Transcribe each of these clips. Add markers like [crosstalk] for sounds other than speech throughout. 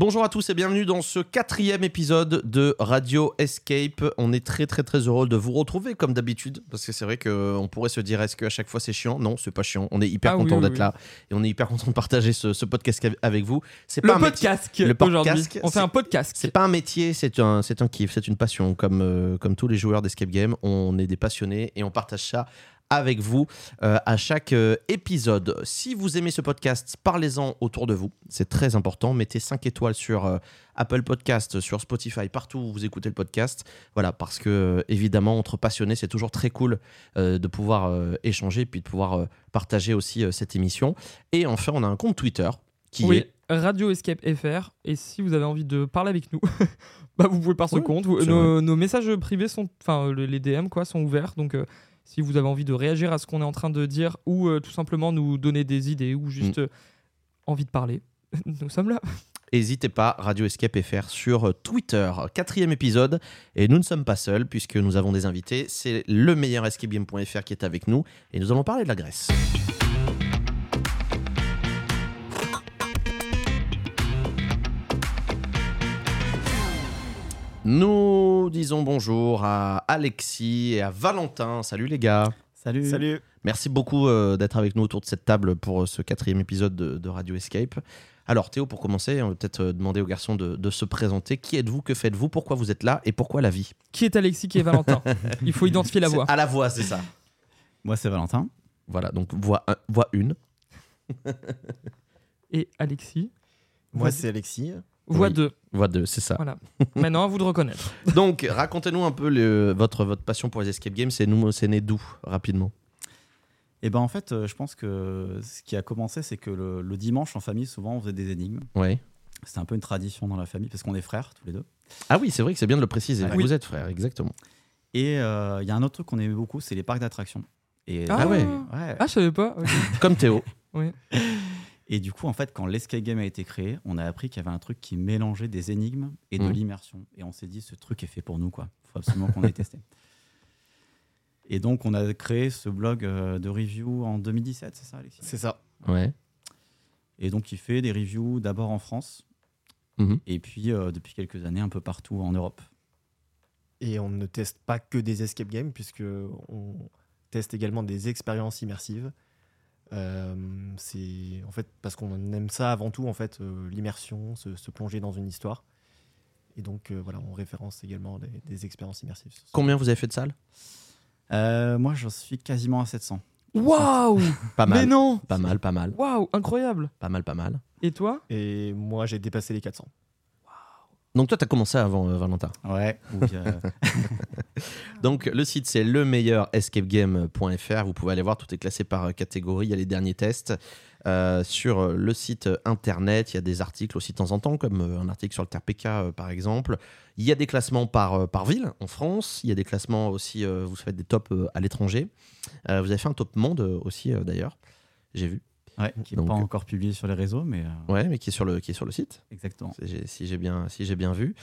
Bonjour à tous et bienvenue dans ce quatrième épisode de Radio Escape. On est très très très heureux de vous retrouver comme d'habitude parce que c'est vrai qu'on pourrait se dire est-ce qu'à chaque fois c'est chiant? Non, c'est pas chiant. On est hyper Ah content oui, d'être oui. là et on est hyper content de partager ce, ce podcast avec vous. C'est Le pas un métier- podcast Le aujourd'hui. podcast, On fait c'est- un podcast. C'est pas un métier, c'est un, c'est un kiff, c'est une passion. Comme, euh, comme tous les joueurs d'Escape Game, on est des passionnés et on partage ça avec vous euh, à chaque euh, épisode. Si vous aimez ce podcast, parlez-en autour de vous. C'est très important. Mettez 5 étoiles sur euh, Apple Podcast, sur Spotify, partout où vous écoutez le podcast. Voilà, parce que évidemment, entre passionnés, c'est toujours très cool de pouvoir échanger puis de pouvoir partager aussi cette émission. Et enfin, on a un compte Twitter qui oui, est Radio Escape FR. Et si vous avez envie de parler avec nous, [laughs] bah vous pouvez par ce Oui, compte. Nos, nos messages privés sont, enfin les DM quoi, sont ouverts. Donc euh, si vous avez envie de réagir à ce qu'on est en train de dire ou euh, tout simplement nous donner des idées ou juste Mm. euh, envie de parler, [laughs] nous sommes là. N'hésitez pas, Radio Escape FR sur Twitter. Quatrième épisode, et nous ne sommes pas seuls puisque nous avons des invités. C'est le meilleur escapegame.fr qui est avec nous, et nous allons parler de la Grèce. Nous disons bonjour à Alexis et à Valentin. Salut les gars. Salut. Salut. Merci beaucoup euh, d'être avec nous autour de cette table pour euh, ce quatrième épisode de, de Radio Escape. Alors Théo, pour commencer, on va peut-être euh, demander aux garçons de, de se présenter. Qui êtes-vous? Que faites-vous? Pourquoi vous êtes là? Et pourquoi la vie? Qui est Alexis Qui est Valentin? [laughs] Il faut identifier la voix. À la voix, c'est ça. Moi, c'est Valentin. Voilà, donc voix 1, voix une. Et Alexis? Moi, c'est Alexis. Voix Oui. 2. Voix 2, c'est ça. Voilà. Maintenant, à vous de reconnaître. [laughs] Donc, racontez-nous un peu le- votre, votre passion pour les escape games. C'est nous, c'est né d'où, rapidement? Et ben en fait, euh, je pense que ce qui a commencé, c'est que le, le dimanche en famille, souvent, on faisait des énigmes. Ouais. C'est un peu une tradition dans la famille parce qu'on est frères tous les deux. Ah oui, c'est vrai que c'est bien de le préciser. Ouais. Vous Oui. êtes frères, exactement. Et euh, il y a un autre truc qu'on aimait beaucoup, c'est les parcs d'attractions. Et Ah ouais. ouais. Ah, je savais pas. Comme Théo. [laughs] Et du coup, en fait, quand l'escape game a été créé, on a appris qu'il y avait un truc qui mélangeait des énigmes et de Mhm. l'immersion. Et on s'est dit, ce truc est fait pour nous, quoi. Il faut absolument qu'on ait testé. [laughs] Et donc, on a créé ce blog euh, de review en 2017, c'est ça, Alexis? C'est ça. Ouais. Et donc, il fait des reviews d'abord en France, Mhm. et puis euh, depuis quelques années un peu partout en Europe. Et on ne teste pas que des escape games, puisque on teste également des expériences immersives. Euh, c'est en fait parce qu'on aime ça avant tout, en fait, euh, l'immersion, se, se plonger dans une histoire. Et donc euh, voilà, on référence également des, des expériences immersives. Combien vous avez fait de salles? Euh, moi, j'en suis quasiment à 700. Waouh Pas mal. Mais non Pas mal, pas mal. Waouh, incroyable. Pas mal, pas mal. Et toi? Et moi, j'ai dépassé les 400. Donc toi, tu as commencé avant, euh, Valentin. Ouais. ou bien- [laughs] Donc le site c'est le meilleur escapegame.fr. Vous pouvez aller voir, tout est classé par euh, catégorie. Il y a les derniers tests. Euh, sur euh, le site internet, il y a des articles aussi de temps en temps, comme euh, un article sur le TRPK euh, par exemple. Il y a des classements par, euh, par ville en France. Il y a des classements aussi, euh, vous faites des tops euh, à l'étranger. Euh, vous avez fait un top monde euh, aussi euh, d'ailleurs. J'ai vu. Ouais, qui n'est pas encore publié sur les réseaux, mais euh, Ouais, mais qui est sur le, qui est sur le site. exactement. Si j'ai- bien, si j'ai bien vu.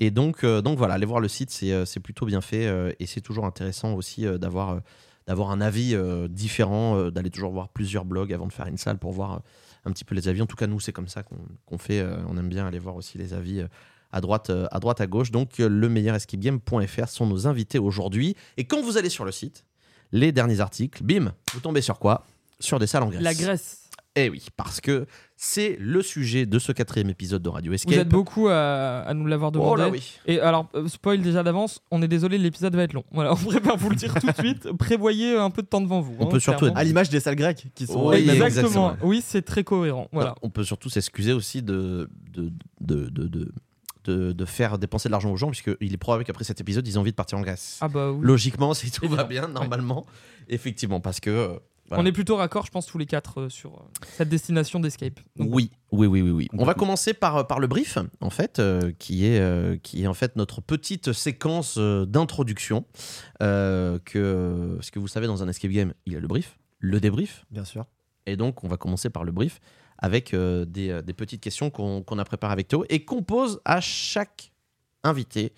Et donc, euh, donc voilà, allez voir le site, c'est euh, c'est plutôt bien fait euh, et c'est toujours intéressant aussi euh, d'avoir euh, d'avoir un avis euh, différent, euh, d'aller toujours voir plusieurs blogs avant de faire une salle pour voir euh, un petit peu les avis. En tout cas, nous, c'est comme ça qu'on fait. euh, on aime bien aller voir aussi les avis. euh, à droite, euh, à droite, à gauche. Donc, euh, le meilleur escapegame.fr sont nos invités aujourd'hui. Et quand vous allez sur le site, les derniers articles, bim, vous tombez sur quoi? Sur des salles en Grèce. La Grèce. Eh oui, parce que c'est le sujet de ce quatrième épisode de Radio Escape. Vous êtes beaucoup à, à nous l'avoir demandé. Oh là oui. Et alors, euh, spoil déjà d'avance, on est désolé, l'épisode va être long. Voilà, [laughs] on préfère vous le dire tout de suite. [laughs] Prévoyez un peu de temps devant vous. On hein, peut surtout clairement. À l'image des salles grecques qui sont. Oui, exactement. exactement. Oui, c'est très cohérent. Voilà. On peut surtout s'excuser aussi de, de, de, de, de, de- de faire dépenser de l'argent aux gens, puisqu'il est probable qu'après cet épisode, ils ont envie de partir en Grèce. Ah bah oui. Logiquement, [laughs] si tout va bien, normalement, effectivement, parce que. Euh, voilà. On est plutôt raccord, je pense, tous les quatre euh, sur euh, cette destination d'escape. Donc, Oui, oui, oui, oui, oui. On va commencer par, par le brief, en fait, euh, qui, est, euh, qui est en fait notre petite séquence euh, d'introduction. euh, que, parce que vous savez, dans un escape game, il y a le brief, le débrief, Bien sûr. Et donc, on va commencer par le brief avec euh, des, euh, des petites questions qu'on qu'on a préparées avec Théo et qu'on pose à chaque invité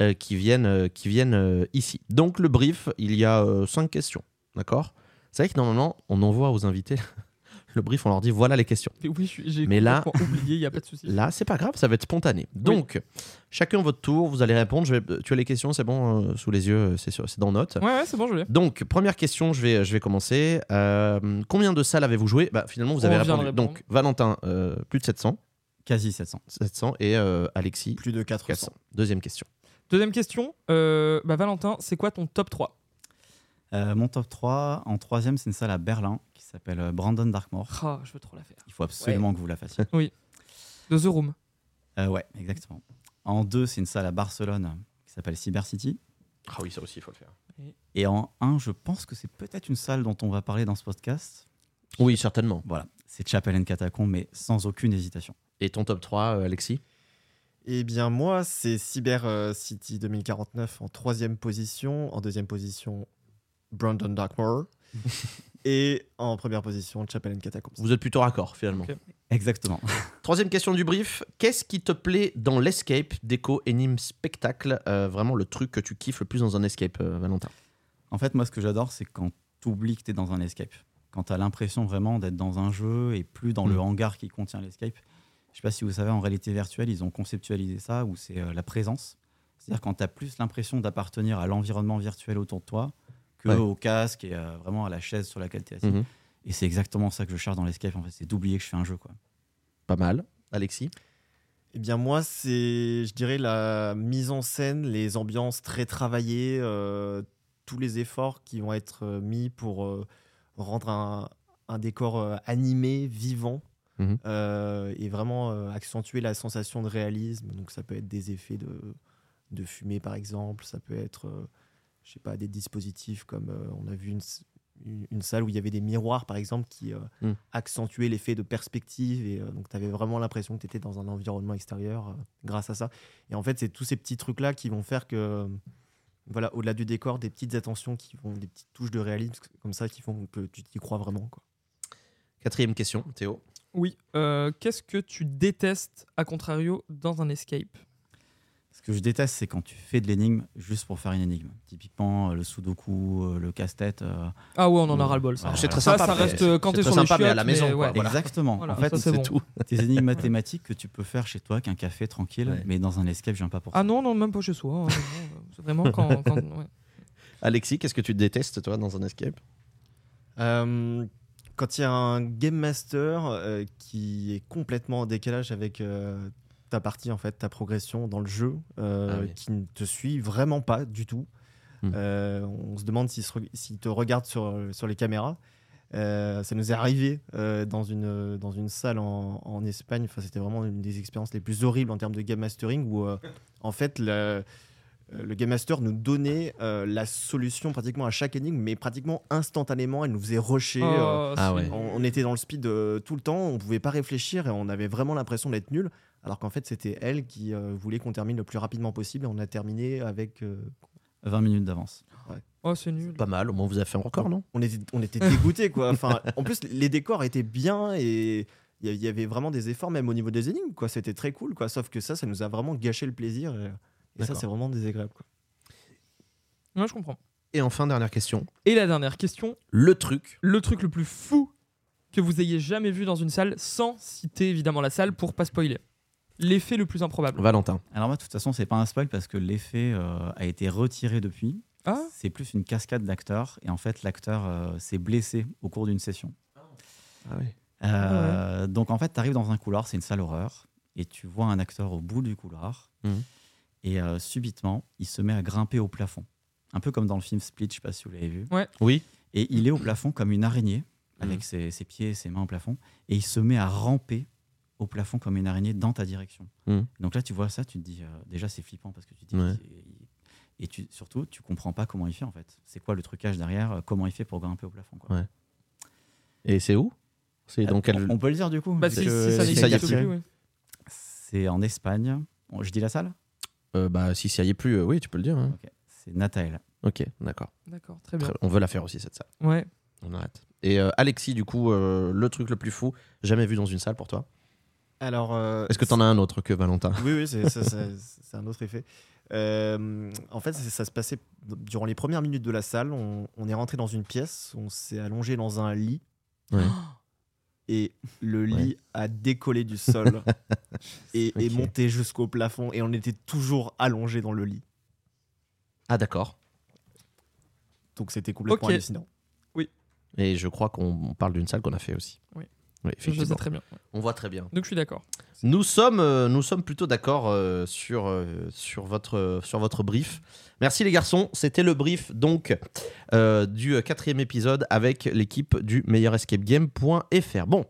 euh, qui viennent, euh, qui viennent euh, ici. Donc, le brief, il y a euh, cinq questions. D'accord? C'est vrai que normalement, on envoie aux invités [laughs] le brief, on leur dit voilà les questions. Mais [laughs] oui, je suis- j'ai Mais là- [laughs] oublié, a pas de souci. Là, c'est pas grave, ça va être spontané. Donc, chacun votre tour, vous allez répondre. Je vais- tu as les questions, c'est bon, euh, sous les yeux, c'est dans notes. Ouais, ouais, c'est bon, je l'ai. Donc, première question, je vais, je vais commencer. Euh, combien de salles avez-vous joué? Bah, Finalement, vous On avez répondu. Donc, Valentin, euh, plus de 700, Quasi 700. 700 et euh, Alexis, Plus de 400. 400. Deuxième question. Deuxième question. euh, bah, Valentin, c'est quoi ton top 3 Euh, mon top 3, en troisième, c'est une salle à Berlin qui s'appelle euh, Brandon Darkmore. Ah, Je veux trop la faire. Il faut absolument que vous la fassiez. [laughs] De The Room. Euh, ouais, exactement. En deux, c'est une salle à Barcelone qui s'appelle Cyber City. Ah oui, ça aussi, il faut le faire. Et en un, je pense que c'est peut-être une salle dont on va parler dans ce podcast. Oui, certainement. Voilà, c'est Chapel and Catacomb, mais sans aucune hésitation. Et ton top 3, euh, Alexis? Eh bien, moi, c'est Cyber City 2049 en troisième position. En deuxième position, Brandon Darkmoor. [laughs] et en première position, Chapel and Catacombs. Vous êtes plutôt raccord, finalement. Exactement. [laughs] Troisième question du brief. Qu'est-ce qui te plaît dans l'escape, déco, énigme, spectacle Euh, Vraiment le truc que tu kiffes le plus dans un escape, euh, Valentin? En fait, moi, ce que j'adore, c'est quand tu oublies que tu es dans un escape. Quand tu as l'impression vraiment d'être dans un jeu et plus dans Mm. le hangar qui contient l'escape. Je sais pas si vous savez, en réalité virtuelle, ils ont conceptualisé ça où c'est euh, la présence. C'est-à-dire quand tu as plus l'impression d'appartenir à l'environnement virtuel autour de toi que Ouais. au casque et euh, vraiment à la chaise sur laquelle tu es assis. Mhm. Et c'est exactement ça que je cherche dans l'escape, en fait. C'est d'oublier que je fais un jeu, quoi. Pas mal. Alexis? Eh bien, moi, c'est, je dirais, la mise en scène, les ambiances très travaillées, euh, tous les efforts qui vont être euh, mis pour euh, rendre un, un décor euh, animé, vivant, Mhm. euh, et vraiment euh, accentuer la sensation de réalisme. Donc, ça peut être des effets de, de fumée, par exemple. Ça peut être, euh, je sais pas, des dispositifs comme euh, on a vu une, s- une- une salle où il y avait des miroirs, par exemple, qui euh, Mm. accentuaient l'effet de perspective. Et euh, donc, tu avais vraiment l'impression que tu étais dans un environnement extérieur euh, grâce à ça. Et en fait, c'est tous ces petits trucs-là qui vont faire que, euh, voilà, au-delà du décor, des petites attentions qui vont, des petites touches de réalisme comme ça qui font que tu t'y crois vraiment. Quoi. Quatrième question, Théo. Oui. euh, Qu'est-ce que tu détestes, à contrario, dans un escape? Ce que je déteste, c'est quand tu fais de l'énigme juste pour faire une énigme. Typiquement, euh, le sudoku, euh, le casse-tête. euh, Ah ouais, on en a ras-le-bol. Ça, Ouais. C'est très ça, sympa. ça reste quand c'est t'es très sur les sympa, mais à la maison, mais quoi. ouais. Voilà. Exactement. Voilà, en fait, c'est tout. tes énigmes [laughs] mathématiques que tu peux faire chez toi qu'un café tranquille, Ouais. mais dans un escape, je viens pas pour ça. Ah non, non, même pas chez soi. hein, [laughs] c'est vraiment quand. quand- ouais. Alexis, qu'est-ce que tu détestes, toi, dans un escape? Euh, quand il y a un game master euh, qui est complètement en décalage avec euh, ta partie, en fait, ta progression dans le jeu, euh, Ah oui. qui ne te suit vraiment pas du tout. Hmm. Euh, on se demande s'il te regarde sur, sur les caméras. Euh, ça nous est arrivé euh, dans, une, dans une salle en, en Espagne. Enfin, C'était vraiment une des expériences les plus horribles en termes de game mastering où, euh, en fait, le, le game master nous donnait euh, la solution pratiquement à chaque énigme, mais pratiquement instantanément. Elle nous faisait rusher. euh, Oh, Ah ouais. on, on était dans le speed euh, tout le temps, on pouvait pas réfléchir et on avait vraiment l'impression d'être nul. Alors qu'en fait, c'était elle qui euh, voulait qu'on termine le plus rapidement possible et on a terminé avec. euh, 20 minutes d'avance. Oh, c'est nul. Pas mal, au moins vous avez fait un record, non? On était, on était dégoûtés quoi. Enfin, en plus, les décors étaient bien et il y a- il y avait vraiment des efforts même au niveau des énigmes quoi. C'était très cool quoi. Sauf que ça, ça nous a vraiment gâché le plaisir et, et ça, D'accord. c'est vraiment désagréable quoi. Ouais, je comprends. Et enfin, dernière question. Et la dernière question Le truc. le truc le plus fou que vous ayez jamais vu dans une salle, sans citer évidemment la salle pour pas spoiler. L'effet le plus improbable. Valentin. Alors moi, de toute façon, c'est pas un spoil parce que l'effet euh, a été retiré depuis. Ah C'est plus une cascade d'acteurs et en fait, l'acteur euh, s'est blessé au cours d'une session. Ah oui. Euh, Donc en fait, tu arrives dans un couloir, c'est une salle horreur, et tu vois un acteur au bout du couloir, Mhm. et euh, subitement, il se met à grimper au plafond. Un peu comme dans le film Split, je sais pas si vous l'avez vu. Oui. Et il est au plafond comme une araignée, avec Mhm. ses, ses pieds et ses mains au plafond, et il se met à ramper au plafond comme une araignée dans ta direction. Mhm. Donc là, tu vois ça, tu te dis, euh, déjà c'est flippant parce que tu te dis, Ouais. c'est- et tu, surtout, tu comprends pas comment il fait en fait. C'est quoi le trucage derrière, euh, comment il fait pour grimper au plafond. Quoi. Ouais. Et c'est où? C'est quel. on, on peut le dire du coup Bah, parce si, si que ça si n'existe ça y est plus, plus. oui. C'est en Espagne. Bon, je dis la salle? Euh, bah, si ça y est plus, euh, oui, tu peux le dire. hein. C'est Natael. Ok, d'accord. D'accord, très bien. Très- On veut la faire aussi, cette salle. Ouais. On arrête. Et euh, Alexis, du coup, euh, le truc le plus fou jamais vu dans une salle pour toi? Alors. euh, Est-ce que t'en as un autre que Valentin? Oui, oui, c'est ça- ça- c'est un autre effet. Euh, en fait, ça, ça se passait durant les premières minutes de la salle. On, on est rentré dans une pièce, on s'est allongé dans un lit. Ouais. [gasps] et le lit a décollé du sol [laughs] et est monté jusqu'au plafond et on était toujours allongé dans le lit. Ah d'accord. Donc c'était complètement hallucinant. Et je crois qu'on parle d'une salle qu'on a fait aussi. Oui. Oui, Je sais effectivement. très bien. On voit très bien. Donc je suis d'accord. Nous sommes, euh, nous sommes plutôt d'accord euh, sur, euh, sur, votre, sur votre brief. Merci les garçons. C'était le brief donc euh, du euh, quatrième épisode avec l'équipe du meilleurescapegame.fr. Bon,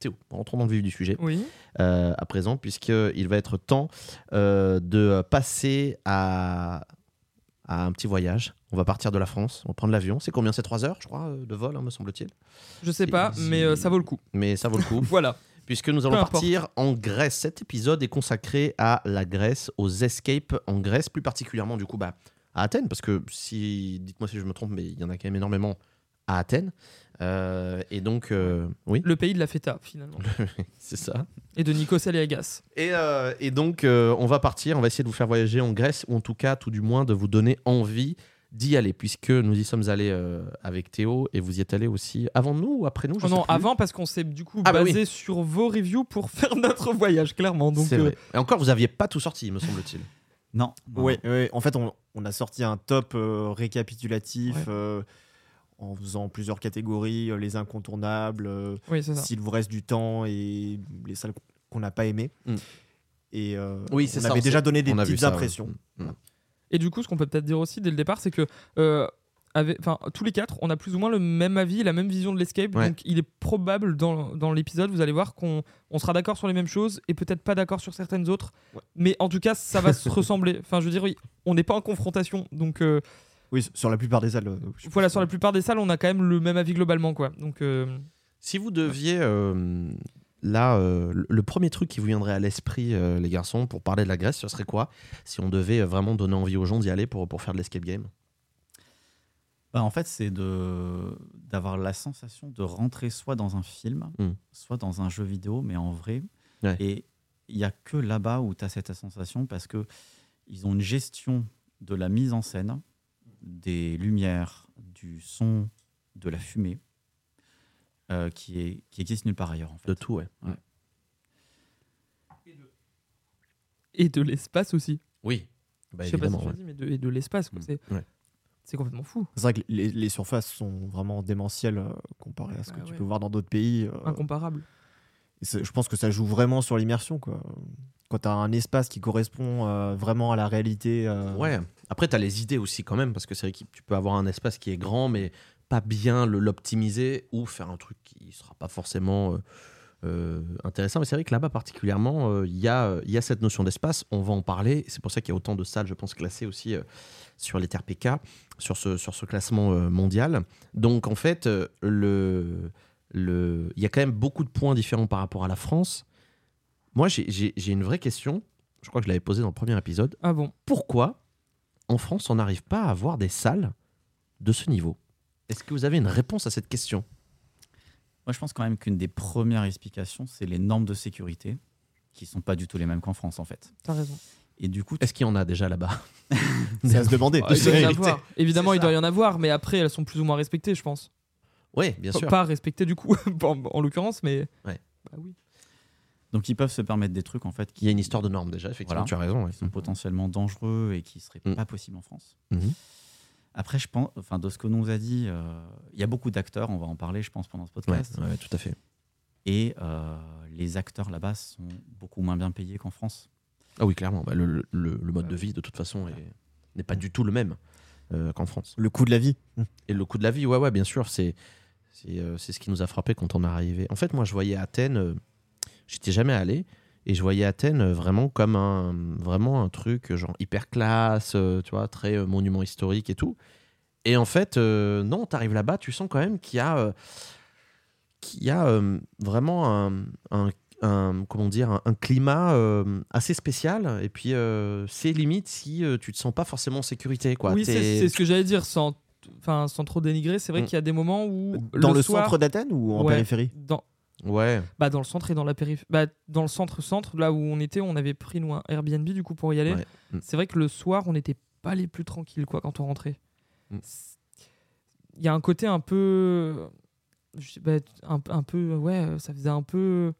Théo, rentrons dans le vif du sujet Oui. euh, à présent, puisqu'il va être temps euh, de passer à, à un petit voyage. On va partir de la France, on va prendre l'avion. C'est combien? C'est 3 heures, je crois, euh, de vol, hein, me semble-t-il. Je sais pas, mais euh, ça vaut le coup. Mais ça vaut le [laughs] coup. Voilà. puisque nous allons partir en Grèce. Cet épisode est consacré à la Grèce, aux escapes en Grèce, plus particulièrement du coup bah, à Athènes, parce que si, dites-moi si je me trompe, mais il y en a quand même énormément à Athènes. Euh, et donc, euh, oui, Le pays de la feta, finalement. [laughs] c'est ça. Et de Nikos Aliagas. Et, euh, et donc, euh, on va partir, on va essayer de vous faire voyager en Grèce, ou en tout cas, tout du moins, de vous donner envie d'y aller, puisque nous y sommes allés euh, avec Théo, et vous y êtes allés aussi avant nous ou après nous je Oh sais non, plus. avant, parce qu'on s'est du coup Ah bah basé sur vos reviews pour [laughs] faire notre voyage, clairement. Donc, C'est euh, vrai. Et encore, vous aviez pas tout sorti, me semble-t-il. Non. non, Oui, en fait, on, on a sorti un top euh, récapitulatif Ouais. En faisant plusieurs catégories, euh, les incontournables, euh, oui, s'il vous reste du temps et les salles qu'on n'a pas aimées. Mm. Et euh, Oui, c'est on ça, avait on déjà donné des petites ça, ouais. impressions. Mm. Et du coup, ce qu'on peut peut-être dire aussi dès le départ, c'est que euh, avec, enfin, tous les quatre, on a plus ou moins le même avis, la même vision de l'escape. Ouais. Donc, il est probable dans, dans l'épisode, vous allez voir qu'on on sera d'accord sur les mêmes choses et peut-être pas d'accord sur certaines autres. Ouais. Mais en tout cas, ça va se [laughs] ressembler. Enfin, je veux dire, oui, on n'est pas en confrontation. Donc, euh, Oui, sur la plupart des salles. euh, voilà, sur la plupart des salles, on a quand même le même avis globalement, quoi. Donc, euh, Si vous deviez, euh, là, euh, le- premier truc qui vous viendrait à l'esprit, euh, les garçons, pour parler de la Grèce, ce serait quoi Si on devait vraiment donner envie aux gens d'y aller pour, pour faire de l'escape game? Bah, en fait, c'est de d'avoir la sensation de rentrer soit dans un film, Mm. soit dans un jeu vidéo, mais en vrai. Ouais. Et il n'y a que là-bas où tu as cette sensation parce que ils ont une gestion de la mise en scène, des lumières, du son, de la fumée, euh, qui, est, qui existe nulle part ailleurs. En fait. De tout, ouais. et de l'espace aussi. Oui, bah, je sais pas si tu l'as ouais. dit, mais de, et de l'espace, quoi. Mm. C'est Ouais. c'est complètement fou. C'est vrai que les, les surfaces sont vraiment démentielles euh, comparé à ce que Ah tu peux voir dans d'autres pays. euh, Incomparable. et je pense que ça joue vraiment sur l'immersion. quoi. Quand tu as un espace qui correspond euh, vraiment à la réalité. euh, Ouais. Après, tu as les idées aussi quand même, parce que c'est vrai que tu peux avoir un espace qui est grand, mais pas bien l'optimiser ou faire un truc qui sera pas forcément euh, euh, intéressant. Mais c'est vrai que là-bas, particulièrement, euh, il y, a, il y a cette notion d'espace. On va en parler. C'est pour ça qu'il y a autant de salles, je pense, classées aussi sur les TRPK, sur ce, sur ce classement mondial. Donc, en fait, le, le, il y a quand même beaucoup de points différents par rapport à la France. Moi, j'ai une vraie question. Je crois que je l'avais posée dans le premier épisode Ah bon? Pourquoi en France on n'arrive pas à avoir des salles de ce niveau Est-ce que vous avez une réponse à cette question? Moi, je pense quand même qu'une des premières explications, c'est les normes de sécurité, qui sont pas du tout les mêmes qu'en France, en fait. T'as raison. Et du coup, Est-ce qu'il y en a déjà là-bas? [laughs] C'est à se demander. Ah, il doit y en C'est- avoir. Évidemment, c'est il doit y en avoir, mais après, elles sont plus ou moins respectées, je pense. Oui, bien Pas- sûr. Pas respectées du coup, [laughs] en, en l'occurrence, mais. Ouais. Bah oui. Donc ils peuvent se permettre des trucs en fait qui Il y a une histoire de normes déjà, effectivement, Voilà. tu as raison. ouais. qui sont potentiellement dangereux et qui seraient Mm. pas possibles en France. Mhm. Après, je pense, enfin, de ce que nous a dit, euh, il y a beaucoup d'acteurs, on va en parler, je pense, pendant ce podcast. ouais, tout à fait. Et euh, les acteurs là-bas sont beaucoup moins bien payés qu'en France. Ah oui, clairement. bah, le, le- le mode de Ouais. vie, de toute façon, est- n'est pas du tout le même euh, qu'en France. Le coût de la vie. Et le coût de la vie, ouais, ouais, bien sûr, c'est c'est ce qui nous a frappé quand on est arrivé. En fait, moi, je voyais Athènes, j'étais jamais allé, et je voyais Athènes euh, vraiment comme un vraiment un truc euh, genre hyper classe, euh, tu vois, très monument historique et tout. Et en fait, euh, non, t'arrives là-bas, tu sens quand même qu'il y a euh, qu'il y a euh, vraiment un, un- un- comment dire un, un climat euh, assez spécial. Et puis, euh, c'est limite si euh, tu te sens pas forcément en sécurité, quoi. oui, c'est ce que j'allais dire sans, enfin, sans trop dénigrer. C'est vrai Mm. qu'il y a des moments où. Dans le, soir, centre d'Athènes ou en Ouais. périphérie? dans, Ouais. bah, dans le centre et dans la périphérie. Bah, dans le centre-centre, là où on était, on avait pris nous un Airbnb du coup pour y aller. Ouais. Mm. C'est vrai que le soir, on n'était pas les plus tranquilles quoi quand on rentrait. Mm. Il y a un côté un peu. je sais pas, un, un peu, ouais, ça faisait un peu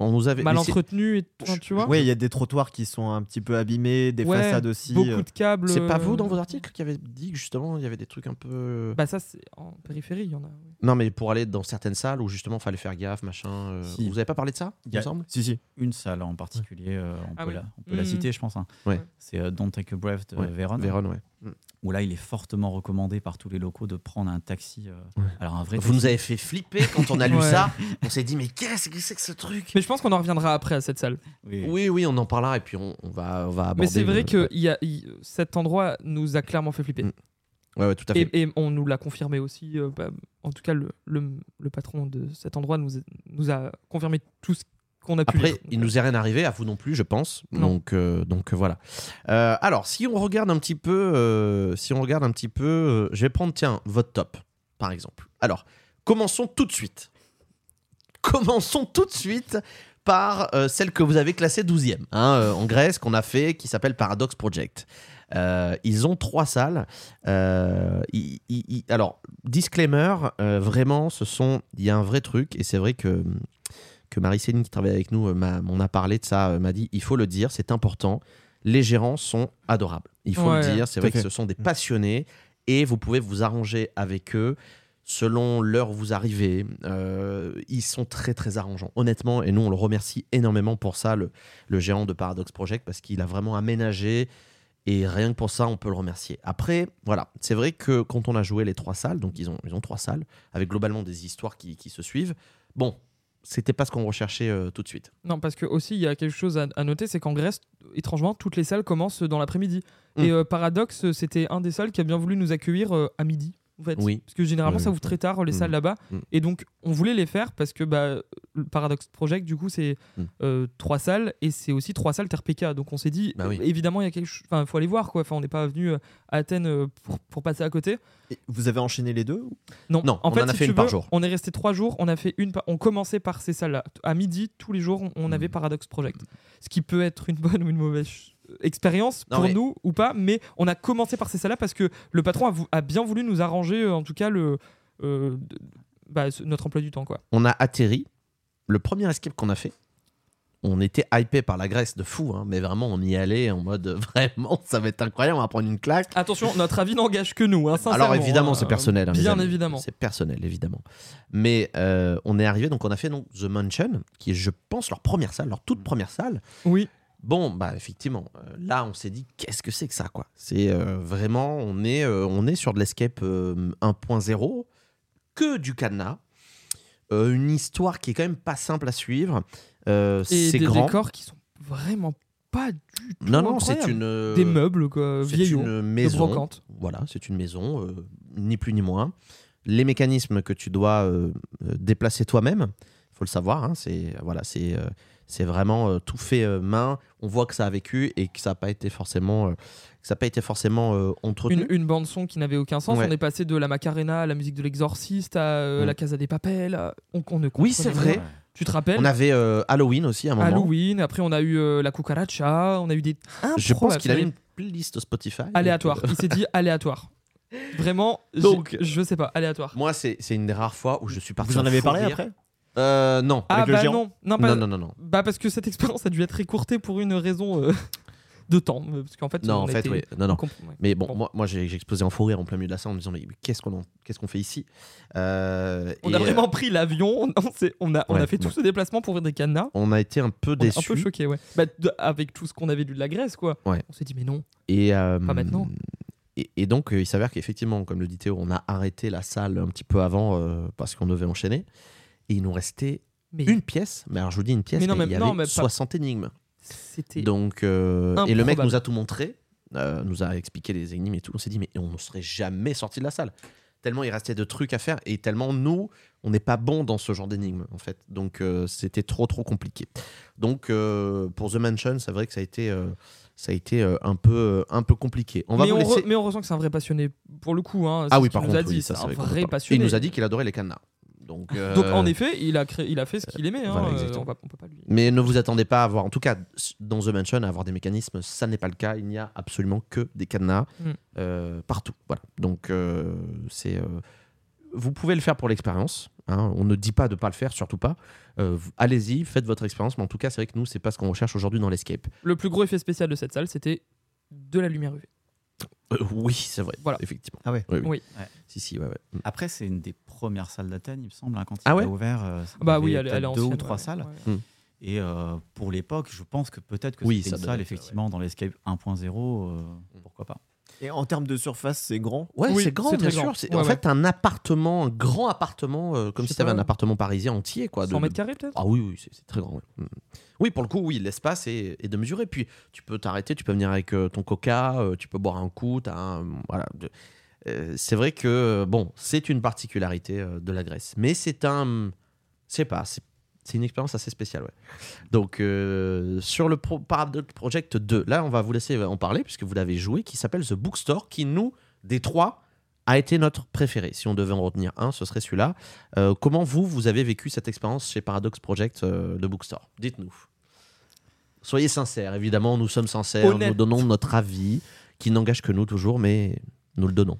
On nous avait. mal entretenu et tout, tu vois. Oui, il y a des trottoirs qui sont un petit peu abîmés, des Ouais, façades aussi. Beaucoup euh, de câbles. C'est pas vous euh, dans vos articles qui avez dit que justement il y avait des trucs un peu. Bah ça c'est en périphérie, il y en a. Non, mais pour aller dans certaines salles où justement fallait faire gaffe, machin. euh, Si. Vous avez pas parlé de ça, il Il me semble? Si, si. Une salle en particulier, euh, on Ah peut, oui. la, on peut la Mhm. citer, je pense. hein. Ouais. C'est euh, Don't Take a Breath de Ouais, Véron, Véron, ouais. Où là, il est fortement recommandé par tous les locaux de prendre un taxi. euh, Ouais. Alors, un vrai Vous nous avez fait flipper quand on a lu Ouais. ça. On s'est dit, mais qu'est-ce que c'est que ce truc? Mais je pense qu'on en reviendra après à cette salle. Oui. Oui, oui, on en parlera et puis on, on va, on va aborder. Mais c'est vrai le- que y a, cet endroit nous a clairement fait flipper. Mm. Ouais, ouais, tout à fait. Et, et on nous l'a confirmé aussi. euh, bah, en tout cas, le, le, le patron de cet endroit nous, a- nous a confirmé tout ce qu'on a pu Après, lire. il nous est rien arrivé, à vous non plus, je pense. Non. Donc, euh, donc voilà. Euh, alors, si on regarde un petit peu, euh, si on regarde un petit peu, je vais prendre tiens votre top, par exemple. Alors, commençons tout de suite. Commençons tout de suite par celle que vous avez classée 12e hein, en Grèce, qu'on a fait, qui s'appelle Paradox Project. Euh, ils ont trois salles. Euh, alors, disclaimer, euh, vraiment, ce sont, il y a un vrai truc, et c'est vrai que que Marie-Céline qui travaille avec nous euh, m'en a parlé de ça, euh, m'a dit il faut le dire, c'est important. Les gérants sont adorables. Il faut Ouais, le dire, c'est vrai que ce sont des passionnés et vous pouvez vous arranger avec eux selon l'heure où vous arrivez. Euh, ils sont très très arrangeants, honnêtement, et nous on le remercie énormément pour ça, le, le gérant de Paradox Project, parce qu'il a vraiment aménagé. Et rien que pour ça, on peut le remercier. Après, voilà, c'est vrai que quand on a joué les trois salles, donc ils ont, ils ont trois salles, avec globalement des histoires qui, qui se suivent, bon, c'était pas ce qu'on recherchait euh, tout de suite. Non, parce que aussi, il y a quelque chose à, à noter c'est qu'en Grèce, étrangement, toutes les salles commencent dans l'après-midi. Mm. Et euh, Paradox, c'était un des salles qui a bien voulu nous accueillir euh, à midi. En fait. Oui. Parce que généralement, Oui, ça ouvre très tard, les Mm. salles là-bas. Mm. Et donc, on voulait les faire parce que bah, le Paradox Project, du coup, c'est Mm. euh, trois salles et c'est aussi trois salles TRPK. Donc, on s'est dit, Bah oui. euh, évidemment, il y a quelque chose. Enfin, il faut aller voir, quoi. Enfin, on n'est pas venu euh, à Athènes pour, pour passer à côté. et Vous avez enchaîné les deux Non, Non, en on fait, en a si fait une par jour. On est resté trois jours. On a fait une. par- On commençait par ces salles-là. À midi, tous les jours, on, avait. Paradox Project. Ce qui peut être une bonne ou une mauvaise ch- expérience pour mais- nous ou pas. Mais on a commencé par ces salles-là parce que le patron a, vou- a bien voulu nous arranger, euh, en tout cas, le, euh, bah, notre emploi du temps, quoi. On a atterri. Le premier escape qu'on a fait, on était hypé par la Grèce de fou, hein, mais vraiment, on y allait en mode [laughs] vraiment, ça va être incroyable, on va prendre une claque. Attention, notre avis n'engage que nous. Hein, sincèrement, Alors évidemment, hein. c'est personnel. hein, Bien évidemment. C'est personnel, évidemment. Mais euh, on est arrivé, donc on a fait donc, The Mansion, qui est, je pense, leur première salle, leur toute première salle. Oui. Bon, bah effectivement, euh, là on s'est dit qu'est-ce que c'est que ça quoi? C'est euh, vraiment, on est, euh, on est sur de l'escape euh, 1.0, que du cadenas, une histoire qui est quand même pas simple à suivre. Et c'est des grand. décors qui sont vraiment pas du tout. non non, c'est une Des meubles, quoi, vieillots. une maison. Voilà, c'est une maison, ni plus ni moins. Les mécanismes que tu dois déplacer toi-même, il faut le savoir, hein, c'est voilà, c'est c'est vraiment euh, tout fait euh, main. On voit que ça a vécu et que ça n'a pas été forcément, euh, que ça a pas été forcément euh, entretenu. Une, une bande son qui n'avait aucun sens. Ouais. On est passé de la Macarena à la musique de l'exorciste à euh, Mm. la Casa des Papels. à- On, on ne Oui, c'est vrai. Tu te rappelles On avait euh, Halloween aussi à un moment. Halloween. Après, on a eu euh, la cucaracha. On a eu des. Je pense qu'il avait une playlist Spotify. aléatoire. Il s'est dit [laughs] aléatoire. Vraiment. Donc- je sais pas. Aléatoire. moi, c'est une des rares fois où je suis parti. Vous en en avez parlé après? Euh, Non. Ah le bah géant non. Non, pas- non, non, non, non. Bah parce que cette expérience a dû être écourtée pour une raison euh, [laughs] de temps. euh, Parce qu'en fait, Non, on en a fait, été- oui. Non, non. comp- ouais. Mais bon, Bon. moi, moi j'ai j'ai explosé en fou rire en plein milieu de la salle en me disant mais qu'est-ce qu'on en- qu'est-ce qu'on fait ici? Euh, On et, a vraiment pris l'avion. [laughs] On, s'est- on a, on Ouais, a fait tout ce déplacement pour voir des cadenas. on a été un peu On est un déçus. peu choqué, ouais. Bah, de- avec tout ce qu'on avait vu de la Grèce, quoi. Ouais. On s'est dit, mais non. Et, euh, Pas maintenant. Et, et donc, euh, il s'avère qu'effectivement, comme le dit Théo, on a arrêté la salle un petit peu avant euh, parce qu'on devait enchaîner. Et il nous restait Mais une pièce. Mais alors, je vous dis une pièce, Mais non, mais il y non, avait mais pas- 60 énigmes. c'était. Donc, euh, et le mec nous a tout montré, euh, nous a expliqué les énigmes et tout. On s'est dit, mais on ne serait jamais sorti de la salle. Tellement il restait de trucs à faire et tellement nous, on n'est pas bon dans ce genre d'énigmes en fait. Donc euh, c'était trop trop compliqué. Donc pour The Mansion, c'est vrai que ça a été, ça a été un peu un peu compliqué. On va mais, on laisser. re- mais on ressent que c'est un vrai passionné pour le coup. Hein, ah oui, par nous contre, a dit, oui, ça c'est un vrai passionné. Il nous a dit qu'il adorait les cadenas. [laughs] Donc, euh, Donc en effet, il a, créé, il a fait ce qu'il aimait. hein, voilà, exactement. on, va, on peut pas lui. Mais ne vous attendez pas à avoir, en tout cas dans The Mansion, à avoir des mécanismes, ça n'est pas le cas. Il n'y a absolument que des cadenas Mm. euh, partout. Voilà. Donc euh, c'est, vous pouvez le faire pour l'expérience. hein. On ne dit pas de pas le faire, surtout pas. Allez-y, faites votre expérience. Mais en tout cas, c'est vrai que nous, c'est pas ce qu'on recherche aujourd'hui dans l'escape. Le plus gros effet spécial de cette salle, c'était de la lumière UV. Euh, oui, c'est vrai. Voilà. effectivement. Ah ouais. Oui, oui. Oui. Ouais. Si, si, ouais, ouais. Mm. Après, c'est une des premières salles d'Athènes, il me semble, hein, quand il Ah a ouvert. euh, y Bah oui, elle, elle est peut-être deux ou trois ouais, salles. ouais. Et euh, pour l'époque, je pense que peut-être que Oui, c'était une salle, être, effectivement, dans l'Escape 1.0, euh, pourquoi pas. Et en termes de surface, c'est grand? Ouais, Oui, c'est grand, c'est bien très sûr. grand. C'est- Ouais, en ouais. fait, un appartement, un grand appartement, euh, comme si tu avais un appartement parisien entier. Quoi, de- 100 de- mètres carrés peut-être? Ah oui, oui, c'est c'est très grand. ouais. Mm. Oui, pour le coup, oui, l'espace est, est de mesurer. Puis tu peux t'arrêter, tu peux venir avec euh, ton coca, euh, tu peux boire un coup. un- voilà. de- c'est vrai que, bon, c'est une particularité de la Grèce. Mais c'est un. Je sais pas, c'est une expérience assez spéciale. Ouais. Donc, euh, sur le Pro- Paradox Project 2, là, on va vous laisser en parler, puisque vous l'avez joué, qui s'appelle The Bookstore, qui, nous, des trois, a été notre préféré. Si on devait en retenir un, ce serait celui-là. Euh, comment vous, vous avez vécu cette expérience chez Paradox Project euh, de Bookstore? Dites-nous. Soyez sincères, évidemment, nous sommes sincères, Honnête. nous donnons notre avis, qui n'engage que nous toujours, mais nous le donnons.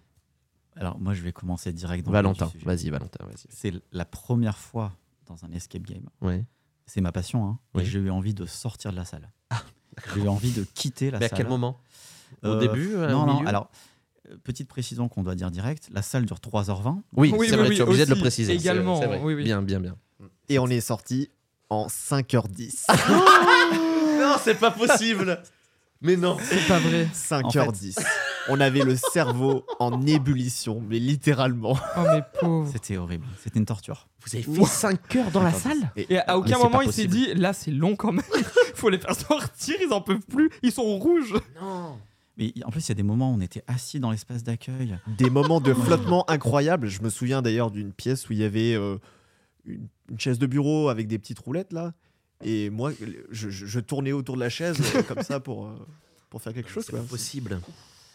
Alors, moi, je vais commencer direct dans Valentin, vas-y, Valentin, vas-y. C'est la première fois dans un escape game. Ouais. C'est ma passion, hein. Oui. Et j'ai eu envie de sortir de la salle. j'ai eu envie de quitter la Mais à salle. quel moment? Au Euh, début euh, Non, au non, alors, euh, petite précision qu'on doit dire direct, la salle dure 3h20. Oui, Oui, c'est oui, vrai, oui, tu es obligé de le aussi, préciser. également, vrai. oui, oui. Bien, bien, bien. Et on est sorti en 5h10. [laughs] non, c'est pas possible Mais non C'est pas vrai. 5h10. On avait le cerveau en ébullition, mais littéralement. Oh mais pauvre. C'était horrible. C'était une torture. Vous avez fait 5 heures dans la salle Et à aucun moment il s'est dit là c'est long quand même. [laughs] Faut les faire sortir, ils en peuvent plus, ils sont rouges. Non Mais en plus, il y a des moments où on était assis dans l'espace d'accueil. Des moments de [laughs] flottement incroyables. Je me souviens d'ailleurs d'une pièce où il y avait euh, une, une chaise de bureau avec des petites roulettes là. Et moi, je, je- je tournais autour de la chaise euh, comme ça pour, euh, pour faire quelque chose. C'est quoi. pas possible.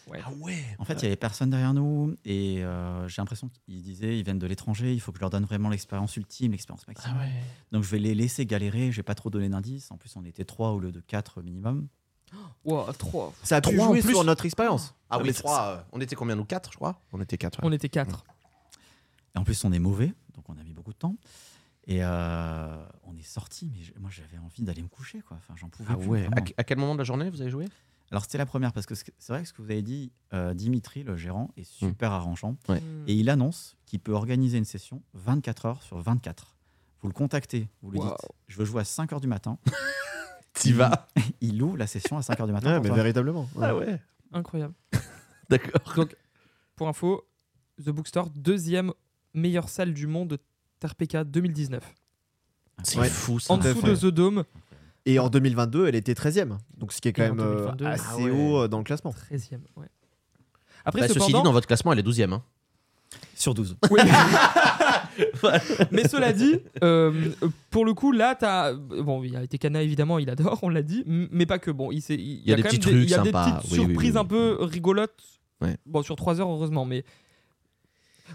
Ouais. Ah ouais En fait, il y avait personne derrière nous et euh, j'ai l'impression qu'ils disaient ils viennent de l'étranger, il faut que je leur donne vraiment l'expérience ultime, l'expérience maximum. ouais Donc je vais les laisser galérer, je vais pas trop donner d'indices. En plus, on était trois au lieu de quatre minimum. Wow, trois. Ça a pu Trois en jouer plus. sur notre expérience. Ah oui, 3. On était combien, nous 4, je crois? On était 4. On était quatre. Et en plus, on est mauvais, donc on a mis beaucoup de temps. Et euh, on est sorti, mais je- moi j'avais envie d'aller me coucher, quoi. Enfin, j'en pouvais Ah plus. ouais. à quel moment de la journée vous avez joué? Alors c'était la première parce que ce que- c'est vrai que ce que vous avez dit, euh, Dimitri, le gérant, est super arrangeant Ouais. Hmm. et il annonce qu'il peut organiser une session 24 heures sur 24. Vous le contactez, vous lui Wow. dites je veux jouer à 5 heures du matin. [laughs] T'y vas [laughs] Il loue la session à 5 heures du matin. Ouais, mais toi. véritablement. ouais. Ah ouais Incroyable. [laughs] D'accord. Donc, pour info, The Bookstore, deuxième meilleure salle du monde TRPK 2019. C'est Ouais. fou ça. En dessous de The Dome, Et en 2022, elle était 13e. Donc ce qui est quand Et même euh, 2022, assez ah ouais. haut euh, dans le classement. 13e. Ouais. Après, Bah, ceci cependant, dit, dans votre classement, elle est 12 e Sur 12. [laughs] Oui. [laughs] Mais cela dit, euh, pour le coup, là, t'as. Bon, il y a Tekana, évidemment, il adore, on l'a dit, mais pas que. Bon, il, s'est- il y, y a des quand petits même trucs il y a des petites Oui, oui, oui, surprises oui. un peu rigolotes. Ouais. Bon, sur 3 heures, heureusement, mais.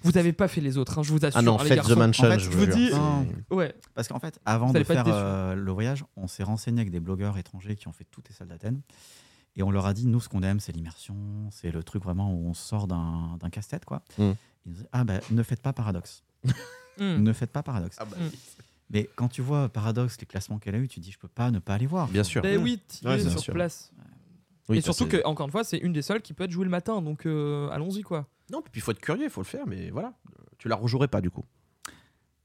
Vous avez pas fait les autres, hein, je vous assure. Ah non, hein, les faites The. Mansion, En fait, je je vous jure, dis- Non. Ouais. Parce qu'en fait, avant de faire euh, le voyage, on s'est renseigné avec des blogueurs étrangers qui ont fait toutes les salles d'Athènes. Et on leur a dit, nous, ce qu'on aime, c'est l'immersion, c'est le truc vraiment où on sort d'un d'un casse-tête, quoi. Mm. Ils nous disaient, ah ben, ne faites pas paradoxe. Hmm. [laughs] Ne faites pas paradoxe. Ah bah, Mm. Mais quand tu vois paradoxe, les classements qu'elle a eu, tu dis, je peux pas ne pas aller voir. Bien sûr. Ben oui, Ouais, es sur sûr. place. Oui, Et surtout que, encore une fois, c'est une des seules qui peut être jouée le matin, donc euh, allons-y, quoi. Non, puis il faut être curieux, il faut le faire, mais voilà. Tu la rejouerais pas du coup.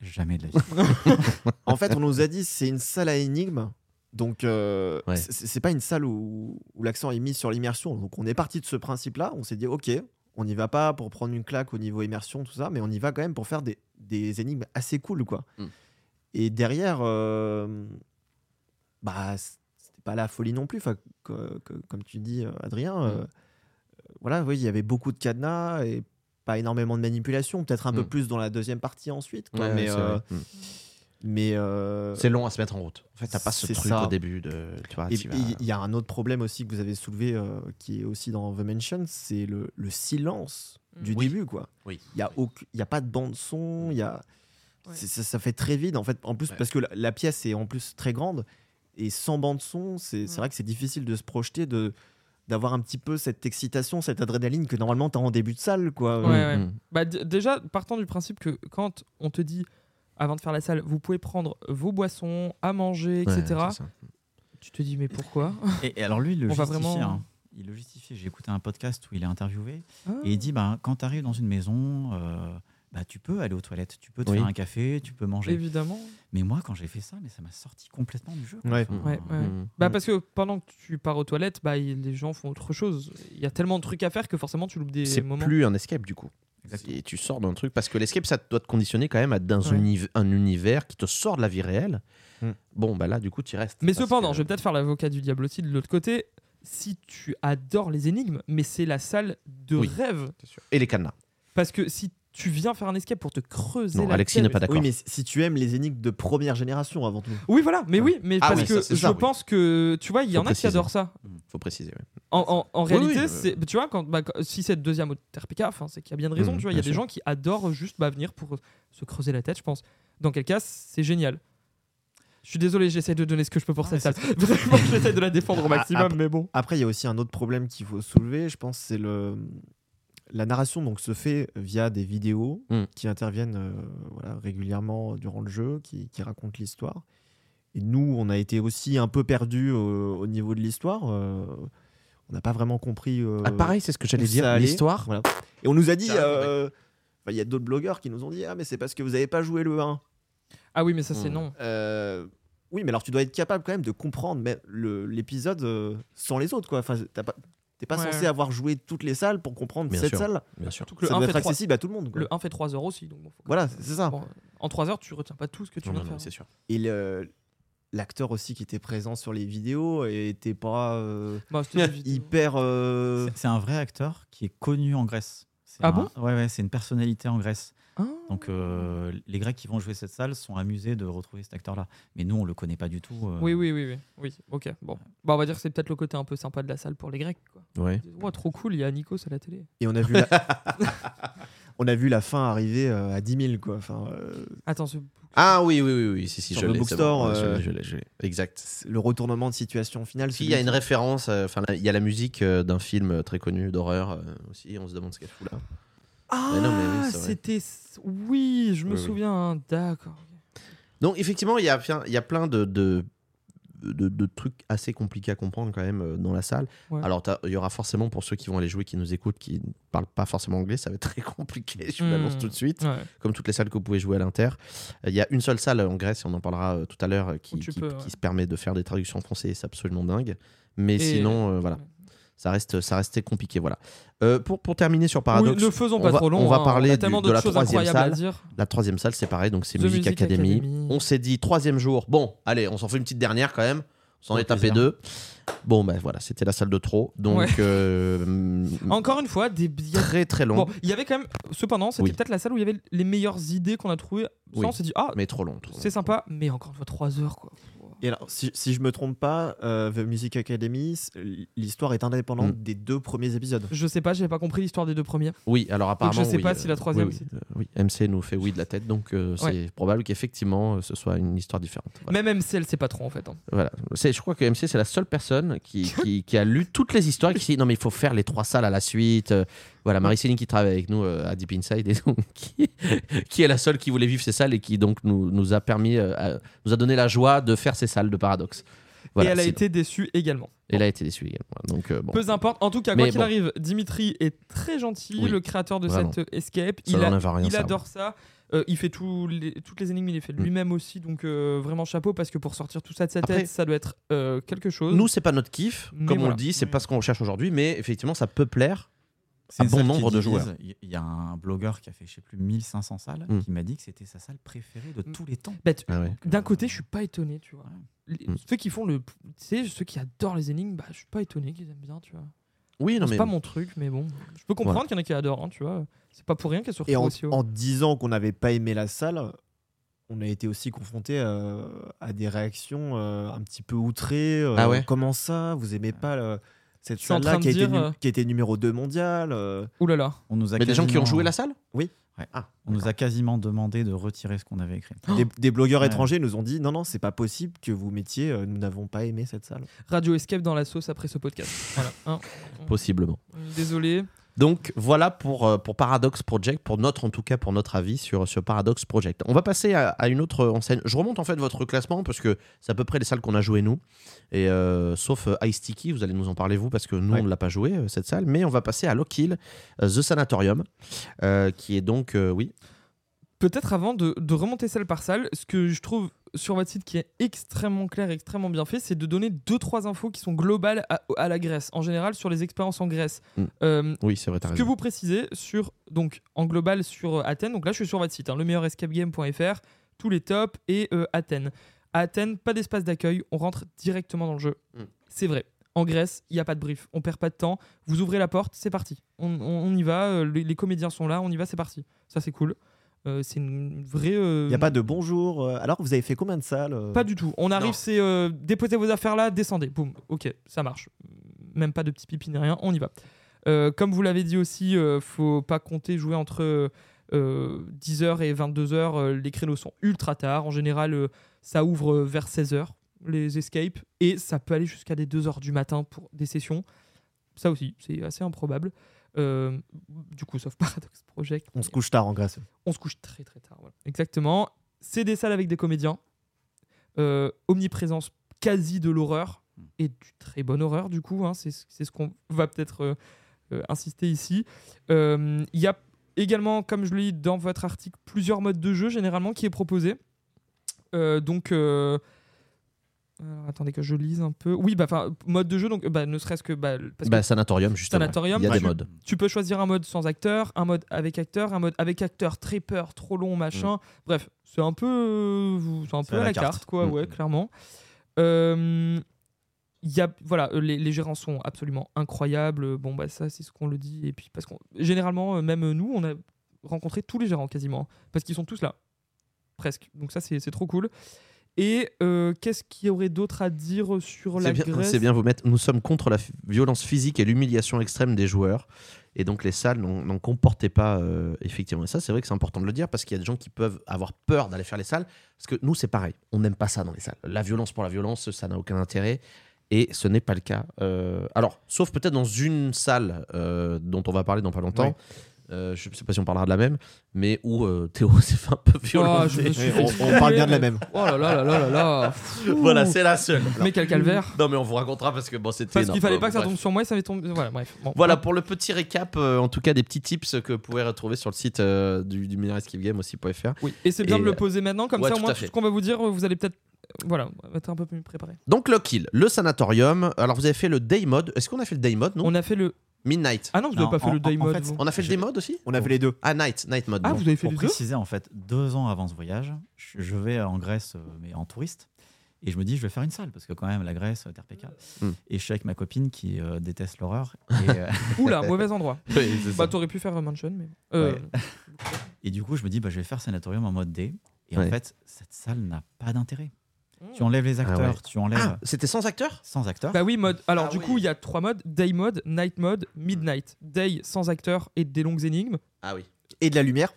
Jamais de la [laughs] vie. En fait, on nous a dit c'est une salle à énigmes. Donc, euh, Ouais. c'est pas une salle où, où l'accent est mis sur l'immersion. Donc, on est parti de ce principe-là. On s'est dit, ok, on n'y va pas pour prendre une claque au niveau immersion, tout ça, mais on y va quand même pour faire des, des énigmes assez cool, quoi. Mm. Et derrière, euh, bah, c'était pas la folie non plus. Enfin, que- que- comme tu dis, euh, Adrien, euh, Mm. Voilà, oui, il y avait beaucoup de cadenas et pas énormément de manipulation. Peut-être un peu Mm. plus dans la deuxième partie ensuite. quoi, Ouais, mais c'est euh, vrai. Mm. mais euh, C'est long à se mettre en route. En fait, t'as pas ce truc ça. au début de. Tu vois, Et vas. il y a un autre problème aussi que vous avez soulevé, euh, qui est aussi dans The Mansion, c'est le, le silence du Oui. début. quoi. Oui. Il n'y a, aucun- il y a pas de bande son, il y a... Ouais. ça, ça fait très vide en fait. En plus, Ouais. parce que la, la pièce est en plus très grande et sans bande son, c'est c'est Ouais. vrai que c'est difficile de se projeter, de d'avoir un petit peu cette excitation, cette adrénaline que normalement tu as en début de salle. Quoi. Ouais, ouais. Mm. Bah, déjà, partant du principe que quand on te dit avant de faire la salle, vous pouvez prendre vos boissons, à manger, etc. Ouais, tu te dis mais pourquoi? Et, et alors lui, il le [laughs] On va justifiait. vraiment- hein. Il le justifiait. J'ai écouté un podcast où il est interviewé Ah. et il dit bah, quand tu arrives dans une maison, euh, bah, tu peux aller aux toilettes, tu peux te Oui. faire un café, tu peux manger. Évidemment. Mais moi, quand j'ai fait ça, mais ça m'a sorti complètement du jeu. Ouais. Enfin, Ouais, ouais. Mm. Bah Mm. parce que pendant que tu pars aux toilettes, bah les gens font autre chose. Il y a tellement de trucs à faire que forcément tu loupes des C'est moments. plus un escape du coup. Exactement. Et tu sors d'un truc parce que l'escape ça doit te conditionner quand même à dans Ouais. uni- un univers qui te sort de la vie réelle. Bon bah là du coup tu y restes. Mais cependant, que- je vais peut-être faire l'avocat du diable aussi de l'autre côté. Si tu adores les énigmes, mais c'est la salle de Oui. rêve. C'est. Et les cadenas. Parce que si tu viens faire un escape pour te creuser Non, la Alexis n'est pas d'accord. Oui, mais si tu aimes les énigmes de première génération avant tout. Oui, voilà, mais oui, mais Ah parce oui, que ça, je ça, oui. pense que tu vois, il y en a qui adorent ça. Faut préciser. ouais. En, en- en Oui, réalité, oui, c'est tu vois quand, bah, si c'est le deuxième au TRPK, enfin c'est qu'il y a bien de raison. Mhm, tu vois, il y a des sûr. gens qui adorent juste bah, venir pour se creuser la tête, je pense. Dans quel cas, c'est génial. Je suis désolé, j'essaie de donner ce que je peux pour Ouais, cette salle. [laughs] Vraiment, j'essaie de la défendre au Ah, maximum, après- mais bon. Après, il y a aussi un autre problème qu'il faut soulever, je pense, c'est le la narration donc se fait via des vidéos Mm. qui interviennent euh, voilà, régulièrement durant le jeu, qui, qui racontent l'histoire. Et nous, on a été aussi un peu perdus au, au niveau de l'histoire. euh, on n'a pas vraiment compris. euh, Ah, pareil, c'est ce que j'allais dire. L'histoire. Voilà. Et on nous a dit. Euh, Il y a d'autres blogueurs qui nous ont dit Ah, mais c'est parce que vous n'avez pas joué le 1. Ah oui, mais ça c'est Mhm. non. Euh, oui, mais alors tu dois être capable quand même de comprendre l'épisode sans les autres. quoi. Enfin, t'as pas- T'es pas Ouais. censé avoir joué toutes les salles pour comprendre Bien cette sûr. salle. Bien sûr. Que le Ça 1 doit fait être 3 accessible à tout le monde. quoi. Le 1 fait 3 heures aussi. Donc bon, faut quand Voilà, c'est ça. Bon, en 3 heures, tu retiens pas tout ce que tu Non, viens non, de non, faire. c'est sûr. Et le- l'acteur aussi qui était présent sur les vidéos était pas euh, Bah, [laughs] hyper. euh, C'est- un vrai acteur qui est connu en Grèce. Ah un- bon? Ouais, ouais, c'est une personnalité en Grèce. Ah. Donc euh, les Grecs qui vont jouer cette salle sont amusés de retrouver cet acteur-là. Mais nous, on le connaît pas du tout. euh. Oui, oui, oui, oui, oui. Ok, bon. Bah, on va dire que c'est peut-être le côté un peu sympa de la salle pour les Grecs. Quoi. Ouais. Ouais, trop cool, il y a Nikos à la télé. Et on a vu la... [laughs] [laughs] on a vu la fin arriver euh, à 10 000. Quoi. Enfin, euh, Attends, ce... Ah oui, oui, oui, oui, si, si, Sur je le l'ai. bon. Je euh, l'ai, je l'ai, je l'ai. Exact. le retournement de situation finale. Si, il y a une référence, euh, enfin, il y a la musique euh, d'un film très connu d'horreur euh, aussi, on se demande ce qu'elle fout là. Ah, Mais non, mais oui, c'était. Oui, je me Oui, souviens. hein, D'accord. Donc, effectivement, il y a, y a plein de, de, de- de trucs assez compliqués à comprendre quand même euh, dans la salle. Ouais. Alors, il y aura forcément pour ceux qui vont aller jouer, qui nous écoutent, qui ne parlent pas forcément anglais, ça va être [laughs] très compliqué, je vous Hmm. l'annonce tout de suite. Ouais. Comme toutes les salles que vous pouvez jouer à l'Inter. Euh, Il y a une seule salle en Grèce, et on en parlera euh, tout à l'heure, qui, tu qui- peux, qui ouais. se permet de faire des traductions en français, c'est absolument dingue. Mais Et- sinon, euh, voilà, ça reste, ça restait compliqué. Voilà. Euh, pour, pour terminer sur Paradox, Oui, ne faisons on pas va- trop long. on va hein, parler a du- tellement de la troisième salle. la troisième salle, c'est pareil, donc c'est Music, Music Academy. Academy. On s'est dit troisième jour, bon, allez, on s'en fait une petite dernière quand même. On s'en est tapé deux. Bon, ben voilà, c'était la salle de trop. Donc, Ouais. euh, [laughs] Encore une fois, des a- très très long, Bon, il y avait quand même. Cependant, c'était Oui. peut-être la salle où il y avait les meilleures idées qu'on a trouvées. Ça, Oui. on s'est dit, ah, mais trop long. trop long. c'est sympa, mais encore une fois, 3 heures quoi. Et alors, si, si je me trompe pas, euh, The Music Academy, l'histoire est indépendante Mm. des deux premiers épisodes. Je sais pas, j'ai pas compris l'histoire des deux premiers. Oui, alors apparemment. je sais oui, pas euh, si la troisième Oui, euh, oui, MC nous fait oui de la tête, donc euh, c'est probable qu'effectivement euh, ce soit une histoire différente. Voilà. Même MC, elle sait pas trop en fait. hein. Voilà. Je crois que MC c'est la seule personne qui, qui, qui a lu toutes les histoires et qui s'est dit non mais il faut faire les trois salles à la suite. Voilà, Marie-Céline qui travaille avec nous euh, à Deep Inside et donc, [laughs] qui, qui est la seule qui voulait vivre ces salles et qui donc nous, nous a permis, euh, nous a donné la joie de faire ces salles de paradoxe. Voilà, Et elle a été déçue également. elle a été déçue également. Donc euh, bon, Peu importe. En tout cas, Mais quoi qu'il bon. arrive, Dimitri est très gentil, Oui, le créateur de vraiment. cette escape. ça il a- rien. il ça. adore ça. Euh, il fait tous les- toutes les énigmes, il les fait Mm. lui-même aussi. Donc euh, vraiment chapeau parce que pour sortir tout ça de sa Après- tête, ça doit être euh, quelque chose. Nous c'est pas notre kiff, Mais comme on le dit, c'est Oui. pas ce qu'on recherche aujourd'hui, mais effectivement ça peut plaire. C'est un bon nombre de joueurs. Il y a un blogueur qui a fait, je sais plus, 1500 salles, Mm. qui m'a dit que c'était sa salle préférée de tous les temps. Bah, Ah ouais. D'un côté, je suis pas étonné, tu vois. Les- Mm. Ceux qui font le. Tu sais, ceux qui adorent les énigmes, bah, je suis pas étonné qu'ils aiment bien, tu vois. Oui, non c'est mais pas mon truc, mais bon. Je peux comprendre qu'il y en a qui adorent, hein, tu vois. C'est pas pour rien qu'elle se Et en, aussi haut. en disant qu'on n'avait pas aimé la salle, on a été aussi confronté euh, à des réactions euh, un petit peu outrées. euh, Ah ouais Comment ça Vous aimez pas euh, cette salle-là qui, été nu- euh, qui numéro 2 mondial euh, Ouh là là. On nous a mais des gens qui ont quasiment- joué la salle? Ah, on nous a quasiment demandé de retirer ce qu'on avait écrit. des, des blogueurs Ouais. étrangers nous ont dit non, non, c'est pas possible que vous mettiez euh, nous n'avons pas aimé cette salle. Radio Escape dans la sauce après ce podcast. voilà. hein. possiblement. Désolé. Donc voilà pour, euh, pour Paradox Project, pour notre en tout cas pour notre avis sur ce Paradox Project. On va passer à, à une autre enseigne. Je remonte en fait votre classement parce que c'est à peu près les salles qu'on a joué nous. Et euh, sauf euh, Ice Tiki, vous allez nous en parler vous parce que nous Ouais. on ne l'a pas joué cette salle. Mais on va passer à Lock Hill, The Sanatorium, euh, qui est donc euh, oui. Peut-être avant de, de remonter salle par salle, ce que je trouve sur votre site qui est extrêmement clair, extrêmement bien fait, c'est de donner deux trois infos qui sont globales à, à la Grèce, en général sur les expériences en Grèce. Mm. Euh, Oui, c'est vrai, ce que raison. vous précisez sur donc en global sur euh, Athènes. Donc là, je suis sur votre site, hein, le meilleur escapegame.fr, tous les tops et euh, Athènes. À Athènes, pas d'espace d'accueil, on rentre directement dans le jeu. Mm. C'est vrai. En Grèce, il n'y a pas de brief, on perd pas de temps. Vous ouvrez la porte, c'est parti. On, on- on y va, euh, les, les comédiens sont là, on y va, c'est parti. Ça, c'est cool. Euh, c'est une vraie. euh, Il n'y a pas de bonjour. euh, alors, vous avez fait combien de salles euh Pas du tout. On arrive, c'est euh, déposez vos affaires là, descendez. Boum. Ok, ça marche. Même pas de petit pipi ni rien, on y va. Euh, comme vous l'avez dit aussi, euh, faut pas compter jouer entre euh, 10h et 22h. euh, les créneaux sont ultra tard. En général, euh, ça ouvre euh, vers 16h, les escapes. Et ça peut aller jusqu'à des 2h du matin pour des sessions. Ça aussi, c'est assez improbable. Euh, du coup, sauf [laughs] Paradox Project. On se couche tard en Grèce. On se couche très très tard. voilà. Exactement. C'est des salles avec des comédiens. Euh, omniprésence quasi de l'horreur et du très bonne horreur du coup. hein. c'est c'est ce qu'on va peut-être euh, euh, insister ici. Euh, Il y a également, comme je le lis dans votre article, plusieurs modes de jeu généralement qui est proposé. Euh, donc, euh, alors, attendez que je lise un peu. Oui, bah, enfin, mode de jeu, donc, bah, ne serait-ce que. Bah, parce que Bah, Sanatorium, justement. Sanatorium, Il y a ouais. des modes. tu peux choisir un mode sans acteur, un mode avec acteur, un mode avec acteur très peur, trop long, machin. Bref, c'est un peu, euh, c'est un peu à la, carte, quoi, Mm. ouais, clairement. Euh, y a, voilà, euh, les, les gérants sont absolument incroyables. Bon, bah ça, c'est ce qu'on le dit. Et puis parce qu'on, généralement, euh, même nous, on a rencontré tous les gérants quasiment, parce qu'ils sont tous là, presque. Donc ça, c'est trop cool. Et euh, qu'est-ce qu'il y aurait d'autre à dire sur la bien, Grèce c'est bien vous mettre. Nous sommes contre la violence physique et l'humiliation extrême des joueurs. Et donc les salles n'en comportaient pas euh, effectivement. Et ça, c'est vrai que c'est important de le dire parce qu'il y a des gens qui peuvent avoir peur d'aller faire les salles. Parce que nous, c'est pareil. On n'aime pas ça dans les salles. La violence pour la violence, ça n'a aucun intérêt. Et ce n'est pas le cas. Euh, alors, sauf peut-être dans une salle dont on va parler dans pas longtemps. Euh, je ne sais pas si on parlera de la même, mais où euh, Théo [laughs] s'est fait un peu violent. Ah, fait on, on parle bien de la même. Oh là là là là là [laughs] voilà, c'est la seule. [laughs] Mais quel calvaire. Non, mais on vous racontera parce que bon, c'était. Parce qu'il fallait pas que ça tombe sur moi et ça avait tombé. Voilà, bref. Bon. Voilà pour le petit récap, euh, en tout cas des petits tips que vous pouvez retrouver sur le site euh, du, du meilleur escape game aussi.fr. Oui. Et c'est bien Et, de le poser maintenant, comme ouais, ça au moins tout ce qu'on va vous dire, vous allez peut-être. Voilà, être un peu plus préparé. Donc Lock Hill, le sanatorium. Alors vous avez fait le day mode. Est-ce qu'on a fait le day mode non On a fait le. Midnight. Ah non, vous n'avez pas fait en- le day en- en mode. fait, vous. On a fait le day mode aussi On a fait les deux. Ah night, night mode. Ah, vous avez fait Pour les deux préciser, en fait, deux ans avant ce voyage, je vais en Grèce, euh, mais en touriste. Et je me dis, je vais faire une salle, parce que quand même, la Grèce, euh, TRPK. Hmm. Et je suis avec ma copine qui euh, déteste l'horreur. [laughs] Euh, Oula, mauvais endroit. [laughs] Oui. Bah, t'aurais pu faire Mansion, mais. Euh, et du coup, je me dis, bah, je vais faire Sanatorium en mode D. Et Ouais. en fait, cette salle n'a pas d'intérêt. Tu enlèves les acteurs, ouais. tu enlèves Ah, c'était sans acteur sans acteurs. Bah oui, mode. Alors, Ah du oui. coup, il y a trois modes Day mode, Night mode, Midnight. Day sans acteur et des longues énigmes. Ah oui. Et de la lumière.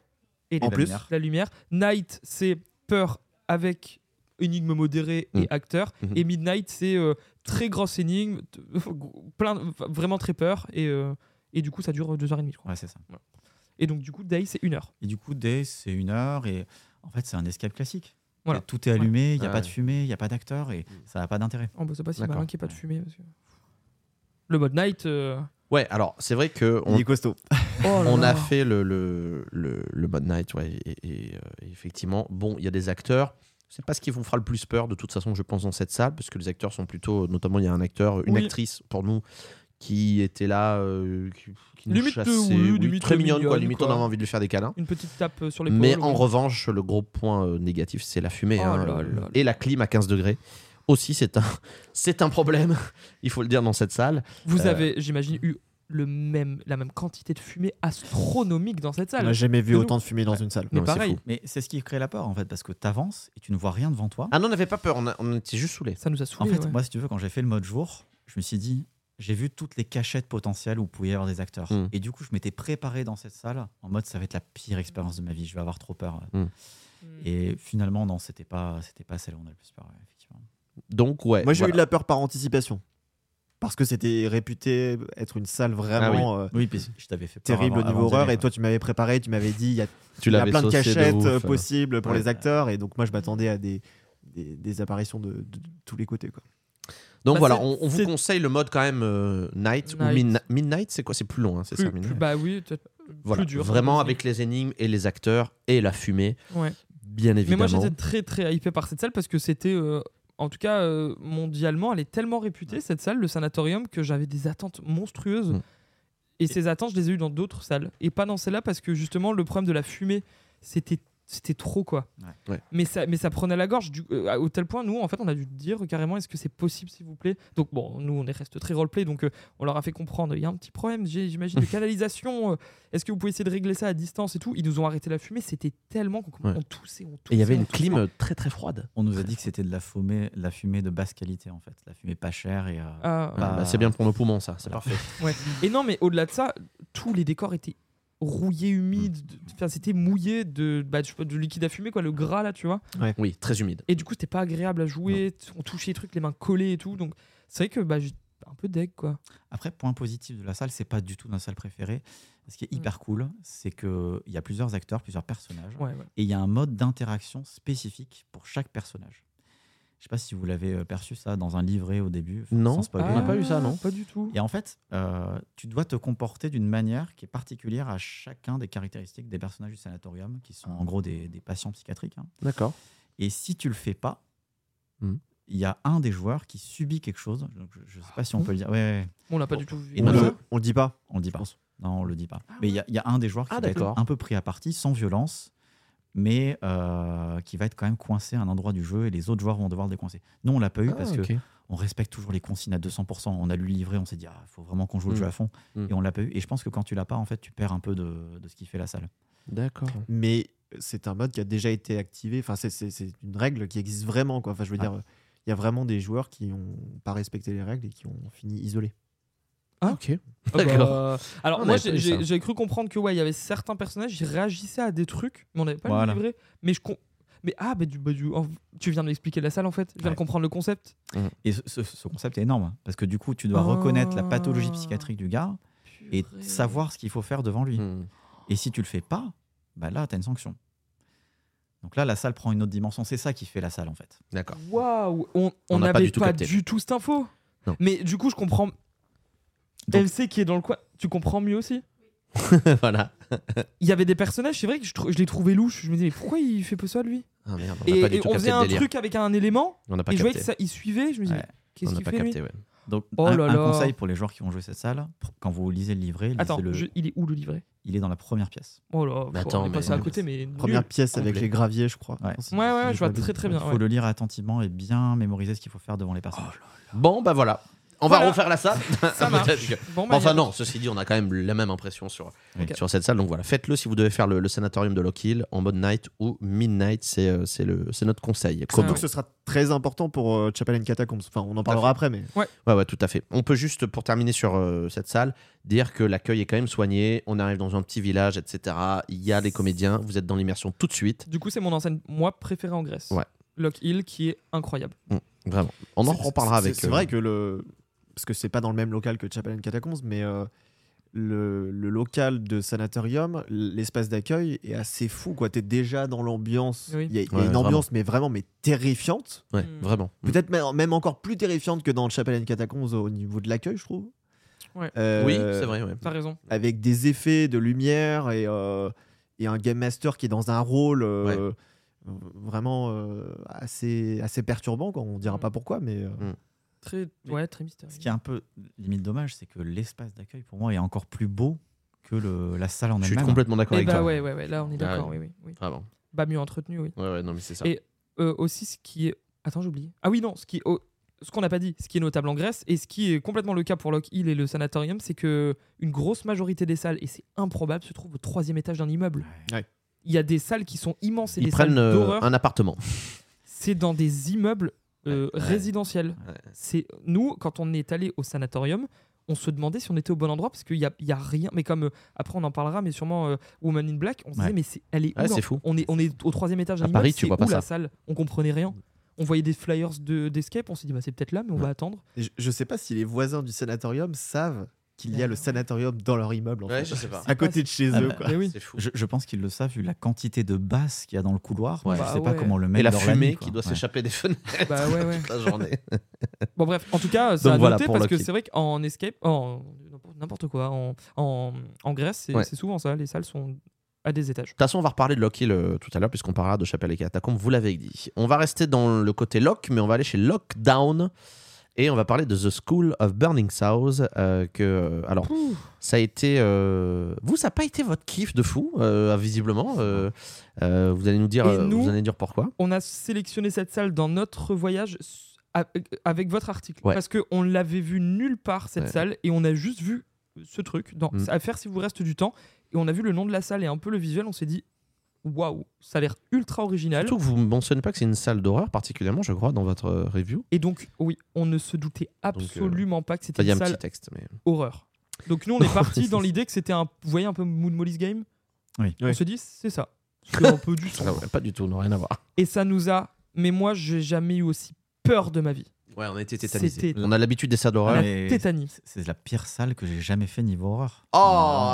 Et En la plus. lumière. la lumière. Night, c'est peur avec énigme modérée et Mm. acteur. Mhm. Et Midnight, c'est euh, très grosse énigme, [laughs] plein, de- vraiment très peur. Et, euh, et du coup, ça dure deux heures et demie. je crois. Ouais, c'est ça. Et donc, du coup, Day, c'est une heure. Et du coup, D, c'est une heure. Et en fait, c'est un escape classique. Voilà. Tout est allumé, il n'y a Ah pas ouais. de fumée, il n'y a pas d'acteur. Et ça n'a pas d'intérêt. Oh, bah, c'est pas si malin qu'il n'y ait pas de fumée. parce que- Le mode Night. euh, Ouais, alors c'est vrai que on, Il est costaud. [laughs] oh là on là. a fait le, le, le, le mode night, ouais, et, et, euh, effectivement, bon, il y a des acteurs. C'est pas ce qui vous fera le plus peur de toute façon, je pense, dans cette salle, parce que les acteurs sont plutôt, notamment, il y a un acteur, une Oui. actrice pour nous qui était là, euh, qui, qui nous Limite, chassait, euh, oui, limite très mignonne, quoi. Limite, quoi. on avait envie de lui faire des câlins. Une petite tape euh, sur l'épaule. Mais en oui. revanche, le gros point euh, négatif, c'est la fumée. Oh hein, là là là. Et la clim à 15 degrés. Aussi, c'est un, [laughs] c'est un problème, [laughs] il faut le dire dans cette salle. Vous Euh, avez, j'imagine, eu le même, la même quantité de fumée astronomique dans cette On salle. n'a jamais vu autant de fumée dans une salle. Mais Non, pareil. Mais c'est ce qui crée la peur, en fait, parce que tu avances et tu ne vois rien devant toi. Ah non, on n'avait pas peur, on, a- on était juste saoulés. ça nous a En saoulés. fait, ouais. moi, si tu veux, quand j'ai fait le mode jour, je me suis dit, j'ai vu toutes les cachettes potentielles où il pouvait y avoir des acteurs. Mm. Et du coup, je m'étais préparé dans cette salle en mode, ça va être la pire expérience de ma vie, je vais avoir trop peur. Mm. Et finalement, non, c'était pas, c'était pas celle où on a le plus peur, effectivement. Donc, ouais. Moi, j'ai voilà. eu de la peur par anticipation. parce que c'était réputé être une salle vraiment euh, Oui, puis je t'avais fait peur terrible avant- au niveau horreur. Et toi, tu m'avais préparé, tu m'avais dit il y a, Tu il y a l'avais plein de cachettes ouf, euh, euh. possibles pour Ouais. les acteurs. Et donc, moi, je m'attendais à des, des, des apparitions de, de- de tous les côtés. Quoi. Donc Bah, voilà, on, on vous conseille le mode quand même euh, night, ou midna- midnight, c'est quoi? C'est plus long, hein, c'est ça, plus- bah oui, Voilà, plus dur. vraiment avec les énigmes et les acteurs et la fumée, Ouais. bien Mais évidemment. moi j'étais très très hypé par cette salle parce que c'était, euh, en tout cas euh, mondialement, elle est tellement réputée cette salle, le sanatorium, que j'avais des attentes monstrueuses. Mm. Et ces attentes, je les ai eues dans d'autres salles. Et pas dans celle-là parce que justement le problème de la fumée, c'était c'était trop quoi. Ouais. Ouais. Mais ça mais ça prenait la gorge du, euh, au tel point nous en fait on a dû dire carrément est-ce que c'est possible s'il vous plaît? Donc bon nous on est reste très roleplay donc euh, on leur a fait comprendre il y a un petit problème j'ai- j'imagine de [laughs] canalisation. euh, est-ce que vous pouvez essayer de régler ça à distance et tout? Ils nous ont arrêté la fumée c'était tellement qu'on Ouais. on toussait on toussait. Et il y avait une clim très très froide. On nous a dit que c'était de la fumée, la fumée de basse qualité en fait, la fumée pas chère et euh, Ah, Bah, Bah, c'est bien pour nos poumons, ça, c'est voilà. parfait. ouais. Et non, mais au-delà de ça, tous les décors étaient rouillés, humides. de- Enfin, c'était mouillé de, bah, de liquide à fumer, quoi, le gras là, tu vois. Oui, très humide. Et du coup, c'était pas agréable à jouer. On touchait les trucs, les mains collées et tout. Donc, c'est vrai que bah, j'ai un peu deg, quoi. Après, point positif de la salle, c'est pas du tout ma salle préférée. Ce qui est hyper cool, c'est qu'il y a plusieurs acteurs, plusieurs personnages, Ouais, ouais. et il y a un mode d'interaction spécifique pour chaque personnage. Je sais pas si vous l'avez euh, perçu ça dans un livret au début. enfin, Non. sans spoiler. On n'a pas eu ça, non Pas du tout. Et en fait, euh, tu dois te comporter d'une manière qui est particulière à chacun des caractéristiques des personnages du sanatorium, qui sont en gros des, des patients psychiatriques. hein. D'accord. Et si tu le fais pas, il Mhm. y a un des joueurs qui subit quelque chose. Donc, je ne sais pas si on peut le dire. Ouais, ouais. On l'a pas Bon. du tout vu. Et On, le, on le dit pas. on le dit pas. Non, on le dit pas. Mais il y, a- il y a un des joueurs qui Ah, va être un peu pris à partie, sans violence, mais euh, qui va être quand même coincé à un endroit du jeu et les autres joueurs vont devoir le décoincer. Nous, on l'a pas eu parce Ah, que on respecte toujours les consignes à 200%. On a lu le livret, on s'est dit, il faut vraiment qu'on joue le Mm. jeu à fond. Mm. Et on l'a pas eu. Et je pense que quand tu l'as pas, en fait, tu perds un peu de, de ce qui fait la salle. D'accord. Mais c'est un mode qui a déjà été activé. Enfin, c'est- c'est c'est une règle qui existe vraiment. Quoi. Enfin, je veux Ouais. dire, il y a vraiment des joueurs qui n'ont pas respecté les règles et qui ont fini isolés. Ah, ok. [laughs] Ah bah, D'accord. alors On moi pas j'ai- cru comprendre que ouais il y avait certains personnages qui réagissaient à des trucs mais on n'avait pas Voilà. le livret mais je com- mais ah bah, du, bah, du- en- tu viens de m'expliquer la salle en fait je viens Ouais. de comprendre le concept Et ce, ce- ce concept est énorme hein, parce que du coup, tu dois Ah. reconnaître la pathologie psychiatrique du gars et Purée. savoir ce qu'il faut faire devant lui. Hmm. Et si tu le fais pas, bah là, tu as une sanction. Donc là, la salle prend une autre dimension. C'est ça qui fait la salle, en fait. D'accord. Waouh, on On n'a pas du tout capté. du tout cette info. Non. Mais du coup, je comprends. Donc- LC qui est dans le coin, tu comprends mieux aussi. [laughs] voilà. Il y avait des personnages, c'est vrai que je, je l'ai trouvé louche. Je me disais, mais pourquoi il fait pas ça lui? Ah merde, on Et, pas du et tout on capté faisait le un délire. truc avec un élément, On n'a pas et je voyais que capté. ça, il suivait. Je me disais, Ouais. On qu'est-ce n'a qu'il pas fait lui capté, ouais. Donc, Oh un, là un là. conseil pour les joueurs qui vont jouer cette salle, pour- quand vous lisez le livret, Attends, lisez-le. je- il est où le livret? Il est dans la première pièce. Oh là, Mais faut- attends, on est mais- passé à côté, mais. nul. Première pièce avec complet. les graviers, je crois. Ouais. Ouais, ouais, si je vois pas de très très Il bien. faut ouais. le lire attentivement et bien mémoriser ce qu'il faut faire devant les personnages. Bon, bah voilà. On va refaire la salle. Ça [laughs] que- Bon, bah, Enfin non, ceci dit, on a quand même la même impression sur, sur cette salle. Donc voilà, faites-le si vous devez faire le, le sanatorium de Lock Hill en mode night ou midnight. C'est euh, c'est le- c'est notre conseil. Surtout que ce sera très important pour euh, Chapel and Catacombs. Enfin, on en parlera après, mais Ouais, ouais, tout à fait. On peut juste, pour terminer sur euh, cette salle, dire que l'accueil est quand même soigné. On arrive dans un petit village, etc. Il y a les comédiens. Vous êtes dans l'immersion tout de suite. Du coup, c'est mon enseigne, moi, préférée en Grèce. Ouais. Lock Hill, qui est incroyable. Vraiment. On en reparlera avec. C'est euh, vrai que le. Parce que c'est pas dans le même local que Chapel and Catacombs, mais euh, le, le local de sanatorium, l'espace d'accueil est assez fou. Tu es déjà dans l'ambiance. Oui. Il y a, il y a Ouais, une ambiance, mais vraiment mais terrifiante. Ouais, Mm. vraiment. Peut-être même, même encore plus terrifiante que dans Chapel and Catacombs au niveau de l'accueil, je trouve. Ouais. Euh, Oui, c'est vrai. ouais. T'as raison. Avec des effets de lumière et, euh, et un game master qui est dans un rôle euh, vraiment euh, assez, assez perturbant. Quoi. On dira Mm. pas pourquoi, mais. euh, Mm. Très, Mais ouais, très mystérieux. Ce qui est un peu limite dommage, c'est que l'espace d'accueil, pour moi, est encore plus beau que le- la salle en Je suis elle-même. complètement d'accord Eh avec bah toi. ouais, ouais, ouais, là on est Ah d'accord, ouais. oui, oui, oui. Vraiment. Bah mieux entretenu, oui. Ouais, ouais, non, mais c'est ça. Et euh, aussi ce qui est... Attends, j'ai oublié. Ah oui, non, ce qui oh, ce qu'on n'a pas dit, ce qui est notable en Grèce, et ce qui est complètement le cas pour Lock Hill et le sanatorium, c'est que une grosse majorité des salles, et c'est improbable, se trouvent au troisième étage d'un immeuble. Ouais. Il y a des salles qui sont immenses et Ils des prennent salles euh, d'horreur. un appartement. C'est dans des immeubles euh, Ouais. Ouais. C'est nous quand on est allé au sanatorium, on se demandait si on était au bon endroit parce qu'il y a, il y a rien. Mais comme euh, après on en parlera, mais sûrement euh, Woman in Black, on se disait mais c'est, elle est où Ouais, l'en- c'est fou. On est on est au troisième étage d'un À immeuble. Paris, tu vois pas où la ça. salle? On comprenait rien. On voyait des flyers de- d'escape, on s'est dit bah c'est peut-être là, mais on va attendre. Je, je sais pas si les voisins du sanatorium savent qu'il y a le sanatorium dans leur immeuble. En Ouais, fait. je sais pas. À côté de chez Ah eux. bah, quoi. Oui. C'est fou. Je, je pense qu'ils le savent vu la quantité de basses qu'il y a dans le couloir. Ouais. Je Bah sais pas ouais. comment le mettre Et la fumée nuit, qui doit Ouais. s'échapper des fenêtres Bah ouais, [laughs] ouais. toute la journée. Bon bref, en tout cas, ça Donc a voilà noté pour parce que c'est vrai qu'en escape, en n'importe quoi, en, en, en Grèce, c'est Ouais. c'est souvent ça. Les salles sont à des étages. De toute façon, on va reparler de Lock Hill euh, tout à l'heure, puisqu'on parlera de Chapelle et Catacombes, vous l'avez dit. On va rester dans le côté Lock, mais on va aller chez Lockdown. Et on va parler de The School of Burning South. euh, que, euh, alors, ça a été. euh, Vous, ça n'a pas été votre kiff de fou, euh, visiblement. vous allez nous dire, nous- vous allez dire pourquoi. On a sélectionné cette salle dans notre voyage avec votre article Ouais. parce qu'on l'avait vu nulle part cette Ouais. salle et on a juste vu ce truc dans, Mm. à faire si vous reste du temps et on a vu le nom de la salle et un peu le visuel. On s'est dit waouh, ça a l'air ultra original. Surtout que vous ne mentionnez pas que c'est une salle d'horreur, particulièrement, je crois, dans votre euh, review. Et donc oui, on ne se doutait absolument pas que c'était Enfin, Il y a une un salle petit texte. Mais... horreur. Donc nous on [laughs] est parti dans l'idée que c'était un, vous voyez un peu Moon Molly's Game. Oui. On Oui. se dit c'est ça. C'est un peu du [laughs] ouais, pas du tout, non, rien à voir. Et ça nous a. Mais moi, j'ai jamais eu aussi peur de ma vie. Ouais, on a été tétanisés. C'était- On a l'habitude des salles d'horreur. La mais tétanie. c'est- la pire salle que j'ai jamais fait niveau horreur. Oh,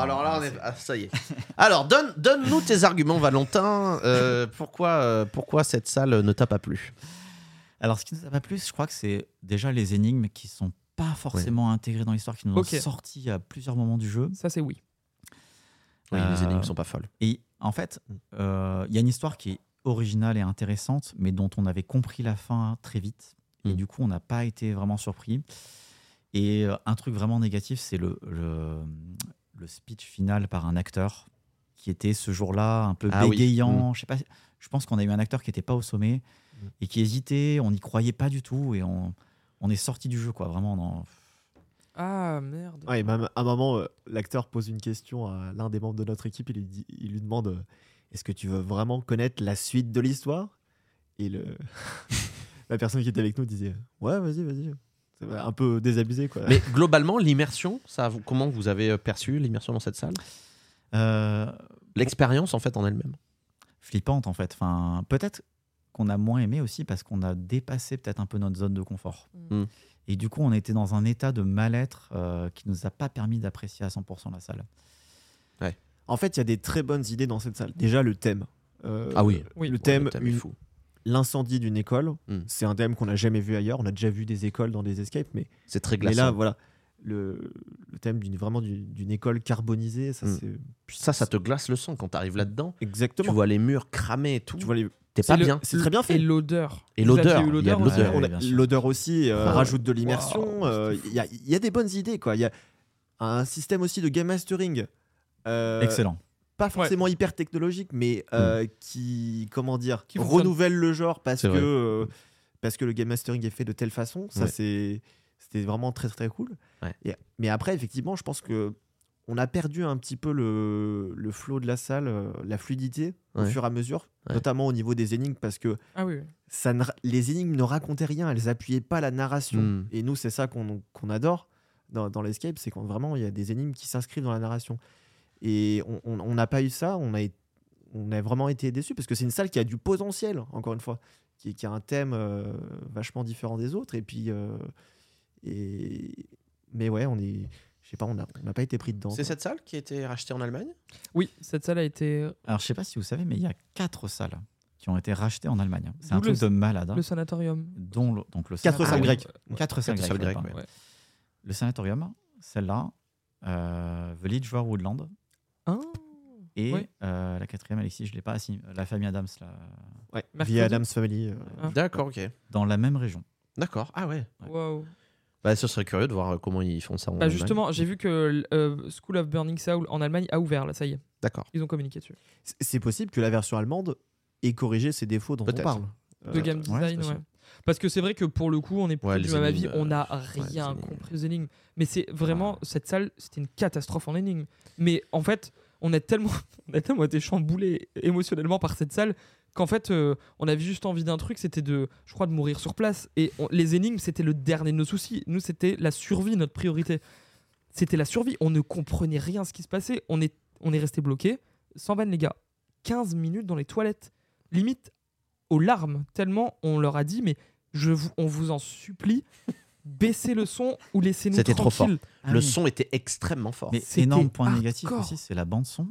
alors là, on est. ah, ça y est. Alors, donne, donne-nous tes arguments, Valentin. Euh, pourquoi, euh, pourquoi cette salle ne t'a pas plu? Alors, ce qui nous a pas plu, je crois que c'est déjà les énigmes qui sont pas forcément intégrées dans l'histoire, qui nous Ok. ont sortis à plusieurs moments du jeu. Ça, c'est oui. Oui, Euh, les énigmes sont pas folles. Et en fait, euh, il y a une histoire qui est originale et intéressante, mais dont on avait compris la fin très vite. Et Mm. du coup, on n'a pas été vraiment surpris. Et euh, un truc vraiment négatif, c'est le, le, le speech final par un acteur qui était ce jour-là un peu Ah oui. bégayant. Je sais pas. Je pense qu'on a eu un acteur qui n'était pas au sommet Mm. et qui hésitait. On n'y croyait pas du tout et on, on est sorti du jeu, quoi. Vraiment. dans- Ah, merde. Ouais, même à un moment, euh, l'acteur pose une question à l'un des membres de notre équipe. Il lui, dit- il lui demande euh, Est-ce que tu veux vraiment connaître la suite de l'histoire? Et le... [laughs] la personne qui était avec nous disait Ouais, vas-y, vas-y. C'est un peu désabusé, quoi. Mais globalement, l'immersion, ça, comment vous avez euh, perçu l'immersion dans cette salle? Euh, L'expérience, en fait, en elle-même. flippante en fait. Enfin, peut-être qu'on a moins aimé aussi parce qu'on a dépassé peut-être un peu notre zone de confort. Mm. Et du coup, on était dans un état de mal-être euh, qui nous a pas permis d'apprécier à 100% la salle. En fait, il y a des très bonnes idées dans cette salle. Déjà, le thème. Euh, Ah oui. Oui. Le thème, Le thème est une- fou. L'incendie d'une école, Mm. c'est un thème qu'on n'a jamais vu ailleurs. On a déjà vu des écoles dans des escapes, mais, C'est très mais glaçant. là, voilà. Le, le thème d'une vraiment d'une école carbonisée, ça, Mm. c'est. Ça, ça te glace le sang quand t'arrives là-dedans. Exactement. Tu vois les murs cramés et tout. Tu vois les- T'es C'est pas le- bien. C'est très bien fait. Et l'odeur. Et l'odeur, aussi l'odeur. Aussi euh, Ouais. rajoute de l'immersion. Wow, euh, Il y, a, il y a des bonnes idées. quoi. Il y a un système aussi de game mastering. euh, Excellent. Pas forcément hyper technologique, mais euh, qui, comment dire, Qui renouvelle le genre parce que, euh, parce que le game mastering est fait de telle façon. Ça, Ouais. c'est c'était vraiment très très cool. Ouais. Et- mais après, effectivement, je pense que on a perdu un petit peu le, le flow de la salle, euh, la fluidité au fur et à mesure, Ouais. notamment au niveau des énigmes, parce que Ah oui. ça ne les énigmes ne racontaient rien, elles appuyaient pas la narration. Mm. Et nous, c'est ça qu'on qu'on adore dans, dans l'escape, c'est quand vraiment il y a des énigmes qui s'inscrivent dans la narration. Et on- n'a pas eu ça, on a, on a vraiment été déçus parce que c'est une salle qui a du potentiel, encore une fois, qui, qui a un thème euh, vachement différent des autres. Et puis, euh, et, mais ouais, on est, je sais pas, on n'a pas été pris dedans. C'est cette salle qui a été rachetée en Allemagne? Oui, cette salle a été. Alors, je sais pas si vous savez, mais il y a quatre salles qui ont été rachetées en Allemagne. C'est un truc de malade. hein. Le sanatorium. dont le, donc le Quatre sanatorium- salles grecques. Quatre salles Quatre salles grecques. Ouais. Le sanatorium, celle-là, euh, The Lidgeworth Woodland Ah, et Ouais. euh, la quatrième, Alexis, je l'ai pas, ah, si, la famille Adams, là, Ouais, Mercredi. via Adams Family. euh, Ah. D'accord, ok. dans la même région. D'accord. Ah ouais. waouh. Bah, ce serait curieux de voir euh, comment ils font ça en Bah Allemagne. justement, j'ai vu que euh, School of Burning Soul en Allemagne a ouvert, là, ça y est. D'accord. Ils ont communiqué dessus. c'est- possible que la version allemande ait corrigé ces défauts dont on parle. De Euh, game ouais, design, ouais. Parce que c'est vrai que pour le coup, on est plus Ouais, du même avis, on n'a euh, ouais, les rien compris aux énigmes. Mais c'est vraiment, cette salle, c'était une catastrophe en énigmes. Mais en fait, on a tellement, [laughs] on a tellement été chamboulé émotionnellement par cette salle qu'en fait, euh, on avait juste envie d'un truc, c'était de, je crois, de mourir sur place. Et on- les énigmes, c'était le dernier de nos soucis. Nous, c'était la survie, notre priorité. C'était la survie. On ne comprenait rien à ce qui se passait. On est, on est resté bloqué. Sans vanne, les gars. 15 minutes dans les toilettes. Limite, aux larmes, tellement on leur a dit, mais je vous, on vous en supplie, [laughs] baissez le son ou laissez-nous C'était trop tranquille. le son était extrêmement fort. Mais C'était énorme point négatif hardcore. aussi, c'est la bande son.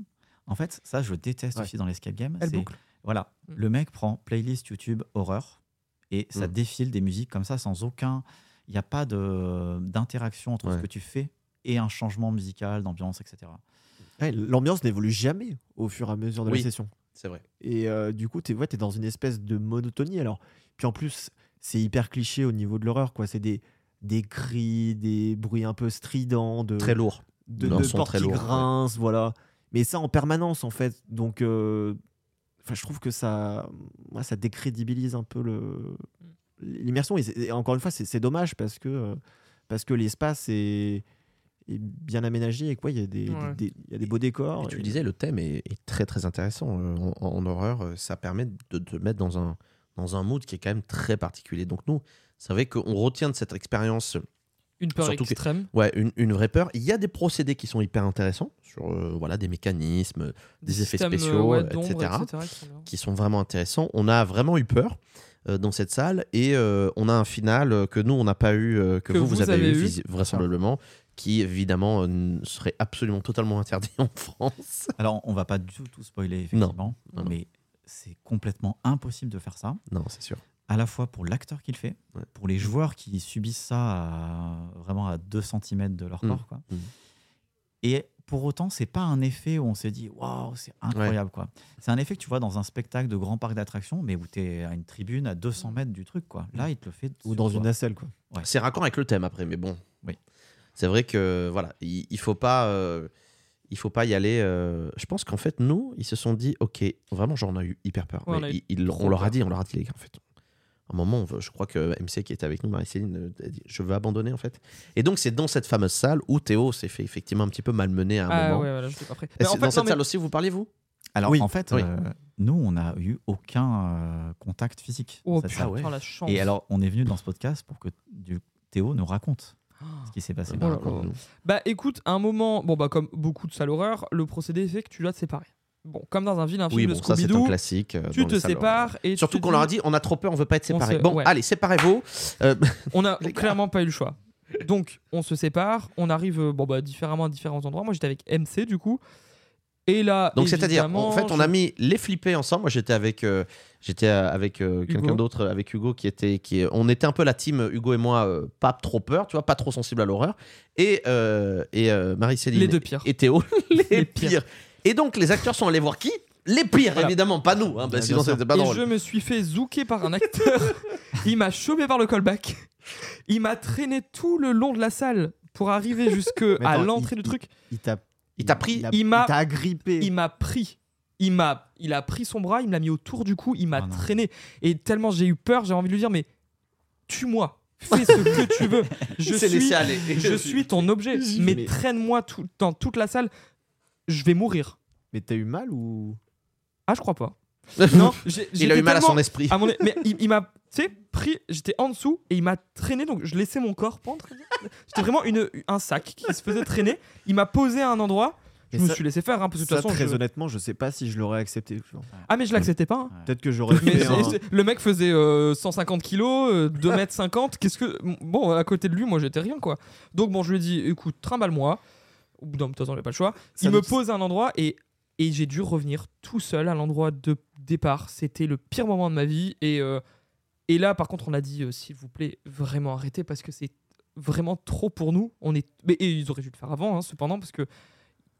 En fait, ça, je déteste Ouais. aussi dans l'escape game. Elle c'est- boucle. Voilà, Mm. le mec prend playlist YouTube horreur et ça Mm. défile des musiques comme ça sans aucun. Il n'y a pas de- d'interaction entre Ouais. ce que tu fais et un changement musical, d'ambiance, etc. Ouais, L'ambiance n'évolue jamais au fur et à mesure de Oui. la session. C'est vrai. Et euh, du coup, tu es, dans une espèce de monotonie. Alors, puis en plus, c'est hyper cliché au niveau de l'horreur. quoi. C'est des, des cris, des bruits un peu stridents, de, Très lourd. de, de son portes très qui ouais. grincent, voilà. Mais ça en permanence, en fait. Donc, euh, enfin, je trouve que ça, moi, ça décrédibilise un peu le l'immersion. Et, encore une fois, c'est c'est dommage parce que, euh, parce que l'espace est, est bien aménagé et quoi. Il y, a des- Ouais. des- il y a des beaux décors. Et tu et- disais, le thème est, est très très intéressant. Euh, En, en horreur, ça permet de te mettre dans un, dans un mood qui est quand même très particulier. Donc nous, c'est vrai qu'on retient de cette expérience Une peur Surtout que- extrême. ouais, une, une vraie peur. Il y a des procédés qui sont hyper intéressants sur euh, voilà, des mécanismes, des effets euh, spéciaux, ouais, euh, etc., etc., qui sont vraiment intéressants. On a vraiment eu peur euh, dans cette salle et euh, on a un final euh, que nous, on n'a pas eu, euh, que, Que vous, vous, vous avez, avez eu, vraisemblablement, qui évidemment euh, serait absolument totalement interdit [laughs] en France. Alors, on va pas du tout, tout spoiler, effectivement, Non, non. mais c'est complètement impossible de faire ça, Non, c'est sûr. à la fois pour l'acteur qui le fait, Ouais. pour les joueurs qui subissent ça à- vraiment à 2 cm de leur Mm. corps. Quoi. Mm. Et pour autant, c'est pas un effet où on s'est dit waouh, c'est incroyable. quoi. C'est un effet que tu vois dans un spectacle de grand parc d'attractions, mais où tu es à une tribune à 200 mètres du truc. quoi. Là, il te le fait. Ou dans toi. une nacelle, quoi. Ouais. C'est raccord avec le thème après, mais bon. Oui. C'est vrai que voilà, il, il faut pas, euh, il faut pas y aller. euh, je pense qu'en fait, nous, ils se sont dit, ok, vraiment, j'en ai eu hyper peur. Ouais, on Mais a eu ils- ils- trop on leur a peur. dit, on leur a dit les gars, en fait. À un moment, veut- je crois que MC qui était avec nous, Marie-Céline, euh, a dit, je veux abandonner en fait. Et donc c'est dans cette fameuse salle où Théo s'est fait effectivement un petit peu malmener à un Ah moment. ouais, voilà, pas prêt. Mais dans cette mais- salle aussi, vous parlez vous? Alors, Oui. en fait, Oui. euh, nous, on n'a eu aucun euh, contact physique. Oh putain, chance. Et alors, on est venu dans ce podcast pour que du, Théo nous raconte Ah. Ce qui s'est passé. Bah, là là. raconte-nous. Bah écoute, à un moment, bon bah comme beaucoup de salles horreur, le procédé fait que tu dois te séparer. Bon, comme dans un vilain film Oui, de bon, ça c'est un classique. euh, tu dans te sépares et Surtout tu qu'on leur a dit, on a trop peur, on veut pas être séparés. Bon, ouais. allez, séparez-vous. Euh, [laughs] On a clairement pas eu le choix. Donc, on se sépare, on arrive euh, bon, bah, différemment à différents endroits. Moi, j'étais avec MC du coup. Et là, Donc c'est-à-dire, en fait, on a mis les flippés ensemble. Moi, j'étais avec, euh, j'étais euh, avec euh, quelqu'un Hugo. d'autre, avec Hugo, qui était, qui, on était un peu la team Hugo et moi, euh, pas trop peur, tu vois, pas trop sensible à l'horreur, et euh, et euh, Marie-Céline Les deux pires. et Théo, [laughs] les, Les pires. pires. Et donc les acteurs sont allés voir qui? Les pires, Voilà. évidemment, pas nous, hein, bah, Bien sinon c'était pas et drôle. je me suis fait zouker par un acteur. [laughs] il m'a chopé par le callback. Il m'a traîné tout le long de la salle pour arriver jusque [laughs] à l'entrée du truc. Il t'a Il t'a pris Il m'a- t'a agrippé. Il m'a pris. Il m'a, il a pris son bras, il me l'a mis autour du cou, il m'a Oh non. traîné. Et tellement j'ai eu peur, j'ai envie de lui dire mais tue-moi, fais ce que tu veux. [laughs] Je suis, laissé aller. je [laughs] suis ton objet. Mais Mais- traîne-moi tout, dans toute la salle. Je vais mourir. Mais t'as eu mal ou? Ah, je crois pas. [laughs] non, il a eu mal à son esprit. à mon- Mais il, il m'a, tu sais, pris. J'étais en dessous et il m'a traîné. Donc je laissais mon corps pendre. J'étais vraiment une, un sac qui se faisait traîner. Il m'a posé à un endroit. Je Mais me ça- suis laissé faire. Hein, parce que de Ça, toute façon, très je- honnêtement, je sais pas si je l'aurais accepté. genre. Ah, mais je l'acceptais pas. hein. Peut-être que j'aurais Mais fait un- c'est- c'est- le mec faisait euh, 150 kilos, euh, 2 [laughs] mètres 50. Qu'est-ce que. Bon, à côté de lui, moi, j'étais rien, quoi. Donc, bon, je lui ai dit, écoute, trimballe-moi. Au bout d'un de toute façon, j'ai pas le choix. Ça Il me nous- pose à un endroit et, et j'ai dû revenir tout seul à l'endroit de départ. C'était le pire moment de ma vie. Et, euh, et là, par contre, on a dit, euh, s'il vous plaît, vraiment arrêtez parce que c'est vraiment trop pour nous. On est... Mais, et ils auraient dû le faire avant, hein, cependant, parce que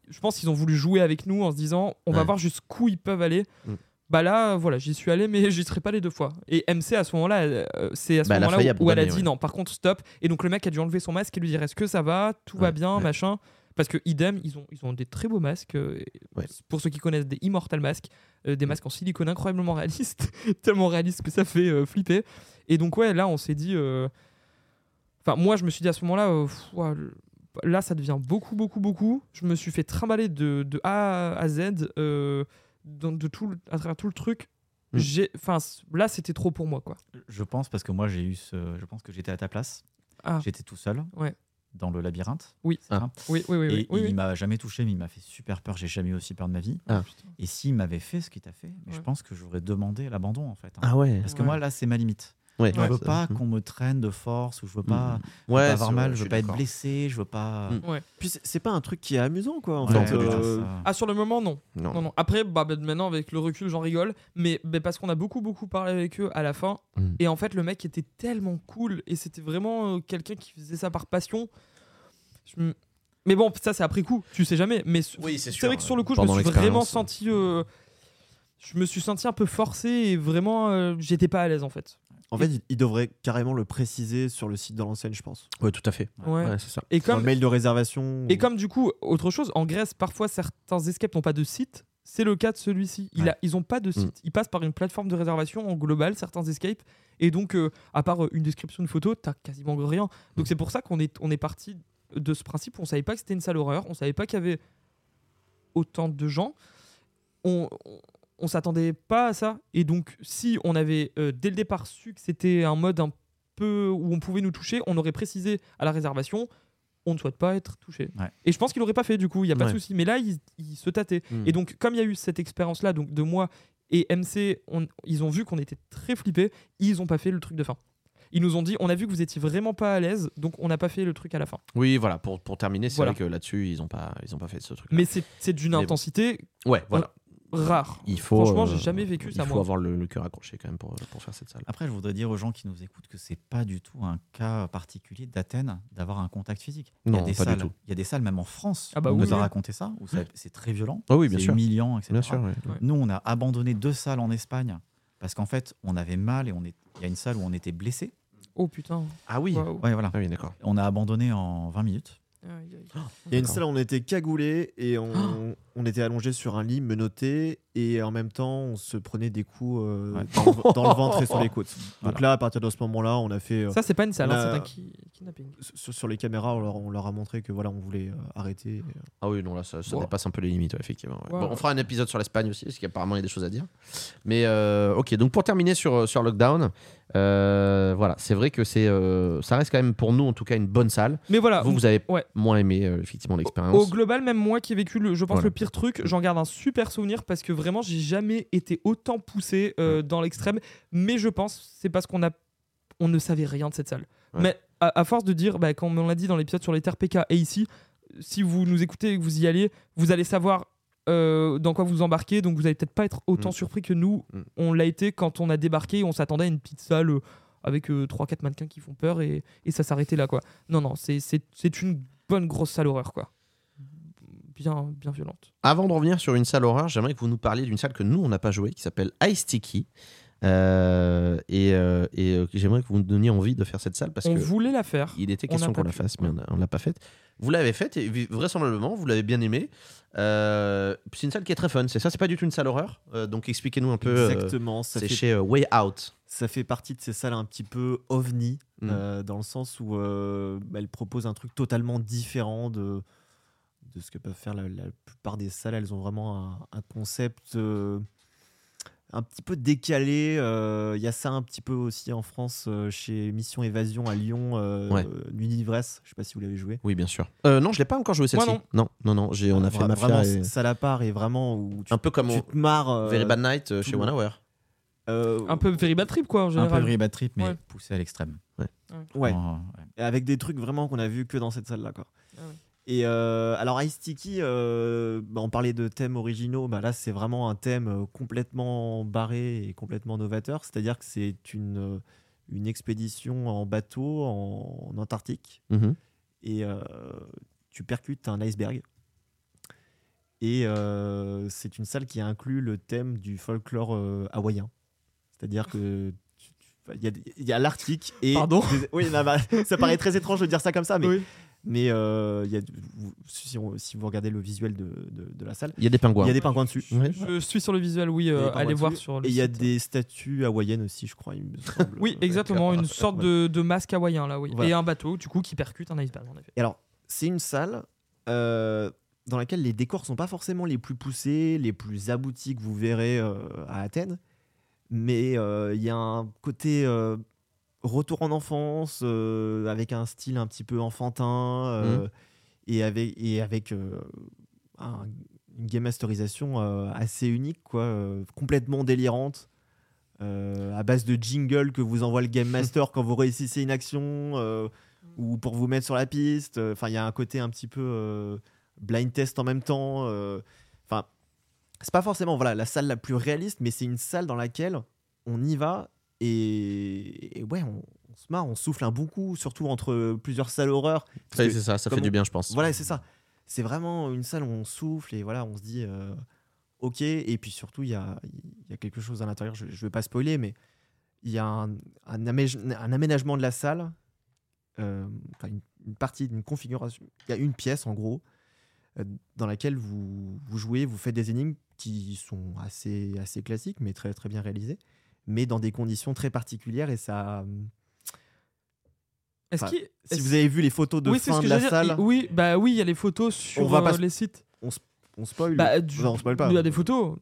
je pense qu'ils ont voulu jouer avec nous en se disant, on va Ouais. voir jusqu'où ils peuvent aller. Mm. Bah là, voilà, j'y suis allé, mais [laughs] j'y serai pas les deux fois. Et MC à ce moment-là, euh, c'est à ce Bah, moment-là où, où elle a dit ouais. non. Par contre, stop. Et donc le mec a dû enlever son masque et lui dire est-ce que ça va, tout va Ouais, bien, ouais. machin. Parce que idem, ils ont, ils ont des très beaux masques. euh, Ouais. Pour ceux qui connaissent des Immortal masques, euh, Mm. des masques en silicone incroyablement réalistes, [laughs] tellement réalistes que ça fait euh, flipper. Et donc ouais, là on s'est dit. Enfin, moi je me suis dit à ce moment-là, le- là ça devient beaucoup, beaucoup, beaucoup. Je me suis fait trimballer de, de A à Z, euh, de tout, à travers tout le truc. Mm. J'ai, enfin, c- là c'était trop pour moi quoi. Je pense parce que moi j'ai eu ce. Je pense que j'étais à ta place. Ah. J'étais tout seul. Ouais. dans le labyrinthe. Oui. ça Oui, oui, oui. oui, Et oui, il oui. m'a jamais touché, mais il m'a fait super peur. J'ai jamais eu aussi peur de ma vie. Ah. Et s'il m'avait fait ce qu'il t'a fait, mais je pense que j'aurais demandé l'abandon en fait. hein. Ah ouais. Parce que Ouais. moi là, c'est ma limite. Ouais. Je veux ça- pas Mm. qu'on me traîne de force ou je veux pas, je veux Ouais, pas avoir mal, je veux pas être blessé, je veux pas. Mm. Ouais. Puis c'est- pas un truc qui est amusant, quoi. En fait, pas du voilà, tout. euh. Ah, sur le moment, non. Non. Non, non. Après, bah, bah, maintenant, avec le recul, j'en rigole. Mais bah, parce qu'on a beaucoup, beaucoup parlé avec eux à la fin. Mm. Et en fait, le mec était tellement cool. Et c'était vraiment euh, quelqu'un qui faisait ça par passion. Je Mais bon, ça, c'est après coup. Tu sais jamais. Mais Oui, c'est vrai que sur le coup, je me suis vraiment senti. euh, Je me suis senti un peu forcé et vraiment, euh, j'étais pas à l'aise en fait. En fait, il- devrait carrément le préciser sur le site de l'enseigne, je pense. Ouais, tout à fait. Ouais. Ouais, c'est ça. Et Dans comme le mail de réservation. Et comme du coup, autre chose, en Grèce, parfois certains escapes n'ont pas de site. C'est le cas de celui-ci. Il Ouais. a, ils n'ont pas de site. Ils passent par une plateforme de réservation en global, certains escapes. Et donc, euh, à part euh, une description de photo, t'as quasiment rien. Donc, c'est pour ça qu'on est, on est parti de ce principe. On savait pas que c'était une salle horreur. On savait pas qu'il y avait autant de gens. On, on, on s'attendait pas à ça. Et donc, si on avait euh, dès le départ su que c'était un mode un peu où on pouvait nous toucher, on aurait précisé à la réservation on ne souhaite pas être touché. Ouais. Et je pense qu'il aurait pas fait du coup, il y a pas Ouais. de souci. Mais là, il, il se tâtait. Mm. Et donc, comme il y a eu cette expérience-là, donc de moi et MC, on- ils ont vu qu'on était très flippés, ils ont pas fait le truc de fin. Ils nous ont dit, on a vu que vous étiez vraiment pas à l'aise, donc on n'a pas fait le truc à la fin. Oui, voilà, pour, pour terminer, c'est Voilà. vrai que là-dessus, ils ont pas, ils ont pas fait ce truc. Mais c'est d'une intensité ouais, voilà. Rare. Il faut. Franchement, euh, j'ai jamais vécu ça, Il faut moi. avoir le, le cœur accroché quand même pour, pour faire cette salle. Après, je voudrais dire aux gens qui nous écoutent que c'est pas du tout un cas particulier d'Athènes d'avoir un contact physique. il, y Non, a des pas du salles, tout. il y a des salles, même en France, Ah bah on oui, nous a raconté ça, où c'est très violent, Ah oui, bien c'est sûr. humiliant, etc. Bien sûr, ouais. Nous, on a abandonné deux salles en Espagne parce qu'en fait, on avait mal et on est... il y a une salle où on était blessé. Oh putain. Ah oui. Ouais, voilà. Ah oui, d'accord. On a abandonné en 20 minutes. Aïe, aïe. Il y a une salle où on était cagoulé et on, on était allongé sur un lit menotté et en même temps on se prenait des coups euh, Ouais. dans, le, dans le ventre et sur les [laughs] côtes. Donc Voilà. là, à partir de ce moment-là, on a fait euh, Ça, c'est pas une salle, hein, a- c'est un ki- kidnapping. sur, sur les caméras, on leur, on leur a montré que voilà, on voulait euh, arrêter. Et, euh, Ah oui, non, là, ça, ça Wow. dépasse un peu les limites, ouais, effectivement. ouais. Wow. Bon, on fera un épisode sur l'Espagne aussi, parce qu'apparemment, il y a des choses à dire. Mais euh, ok, donc pour terminer sur, sur Lockdown, euh, voilà, c'est vrai que c'est, euh, ça reste quand même pour nous, en tout cas, une bonne salle. Mais voilà, vous, vous avez ouais. moins aimé, euh, effectivement, Au l'expérience. global, même moi qui ai vécu, le, je pense, Voilà. le pire truc, j'en garde un super souvenir parce que vraiment, j'ai jamais été autant poussé dans l'extrême. Mais je pense, c'est parce qu'on a, on ne savait rien de cette salle. Ouais. Mais à, à force de dire, bah, comme on l'a dit dans l'épisode sur les TRPK et ici, si vous nous écoutez et que vous y allez, vous allez savoir euh, dans quoi vous embarquez. Donc vous allez peut-être pas être autant Mm. surpris que nous, Mm. on l'a été quand on a débarqué et on s'attendait à une petite salle. euh, avec 3-4 mannequins qui font peur et, et ça s'arrêtait là quoi. Non, non, c'est- une bonne grosse salle horreur quoi. Bien, bien violente. Avant de revenir sur une salle horreur, j'aimerais que vous nous parliez d'une salle que nous, on n'a pas joué, qui s'appelle Ice Sticky. Euh, et euh, et, euh, j'aimerais que vous nous donniez envie de faire cette salle parce on que voulait la faire. il était on question qu'on la fasse, mais on ne l'a pas faite. Vous l'avez faite et vraisemblablement, vous l'avez bien aimée. C'est une salle qui est très fun. C'est ça, c'est pas du tout une salle horreur. Donc expliquez-nous un peu. Exactement, c'est chez Way Out. ça fait partie de ces salles un petit peu ovni, Mm. dans le sens où elle propose un truc totalement différent de, de ce que peuvent faire la, la plupart des salles. Elles ont vraiment un, un concept un petit peu décalé. euh, Il y a ça un petit peu aussi en France euh, chez Mission Évasion à Lyon, euh, Ouais. Nuit d'ivresse. Je sais pas si vous l'avez joué. Oui, bien sûr. Euh, non, je l'ai pas encore joué celle-ci. Non, non, non. J'ai, on a fait Mafia vraiment et- salle à part et vraiment où tu, un peu comme tu te marres. euh, Very Bad Night euh, chez OneHour. euh, Un peu very bad trip quoi en Un peu Very Bad Trip, mais Ouais. poussé à l'extrême. ouais. Et avec des trucs vraiment qu'on a vu que dans cette salle là quoi. Et euh, alors Ice Sticky, euh, bah, on parlait de thèmes originaux, bah là c'est vraiment un thème euh, complètement barré et complètement novateur, c'est-à-dire que c'est une, euh, une expédition en bateau en, en Antarctique Mhm. et euh, tu percutes un iceberg. Et c'est une salle qui inclut le thème du folklore hawaïen. C'est-à-dire que il y a, a l'Arctique et Pardon des- oui, non, bah, ça paraît très étrange de dire ça comme ça, mais Oui. Mais euh, il y a, vous- si, on- si vous regardez le visuel de, de- de la salle, Il y a des pingouins. il y a des pingouins dessus. Ouais. Je suis sur le visuel, oui. Euh, allez voir dessus. sur le Et il y a des statues hawaïennes aussi, je crois. Il me semble. [laughs] Oui, exactement, une sorte de, de masque hawaïen là, oui. Voilà. Et un bateau, du coup, qui percute un iceberg, en effet. Et alors, c'est une salle euh, dans laquelle les décors sont pas forcément les plus poussés, les plus aboutis que vous verrez euh, à Athènes, mais euh, il y a un côté euh, retour en enfance, euh, avec un style un petit peu enfantin, euh, et avec, et avec euh, un- une game masterisation assez unique, quoi, complètement délirante, à base de jingle que vous envoie le game [laughs] master quand vous réussissez une action, ou pour vous mettre sur la piste. Enfin, il y a un côté un petit peu blind test en même temps. Enfin, c'est pas forcément voilà, la salle la plus réaliste, mais c'est une salle dans laquelle on y va et, et ouais, on, on se marre, on souffle un bon coup, surtout entre plusieurs salles horreur. Que- c'est ça, ça fait du bien, je pense. Voilà, c'est ça. C'est vraiment une salle où on souffle et voilà, on se dit euh, ok. Et puis surtout, il y a, il y a quelque chose à l'intérieur. Je ne vais pas spoiler, mais il y a un, un, amé- un aménagement de la salle, euh, une partie d'une configuration. Il y a une pièce en gros euh, dans laquelle vous, vous jouez, vous faites des énigmes qui sont assez, assez classiques, mais très, très bien réalisées, mais dans des conditions très particulières et ça. Est-ce Enfin, qu'il- Si vous avez vu les photos de oui, fin de la salle, Oui, bah oui, il y a les photos sur On va pas euh, les sites. on spoil. Bah, du- Non, on spoil pas. Il y a des photos.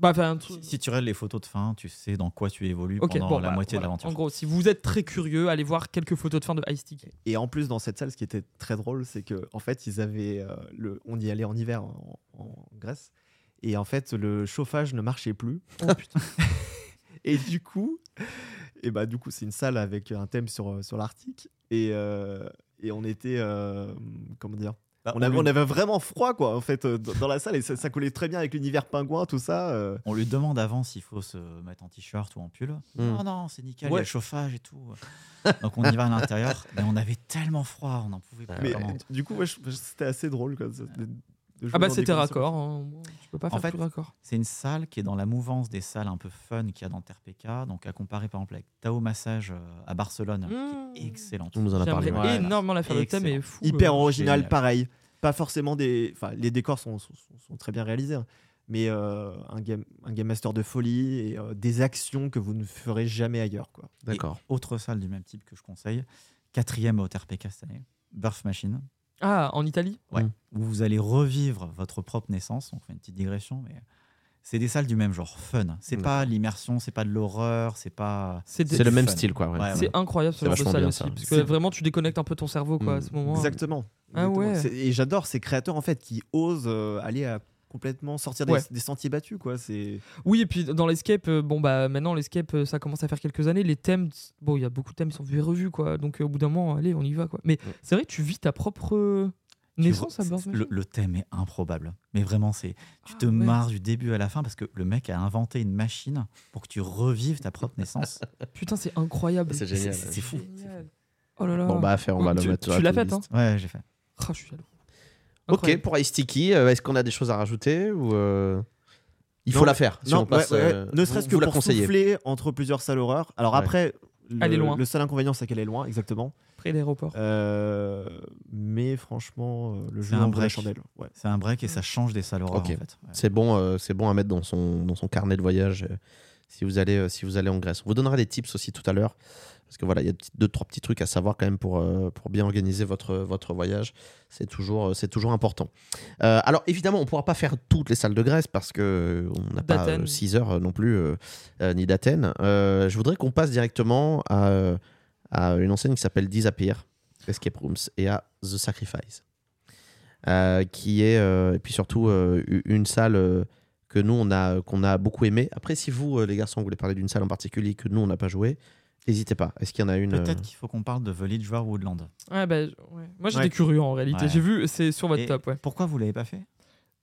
Bah, enfin, un truc- Si, si tu regardes les photos de fin, tu sais dans quoi tu évolues Ok, pendant bon, la voilà, moitié voilà. de l'aventure. En gros, si vous êtes très curieux, allez voir quelques photos de fin de Ice Stick. Et en plus, dans cette salle, ce qui était très drôle, c'est que en fait, ils avaient euh, le, on y allait en hiver en, en Grèce, et en fait, le chauffage ne marchait plus. Oh putain. [laughs] Et du coup, et bah du coup, c'est une salle avec un thème sur euh, sur l'Arctique, et euh, et on était euh, comment dire. Bah, On avait, lui, on avait vraiment froid quoi en fait euh, dans la salle et ça, ça collait très bien avec l'univers pingouin tout ça. euh. on lui demande avant s'il faut se mettre en t-shirt ou en pull. Mm. Non, non, c'est nickel, il y a Ouais. le chauffage et tout. Donc on y va à l'intérieur, mais on avait tellement froid, on n'en pouvait Mais vraiment. du coup, ouais, c'était assez drôle quoi. De- de jouer Ah bah dans des c'était conditions raccord. hein. Tu peux pas En faire fait, plus raccord. C'est une salle qui est dans la mouvance des salles un peu fun qu'il y a dans TRPK. Donc à comparer par exemple avec Tao Massage euh, à Barcelone, qui est Mmh. excellente. On nous en a parlé. J'aimerais ouais. énormément la faire. Le thème Excellent. est fou. hyper euh. original, génial. pareil. Pas forcément des. Enfin, les décors sont, sont, sont- sont très bien réalisés, hein. mais euh, un, game, un game master de folie et euh, des actions que vous ne ferez jamais ailleurs. Quoi. D'accord. Autre salle du même type que je conseille, quatrième au TRPK cette année, Birth Machine, Ah, en Italie ouais, Mm. où vous allez revivre votre propre naissance. On fait une petite digression, mais c'est des salles du même genre, fun. C'est pas l'immersion, c'est pas de l'horreur, c'est pas. C'est des- le même fun. style, quoi. ouais. Ouais, C'est incroyable ce C'est genre de salle aussi. ça. Parce que C'est- vraiment, tu déconnectes un peu ton cerveau quoi, à Mm. ce moment. Exactement. Ah Exactement. Et j'adore ces créateurs en fait qui osent euh, aller à complètement sortir des, Ouais. des sentiers battus. Quoi. C'est... Oui, et puis dans l'escape, euh, bon bah maintenant l'escape, euh, ça commence à faire quelques années. Les thèmes, bon, il y a beaucoup de thèmes qui sont vus et revus quoi. Donc euh, au bout d'un moment, allez, on y va quoi. Mais Ouais. c'est vrai que tu vis ta propre euh, naissance à Machine. le, le thème est improbable. Mais vraiment, c'est tu Ah te ouais. marres du début à la fin parce que le mec a inventé une machine pour que tu revives ta propre naissance. [laughs] Putain, c'est incroyable. C'est génial. C'est- fou. Oh là là. Bon, bah, à faire, on va tu, le mettre. tu l'as la faite, hein. Ouais, j'ai fait. Ah, je suis jaloux. Ok, pour Ice Sticky, euh, est-ce qu'on a des choses à rajouter ou euh, Il faut Non, la faire. Si non, on passe, ouais, ouais, euh, ne serait-ce que vous pour souffler entre plusieurs salles horreur. Alors Ouais. après, le, Elle est loin. le seul inconvénient, c'est qu'elle est loin, exactement. Près de l'aéroport. Euh, mais franchement, euh, le jeu un break. chandelle. Ouais. C'est un break et ça change des salles horreurs Ok. en fait. Ouais. C'est bon, euh, c'est bon à mettre dans son, dans son carnet de voyage euh, si, vous allez, euh, si vous allez en Grèce. On vous donnera des tips aussi tout à l'heure. Parce que voilà, il y a deux, trois petits trucs à savoir quand même pour, euh, pour bien organiser votre, votre voyage. C'est toujours, euh, c'est toujours important. Euh, alors évidemment, on ne pourra pas faire toutes les salles de Grèce parce que on n'a pas D'Athènes. 6 heures non plus, ni d'Athènes. Je voudrais qu'on passe directement à, à une enseigne qui s'appelle Disappear, Escape Rooms, et à The Sacrifice. Qui est, et puis surtout, une salle que nous, on a, qu'on a beaucoup aimé. Après, si vous, euh, les garçons, vous voulez parler d'une salle en particulier que nous, on n'a pas joué, n'hésitez pas. Est-ce qu'il y en a une Peut-être euh, qu'il faut qu'on parle de Village War Woodland. Ouais, bah, ouais. Moi j'étais Ouais. curieux en réalité. Ouais. J'ai vu, c'est sur votre Et top, ouais. Pourquoi vous l'avez pas fait?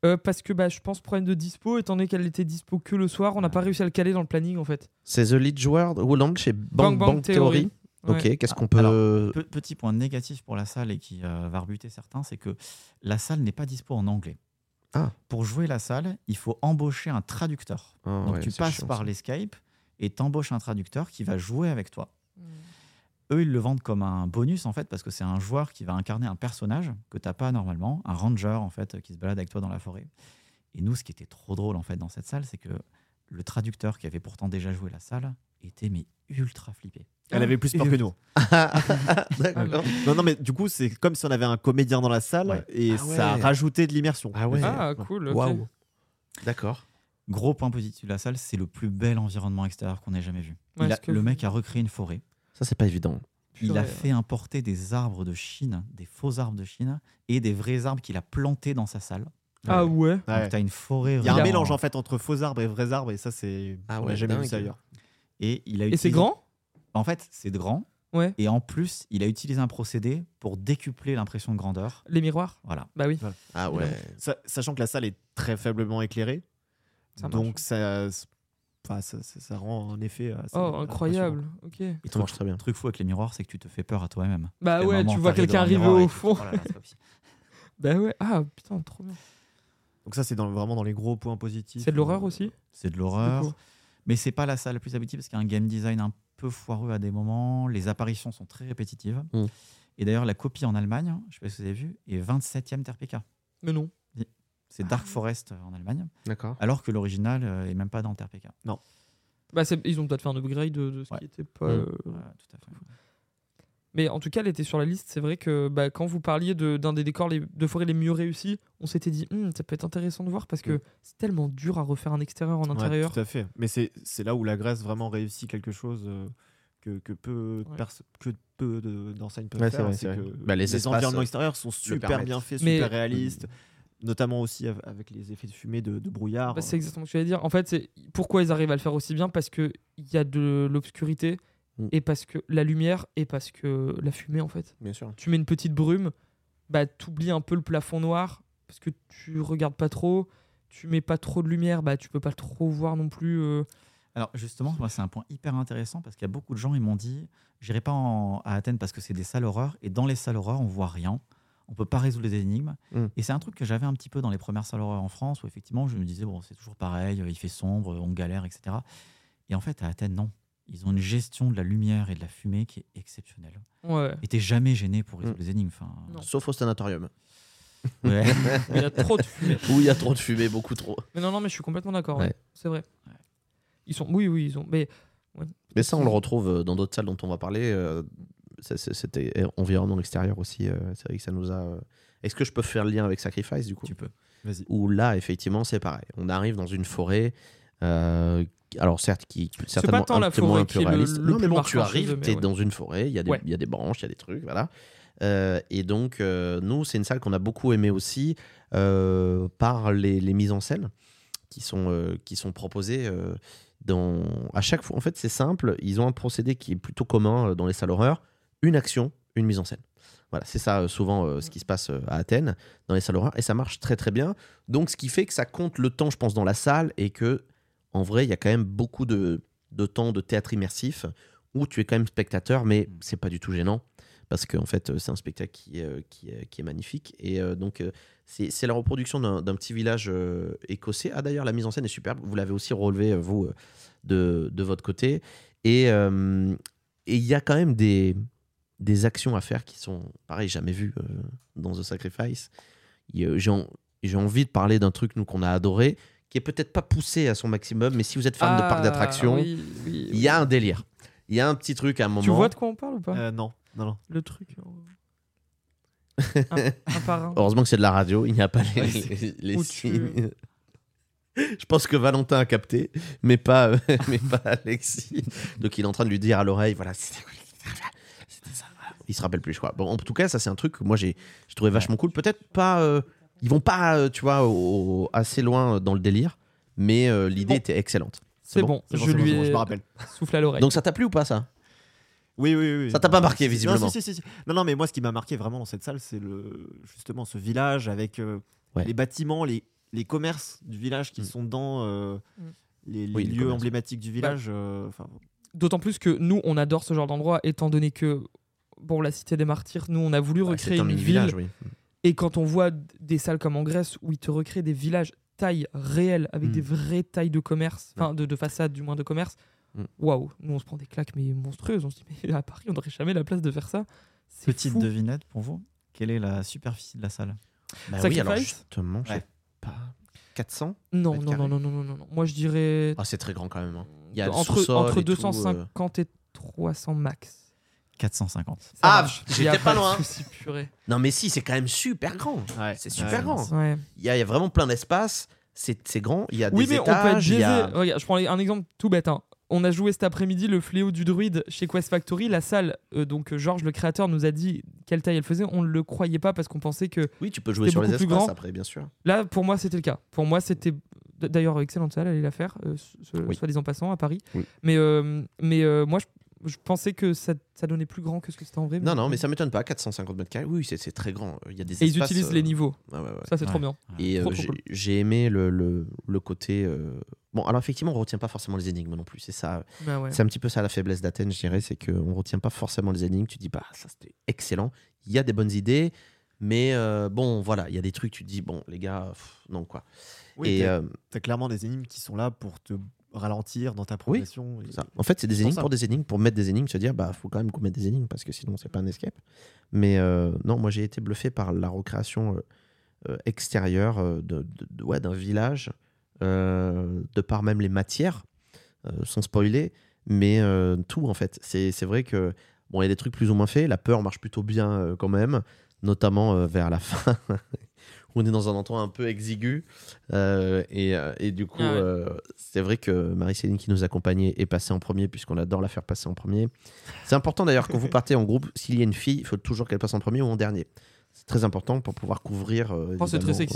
Euh, parce que bah, je pense problème de dispo, étant donné qu'elle était dispo que le soir, on n'a pas réussi à le caler dans le planning en fait. C'est The Lead World Woodland chez Bang Bang, Theory. Ok, Ouais. qu'est-ce qu'on Ah, alors, peut. Pe- Petit point négatif pour la salle et qui euh, va rebuter certains, c'est que la salle n'est pas dispo en anglais. Ah. Pour jouer la salle, il faut embaucher un traducteur. Ah, Donc ouais, tu passes chiant, par ça. l'Escape et t'embauches un traducteur qui va jouer avec toi. Mm. Eux, ils le vendent comme un bonus en fait parce que c'est un joueur qui va incarner un personnage que t'as pas normalement, un ranger en fait qui se balade avec toi dans la forêt. Et nous, ce qui était trop drôle en fait dans cette salle, c'est que le traducteur qui avait pourtant déjà joué la salle était mais ultra flippé. Elle avait plus peur que nous. [laughs] Non, non, mais du coup, c'est comme si on avait un comédien dans la salle Ouais. et Ah ça rajoutait de l'immersion. Ah ouais. Ah, cool. Waouh. D'accord. Gros point positif de la salle, c'est le plus bel environnement extérieur qu'on ait jamais vu. Ouais, Il a- ce que le mec a recréé une forêt Ça, c'est pas évident. Il a fait importer des arbres de Chine, des faux arbres de Chine, et des vrais arbres qu'il a plantés dans sa salle. Ah ouais Donc, Ouais. tu as une forêt. Il y a un mélange en fait entre faux arbres et vrais arbres et ça c'est Ah on ouais, n'a jamais vu ça ailleurs. Et il a Et c'est utilisé- grand? En fait, c'est grand. Ouais. Et en plus, il a utilisé un procédé pour décupler l'impression de grandeur. Les miroirs? Voilà. Bah oui. Ah ouais. Sa- sachant que la salle est très faiblement éclairée, Ça donc ça, enfin, ça, ça- ça rend un effet. assez Oh, incroyable. Ok. Et Ça marche très bien. Le truc fou avec les miroirs, c'est que tu te fais peur à toi-même. Bah ouais, moment tu vois quelqu'un arriver au fond. Oh là là. Bah ouais. Ah putain, trop bien. Donc ça c'est dans, vraiment dans les gros points positifs. C'est de l'horreur Euh, aussi? C'est de l'horreur. Mais c'est pas la salle la plus aboutie parce qu'il y a un game design un peu foireux à des moments. Les apparitions sont très répétitives. Mm. Et d'ailleurs, la copie en Allemagne, je sais pas si vous avez vu, est 27e TRPK. Mais non. C'est Dark Forest euh, en Allemagne, D'accord. alors que l'original euh, est même pas dans TRPK. Bah c'est- ils ont peut-être fait un upgrade de, de ce Ouais. qui était pas. Mm. euh, Ouais, tout à fait. Mais en tout cas, elle était sur la liste. C'est vrai que bah, quand vous parliez de- d'un des décors les, de forêt les mieux réussis, on s'était dit Hum, ça peut être intéressant de voir parce que Mm. c'est tellement dur à refaire un extérieur en ouais, intérieur. tout à fait. Mais c'est c'est là où la Grèce vraiment réussit quelque chose euh, que, que peu, Ouais. que peu de- d'enseignes peuvent Ouais, faire. vrai, que Bah, les les, environnements euh, extérieurs sont super bien faits, Mais- super réalistes, notamment aussi av- avec les effets de fumée de, de brouillard. Bah, c'est exactement ce que j'allais dire. En fait, c'est pourquoi ils arrivent à le faire aussi bien? Parce qu'il y a de l'obscurité Mm. et parce que la lumière et parce que la fumée, en fait. Bien sûr. Tu mets une petite brume, bah, t'oublies un peu le plafond noir parce que tu regardes pas trop. Tu mets pas trop de lumière, bah, tu peux pas trop voir non plus. euh, Alors justement, moi, c'est un point hyper intéressant parce qu'il y a beaucoup de gens, ils m'ont dit, j'irai pas en- à Athènes parce que c'est des salles horreurs et dans les salles horreurs, on voit rien. On peut pas résoudre les énigmes. Mm. Et c'est un truc que j'avais un petit peu dans les premières salles horreurs en France où effectivement, je me disais, bon, c'est toujours pareil, il fait sombre, on galère, etc. Et en fait, à Athènes, non. Ils ont une gestion de la lumière et de la fumée qui est exceptionnelle. Ouais. Et t'es jamais gêné pour résoudre Mm. les énigmes. Enfin, Non. Sauf au sanatorium. ouais. [laughs] Il y a trop de fumée. Où il y a trop de fumée, beaucoup trop. Mais non, non, mais je suis complètement d'accord. Ouais. ouais. C'est vrai. Ouais. Ils sont. Oui, oui, ils ont. Mais Mais ça, on le retrouve euh, dans d'autres salles dont on va parler. euh, C'était environnement extérieur aussi. euh, C'est vrai que ça nous a. euh, Est-ce que je peux faire le lien avec Sacrifice du coup? Tu peux. Vas-y. Où là, effectivement, c'est pareil. On arrive dans une forêt. euh, alors certes, qui certainement tant un la forêt qui est le- réaliste. le non, mais bon, tu arrives, tu es ouais. dans une forêt, il y, a des- Ouais. il y a des branches, il y a des trucs, voilà. Euh, et donc, euh, nous, c'est une salle qu'on a beaucoup aimée aussi euh, par les, les mises en scène qui sont, euh, qui sont proposées. euh, dans... À chaque fois, en fait, c'est simple. Ils ont un procédé qui est plutôt commun euh, dans les salles horreurs une action, une mise en scène. Voilà, c'est ça souvent euh, ce qui se passe euh, à Athènes dans les salles horreurs et ça marche très très bien. Donc, ce qui fait que ça compte le temps, je pense, dans la salle et que en vrai, il y a quand même beaucoup de, de temps de théâtre immersif où tu es quand même spectateur, mais c'est pas du tout gênant parce qu'en fait, euh, c'est un spectacle qui, est, euh, qui, est, qui est magnifique. Et euh, donc, euh, c'est c'est la reproduction d'un d'un petit village euh, écossais. Ah, d'ailleurs, la mise en scène est superbe. Vous l'avez aussi relevé, euh, vous, euh, de, de votre côté. Et euh, et il y a quand même des, des actions à faire qui sont, pareil, jamais vues euh, dans The Sacrifice. En- j'ai envie de parler d'un truc, nous, qu'on a adoré, qui est peut-être pas poussé à son maximum, mais si vous êtes fan de parcs Ah, d'attractions, oui, oui, il y a un délire. Il y a un petit truc à un moment. Tu vois de quoi on parle ou pas? Euh, non, non, non. Le truc. euh, [laughs] un, un par un. Heureusement que c'est de la radio, il n'y a pas les, Ouais, les- signes. [laughs] Je pense que Valentin a capté, mais pas, euh, [laughs] mais pas Alexis. Donc il est en train de lui dire à l'oreille, voilà, c'était ça. Il se rappelle plus, je crois. Bon, en tout cas, ça c'est un truc que moi j'ai j'ai trouvé vachement cool. Peut-être pas, euh, ils vont pas, euh, tu vois, au- assez loin dans le délire, mais euh, l'idée bon. était excellente. C'est bon je lui ai je me rappelle. soufflé à l'oreille. Donc ça t'a plu ou pas ça? Oui, oui, oui. Ça t'a pas marqué, Non, visiblement. si, si, si, si. Non, non, mais moi, ce qui m'a marqué vraiment dans cette salle, c'est le justement ce village avec euh, Ouais. les bâtiments, les, les commerces du village qui Mm. sont dans euh, Mm. les, les Oui, les lieux commerces. emblématiques du village. euh, D'autant plus que nous, on adore ce genre d'endroit, étant donné que, bon, la Cité des Martyrs, nous, on a voulu recréer c'est un une ville. village, oui. Et quand on voit des salles comme en Grèce, où ils te recréent des villages taille réelle, avec Mm. des vraies tailles de commerce, enfin de, de façade du moins de commerce, Mm. waouh, nous on se prend des claques mais monstrueuses. On se dit, mais à Paris, on n'aurait jamais la place de faire ça. Petite fou. devinette pour vous. Quelle est la superficie de la salle? Bah oui, alors Sacrifice justement, je sais Ouais. pas. 400 Non, non, non, non, non, non, non, non. Moi je dirais Ah, c'est très grand quand même. hein. Il y a entre, entre et tout, euh. 250 et 300 max. 450. Ça Ah, j'étais pas loin. purée. Non, mais si, c'est quand même super grand. ouais, C'est super ouais. grand. Ouais. Il y, a, il y a vraiment plein d'espace. C'est grand. Il y a Oui, des mais on peut être étages. a- Regarde, je prends un exemple tout bête. hein. on a joué cet après-midi le fléau du druide chez Quest Factory. La salle, euh, donc euh, Georges, le créateur, nous a dit quelle taille elle faisait. On ne le croyait pas parce qu'on pensait que. Oui, tu peux jouer sur les beaucoup plus espaces grand. après, bien sûr. Là, pour moi, c'était le cas. Pour moi, c'était. D'ailleurs, excellente salle, allez la faire, euh, Oui. soit disant passant, à Paris. Oui. Mais, euh, mais euh, moi, je, je pensais que ça, ça donnait plus grand que ce que c'était en vrai. Non, non, mais ça m'étonne pas. 450 mètres carrés, oui, c'est c'est très grand. Il y a des Et ils utilisent euh, les niveaux. ouais, ouais, ouais. Ça, c'est Ouais. trop bien. Et Trop, euh, trop j'ai cool. j'ai aimé le, le, le côté. euh, Bon, alors effectivement, on retient pas forcément les énigmes non plus. C'est ça. Bah ouais. C'est un petit peu ça la faiblesse d'Athènes, je dirais, c'est qu'on retient pas forcément les énigmes. Tu dis, bah, ça c'était excellent. Il y a des bonnes idées, mais euh, bon, voilà, il y a des trucs, tu te dis, bon, les gars, pff, non, quoi. Oui, et t'as euh, t'as clairement des énigmes qui sont là pour te ralentir dans ta progression. ça. En fait, c'est des énigmes pour pour des énigmes, pour mettre des énigmes, se dire, bah, faut quand même qu'on mette des énigmes parce que sinon, c'est pas un escape. Mais euh, non, moi, j'ai été bluffé par la recréation euh, euh, extérieure euh, de, de- de- ouais, d'un village, euh, de par même les matières, sans spoiler, mais tout, en fait. C'est c'est vrai que, bon, il y a des trucs plus ou moins faits. La peur marche plutôt bien quand même, notamment vers la [laughs] fin. On est dans un endroit un peu exigu euh, et, euh, et du coup, Ah ouais. euh, c'est vrai que Marie-Céline qui nous accompagnait est passée en premier puisqu'on adore la faire passer en premier. C'est important d'ailleurs quand vous [laughs] partez en groupe, s'il y a une fille, il faut toujours qu'elle passe en premier ou en dernier. C'est très important pour pouvoir couvrir euh, Oh, très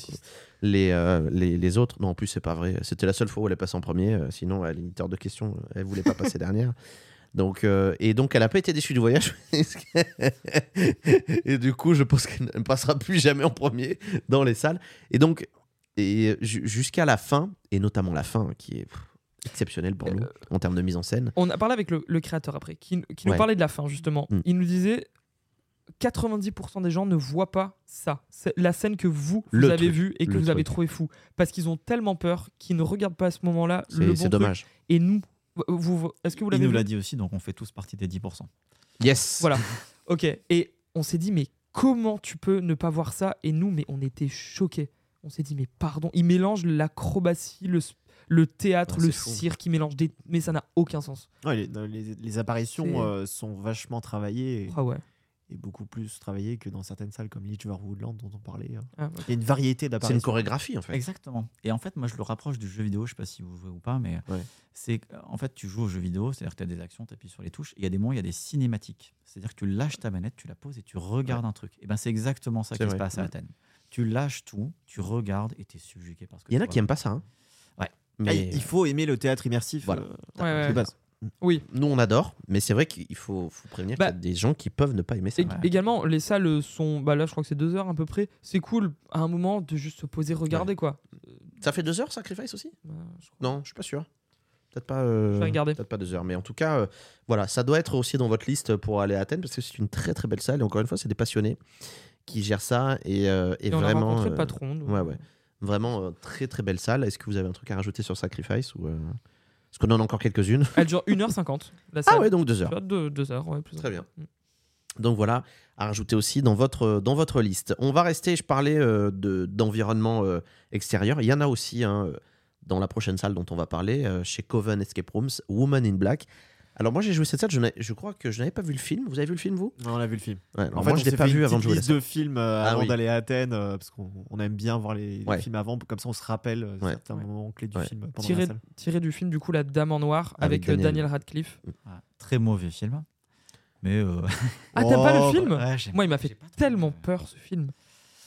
les, euh, les, les autres. Non, en plus, c'est pas vrai. C'était la seule fois où elle est passée en premier. euh, sinon, elle est éditeur de questions. Elle voulait pas passer [laughs] dernière. Donc, euh, et donc, elle a pas été déçue du voyage. [laughs] et du coup, je pense qu'elle ne passera plus jamais en premier dans les salles. Et donc, et ju- jusqu'à la fin, et notamment la fin, qui est pff, exceptionnelle pour nous en termes de mise en scène. On a parlé avec le, le créateur après, qui, qui nous Ouais. parlait de la fin, justement. Mm. Il nous disait 90% des gens ne voient pas ça. C'est la scène que vous, vous Le avez truc, vue et que vous avez trouvé fou. Parce qu'ils ont tellement peur qu'ils ne regardent pas à ce moment-là le bon c'est truc. dommage. Et nous, vous, vous- est-ce que vous Il l'avez nous l'a dit aussi, donc on fait tous partie des 10%. Yes. Voilà. [laughs] Ok. Et on s'est dit, mais comment tu peux ne pas voir ça Et nous, mais on était choqués. On s'est dit, mais pardon. Ils mélangent l'acrobatie, le, le théâtre, Ouais, le fou. cirque, ils mélangent des. Mais ça n'a aucun sens. Ouais, les, dans les- les apparitions euh, sont vachement travaillées et, Ah ouais. Et beaucoup plus travaillées que dans certaines salles comme Lichver Woodland dont on parlait. euh. Ah. Il y a une variété C'est une chorégraphie en fait. Exactement. Et en fait, moi, je le rapproche du jeu vidéo. Je sais pas si vous jouez ou pas, mais Ouais. c'est en fait, tu joues au jeu vidéo, c'est-à-dire que tu as des actions, tu appuies sur les touches. et Il y a des moments, il y a des cinématiques. C'est-à-dire que tu lâches ta manette, tu la poses et tu regardes un truc. Et ben, c'est exactement ça qui se passe à Ouais. Athènes. Tu lâches tout, tu regardes et tu es subjugué par ce que Il y en a qui aiment pas ça. hein. Ouais. Ah, Mais il il faut aimer le théâtre immersif. Voilà. euh, Ouais, ouais. Oui. nous on adore, mais c'est vrai qu'il faut, faut prévenir Bah, qu'il y a des gens qui peuvent ne pas aimer ça. Également, les salles sont. Bah là, je crois que c'est deux heures à peu près. C'est cool à un moment de juste se poser, regarder quoi. Ça fait deux heures Sacrifice aussi? Bah, je crois. Non, je suis pas sûr. Peut-être pas. euh, Je vais regarder. Peut-être pas deux heures, mais en tout cas, euh, voilà, ça doit être aussi dans votre liste pour aller à Athènes parce que c'est une très très belle salle et encore une fois, c'est des passionnés qui gèrent ça et, euh, et Et on a vraiment. rencontré euh, le patron. donc- ouais, ouais. Vraiment euh, très très belle salle. Est-ce que vous avez un truc à rajouter sur Sacrifice ou euh, Est-ce qu'on en a encore quelques-unes Elle dure 1h50. La [laughs] Ah salle. ouais, donc deux Tu heures. vois, deux, deux heures, ouais, Très bien. Donc voilà, à rajouter aussi dans votre, dans votre liste. On va rester, je parlais euh, de, d'environnement euh, extérieur. Il y en a aussi hein, euh, dans la prochaine salle dont on va parler, euh, chez Coven Escape Rooms, Woman in Black. Alors moi j'ai joué cette salle, je, crois que je n'avais pas vu le film. Vous avez vu le film vous? Ouais, on a vu le film. Ouais, En fait, Moi je l'ai pas vu avant de jouer. liste de films euh, Ah avant oui. d'aller à Athènes euh, parce qu'on on aime bien voir les, les Ouais. films avant, comme ça on se rappelle euh, Ouais. certains Ouais. moments clés du Ouais. film pendant Tiré, la salle. tiré du film, du coup, La Dame en Noir Avec avec, Daniel. Daniel Radcliffe. Ouais, très mauvais film. Mais. euh, [laughs] Ah, t'aimes pas Oh, le film? ouais, j'ai- Moi, il m'a fait pas tellement peur ce film.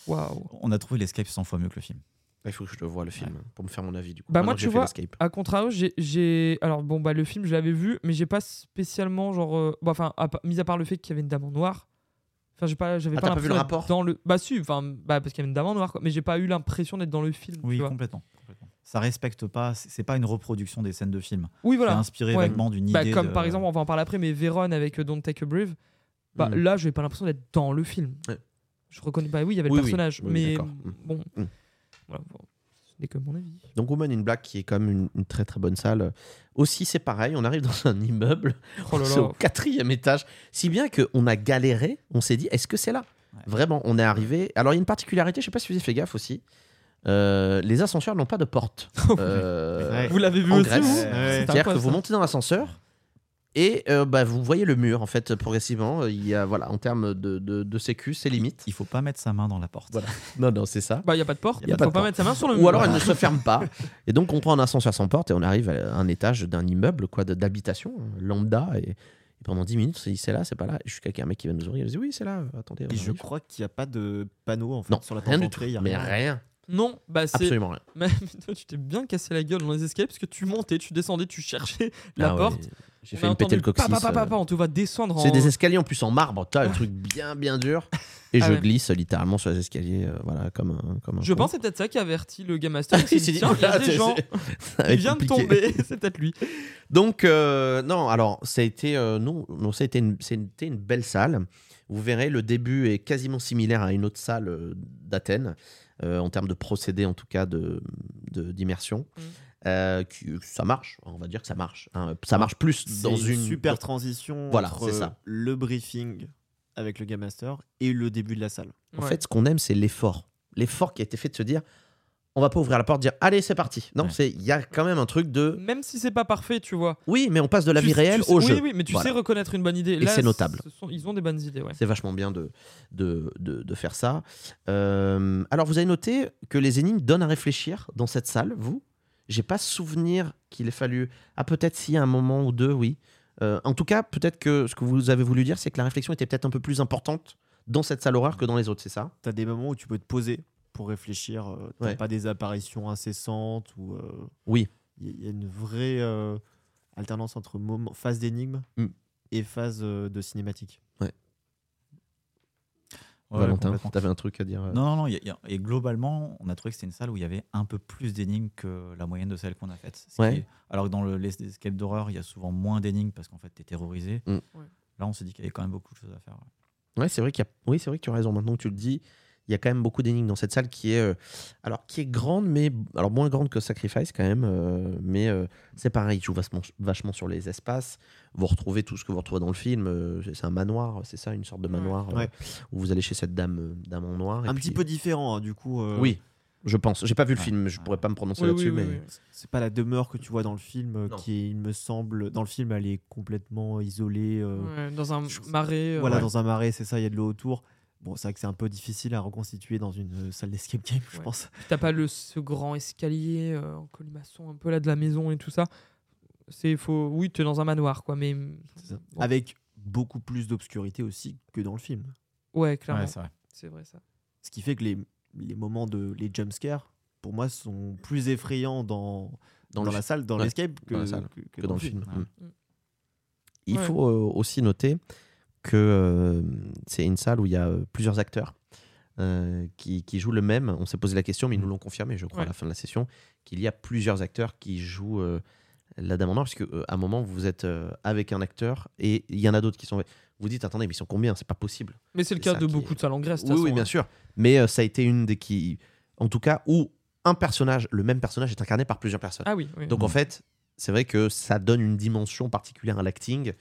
Waouh. On a trouvé l'escape 100 fois mieux que le film. Il faut que je le voie le film pour me faire mon avis du coup. Bah, Maintenant moi, tu vois. À contrario, j'ai- j'ai. Alors, bon, bah, le film, je l'avais vu, mais j'ai pas spécialement, genre. euh, bon, enfin, à mis à part le fait qu'il y avait une dame en noir. Enfin, j'ai pas, j'avais Ah, pas pas vu le rapport dans le. Bah, si, enfin, bah, parce qu'il y avait une dame en noir, quoi. Mais j'ai pas eu l'impression d'être dans le film. Oui, tu vois. complètement. Ça respecte pas, c'est c'est pas une reproduction des scènes de film. Oui, C'est voilà. inspiré Ouais. vaguement d'une Bah, idée. comme de- par exemple, on va en parler après, mais Véron avec euh, Don't Take a Breath. Bah, Mhm. là, j'ai pas l'impression d'être dans le film. Ouais. Je reconnais. Bah oui, il y avait Oui, le personnage, Oui, mais d'accord. bon. Mhm. Voilà, bon, ce n'est que mon avis. Donc Woman in Black qui est quand même une, une très très bonne salle. Aussi c'est pareil, on arrive [laughs] dans un immeuble, Oh là au quatrième étage, si bien qu'on a galéré, on s'est dit est-ce que c'est là? Ouais. Vraiment, on est arrivé. Alors il y a une particularité, je sais pas si vous avez fait gaffe aussi. Euh, les ascenseurs n'ont pas de porte. [laughs] Euh, Ouais. Vous l'avez vu En aussi, Ouais. C'est-à-dire que vous ça. montez dans l'ascenseur Et euh, bah, vous voyez le mur, en fait, progressivement. Il y a, voilà, en termes de, de, de sécu, c'est limite. Il faut pas mettre sa main dans la porte. Voilà. [laughs] Non, non, c'est ça. Bah, il n'y a pas de porte. Il pas faut pas porte. mettre sa main sur le mur. Ou alors elle ne se ferme pas. [laughs] Et donc on prend un ascenseur sans porte et on arrive à un étage d'un immeuble quoi, d'habitation lambda. Et, et pendant 10 minutes, on se dit c'est là, c'est pas là. Et jusqu'à qu'il y a un mec qui va nous ouvrir. Il dit oui, c'est là. Attendez. Et je crois qu'il n'y a pas de panneau en fait Non, sur la rien porte du d'entrée. tout. il y a Mais rien. Non, bah c'est. Absolument rien. Mais toi, tu t'es bien cassé la gueule dans les escaliers parce que tu montais, tu descendais, tu cherchais la Ah ouais, porte. J'ai fait une péter le coccyx. pa, pa, pa, euh. on te va descendre en. C'est des escaliers en plus en marbre, t'as le truc bien bien dur. [laughs] Et Ah je ouais. glisse littéralement sur les escaliers, euh, voilà, comme un. Comme un Je con. pense que c'est peut-être ça qui a averti le Game Master. [laughs] Il s'est dit, il y a des gens, être vient de tomber. [laughs] c'est peut-être lui. Donc, euh, non, alors, ça a été, euh, non, non, ça a été une, c'était une belle salle. Vous verrez, le début est quasiment similaire à une autre salle d'Athènes, en termes de procédé, en tout cas, de, de- d'immersion. Mm. Euh, ça marche, on va dire que ça marche. hein. Ça marche plus dans une une. super transition Voilà, entre c'est ça. le briefing avec le Game Master et le début de la salle. En Ouais. fait, ce qu'on aime, c'est l'effort. L'effort qui a été fait de se dire on va pas ouvrir la porte, dire allez, c'est parti. Non, Ouais. c'est il y a quand même un truc de Même si c'est pas parfait, tu vois. oui, mais on passe de la Tu- vie réelle sais- au oui, jeu. Oui, mais tu Voilà. sais reconnaître une bonne idée. Et c'est notable. ce sont- ils ont des bonnes idées, ouais. C'est vachement bien de, de, de, de faire ça. Euh, alors, vous avez noté que les énigmes donnent à réfléchir dans cette salle, vous J'ai pas souvenir qu'il ait fallu. Ah, peut-être s'il y a un moment ou deux, oui. Euh, en tout cas, peut-être que ce que vous avez voulu dire, c'est que la réflexion était peut-être un peu plus importante dans cette salle horreur que dans les autres, c'est ça? Tu as des moments où tu peux te poser pour réfléchir. euh, t'as Ouais. pas des apparitions incessantes ou. euh, Oui. Il y, y a une vraie euh, alternance entre moment, phase d'énigme Mm. et phase euh, de cinématique. Ouais, Valentin, t'avais un truc à dire euh Non, non, non. il y a- il y a- et globalement, on a trouvé que c'était une salle où il y avait un peu plus d'énigmes que la moyenne de celles qu'on a faites. Ce qui Ouais. est- alors que dans le, les escape d'horreur, il y a souvent moins d'énigmes parce qu'en fait, tu es terrorisé. Mm. Ouais. Là, on s'est dit qu'il y avait quand même beaucoup de choses à faire. Ouais, c'est vrai qu'il y a... Oui, c'est vrai que tu as raison. Maintenant que tu le dis, il y a quand même beaucoup d'énigmes dans cette salle qui est, euh, alors qui est grande, mais alors moins grande que Sacrifice quand même. euh, mais euh, c'est pareil, il joue vachement, vachement sur les espaces. Vous retrouvez tout ce que vous retrouvez dans le film. euh, c'est un manoir, c'est ça, une sorte de Ouais. manoir euh, Ouais. où vous allez chez cette dame, euh, dame en noir. et Un puis- petit peu différent, hein, du coup. euh, Oui, je pense. J'ai pas vu le film, je pourrais pas me prononcer Oui, là-dessus, oui, oui, mais oui. C'est pas la demeure que tu vois dans le film, euh, Non. qui est, il me semble, dans le film, elle est complètement isolée. euh, Ouais, dans un marais. euh, Voilà, ouais. dans un marais, c'est ça, il y a de l'eau autour. Bon, c'est vrai que c'est un peu difficile à reconstituer dans une euh, salle d'escape game, je Ouais. pense. T'as pas le, ce grand escalier euh, en colimaçon un peu là de la maison et tout ça. C'est faut oui, t'es dans un manoir quoi, mais C'est ça. Bon. Avec beaucoup plus d'obscurité aussi que dans le film. ouais, clairement, Ouais, c'est vrai. c'est vrai ça. Ce qui fait que les, les moments de les jumpscares, pour moi, sont plus effrayants dans, dans, la salle, dans Ouais, l'escape, que, dans la salle, que- que que dans le film. Ouais. Mm. Il Ouais. faut euh, aussi noter que euh, c'est une salle où il y a euh, plusieurs acteurs euh, qui, qui jouent le même. On s'est posé la question, mais ils nous l'ont confirmé, je crois, à la fin de la session, qu'il y a plusieurs acteurs qui jouent euh, la Dame en Or, parce qu'à un moment, vous êtes avec un acteur et il y en a d'autres qui sont. Vous dites, attendez, mais ils sont combien? C'est pas possible. Mais c'est le cas de beaucoup est- de salles en Grèce. Oui, oui, bien hein. sûr. Mais ça a été une des qui. En tout cas, où un personnage, le même personnage, est incarné par plusieurs personnes. Ah oui. oui. Donc en Mm. fait, c'est vrai que ça donne une dimension particulière à l'acting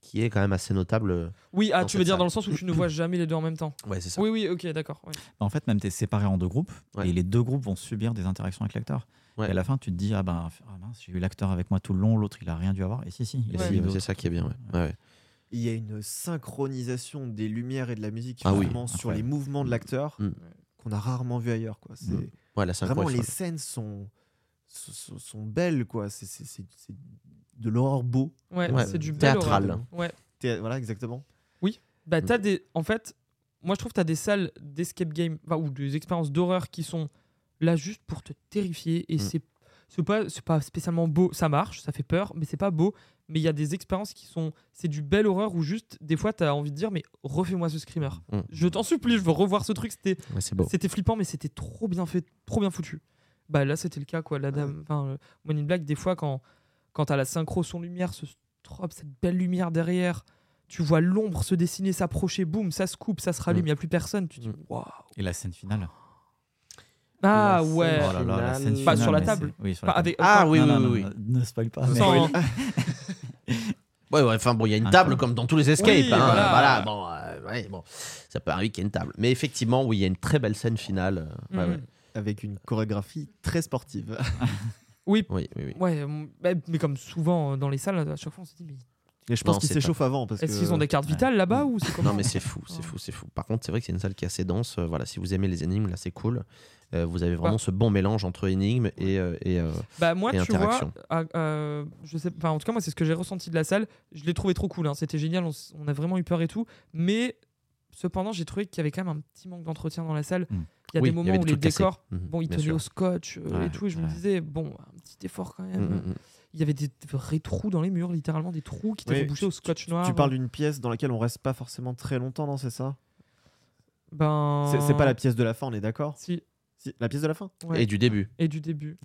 qui est quand même assez notable. oui, ah, tu veux dire salle. dans le sens où tu ne vois jamais les deux en même temps. Ouais, c'est ça. Oui, oui, ok, d'accord. ouais. En fait, même tu es séparé en deux groupes Ouais. et les deux groupes vont subir des interactions avec l'acteur. Ouais. Et à la fin, tu te dis Ah ben, ah mince, j'ai eu l'acteur avec moi tout le long, l'autre il a rien dû avoir. Et si, si, c'est ça qui est bien. ouais. Ouais, ouais. Il y a une synchronisation des lumières et de la musique Ah oui, sur les mouvements de l'acteur Mm. qu'on a rarement vu ailleurs. Quoi. C'est, Mm. Ouais, la synchro Vraiment, les scènes sont, sont, sont belles. Quoi. C'est, c'est, c'est- c'est de l'horreur beau. Ouais, Ouais, c'est du bel théâtral. Ouais. Thé- Voilà, exactement. Bah, Mm. t'as des. En fait, moi, je trouve que t'as des salles d'escape game, enfin, ou des expériences d'horreur qui sont là juste pour te terrifier. Et Mm. c'est. C'est pas, c'est pas spécialement beau, ça marche, ça fait peur, mais c'est pas beau. Mais il y a des expériences qui sont. C'est du bel horreur où juste, des fois, t'as envie de dire, mais refais-moi ce screamer. Mm. Je t'en supplie, je veux revoir ce truc. C'était Ouais, c'était flippant, mais c'était trop bien fait, trop bien foutu. Bah là, c'était le cas, quoi. La dame, enfin, euh, in Black, des fois, quand, quand t'as la synchro son lumière, ce strobe, cette belle lumière derrière, tu vois l'ombre se dessiner, s'approcher, boum, ça se coupe, ça se rallume, il Mm. y a plus personne. Tu te dis, Mm. waouh. Et la scène finale. Ah La scène ouais. Oh là là, la scène Pas finale. sur la table. Oui, sur la table. avec, Ah oui, Non, oui, non, oui, non, oui. Ne spoil pas. mais- sans- [laughs] Ouais, ouais, enfin bon, il y a une Un table comme dans tous les escapes. Oui, hein, voilà. voilà. bon, euh, ouais, bon, ça peut arriver qu'il y ait une table. Mais effectivement, oui, il y a une très belle scène finale. euh, ouais. Avec une chorégraphie très sportive. [laughs] Oui, Oui, oui, oui. ouais, bah, mais comme souvent euh, dans les salles, à chaque fois, on se dit, mais Et je pense qu'ils s'échauffent avant. parce Est-ce que- qu'ils ont des cartes vitales là-bas ou c'est Non mais c'est fou, c'est fou, c'est fou. Par contre, c'est vrai que c'est une salle qui est assez dense. Euh, voilà, si vous aimez les énigmes, là c'est cool. Euh, vous avez vraiment Bah. ce bon mélange entre énigmes et, euh, et, euh, Bah moi, et tu vois, interaction. je sais, enfin, en tout cas moi c'est ce que j'ai ressenti de la salle. Je l'ai trouvé trop cool, hein. c'était génial, on a vraiment eu peur et tout. Mais cependant, j'ai trouvé qu'il y avait quand même un petit manque d'entretien dans la salle. Mm. Il y a Oui, des moments où des les décors, Mhm, bon, ils tenaient au scotch euh, Ouais, et tout, et je me disais bon, un petit effort quand même. mm, mm. Il y avait des vrais trous dans les murs, littéralement des trous qui étaient Oui, bouchés au scotch noir. Tu parles d'une pièce dans laquelle on reste pas forcément très longtemps, non C'est ça? Ben. C'est c'est pas la pièce de la fin, on est d'accord? Si. Si, La pièce de la fin ouais. Et du début. Et du début.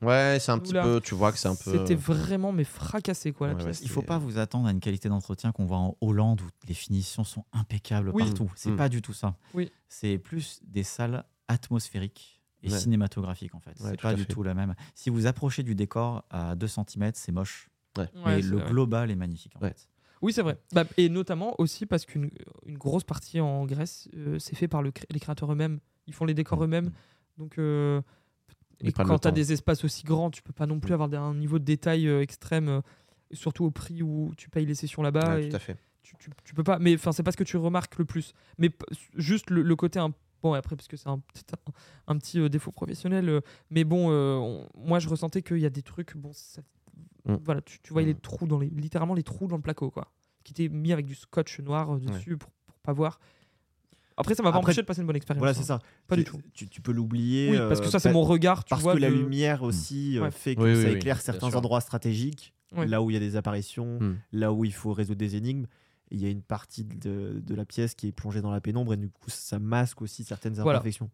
Ouais, c'est un petit Oula. peu. Tu vois que c'est un peu. C'était vraiment mais fracassé quoi la Ouais, ouais, pièce. Il faut pas vous attendre à une qualité d'entretien qu'on voit en Hollande où les finitions sont impeccables Oui. partout. C'est Mm. pas du tout ça. Oui. C'est plus des salles atmosphériques et Ouais. cinématographiques en fait. Ouais, c'est pas du fait. tout la même. Si vous approchez du décor à 2 cm, c'est moche. Ouais, Mais le vrai. global est magnifique en Ouais. fait. Oui, c'est vrai. Bah, et notamment aussi parce qu'une une grosse partie en Grèce, euh, c'est fait par le les créateurs eux-mêmes. Ils font les décors Mm. eux-mêmes. Donc, euh, et quand tu as des espaces aussi grands, tu peux pas non plus avoir des- un niveau de détail euh, extrême, euh, surtout au prix où tu payes les sessions là-bas. Ouais, tout à fait. tu, tu- tu peux pas. Mais enfin, c'est pas ce que tu remarques le plus. Mais juste le, le côté un Bon, après, parce que c'est un, petit- un, un petit euh, défaut professionnel. euh, mais bon, euh, on- moi, je ressentais qu'il y a des trucs. Bon, ça- Mm. voilà, tu, tu voyais Mm. les trous dans les, littéralement les trous dans le placo, quoi, qui étaient mis avec du scotch noir dessus pour, pour pas voir. Après, ça m'a pas empêché de passer une bonne expérience. Voilà, hein. c'est ça. Pas tu, du tout. Tu, tu peux l'oublier. Oui, parce que euh, ça, c'est mon regard. Tu Parce vois, que la lumière aussi euh, Ouais. fait que Oui, ça oui, éclaire certains endroits stratégiques, là où il y a des apparitions, Hmm. là où il faut résoudre des énigmes. Il y a une partie de, de la pièce qui est plongée dans la pénombre et du coup ça masque aussi certaines Voilà. imperfections.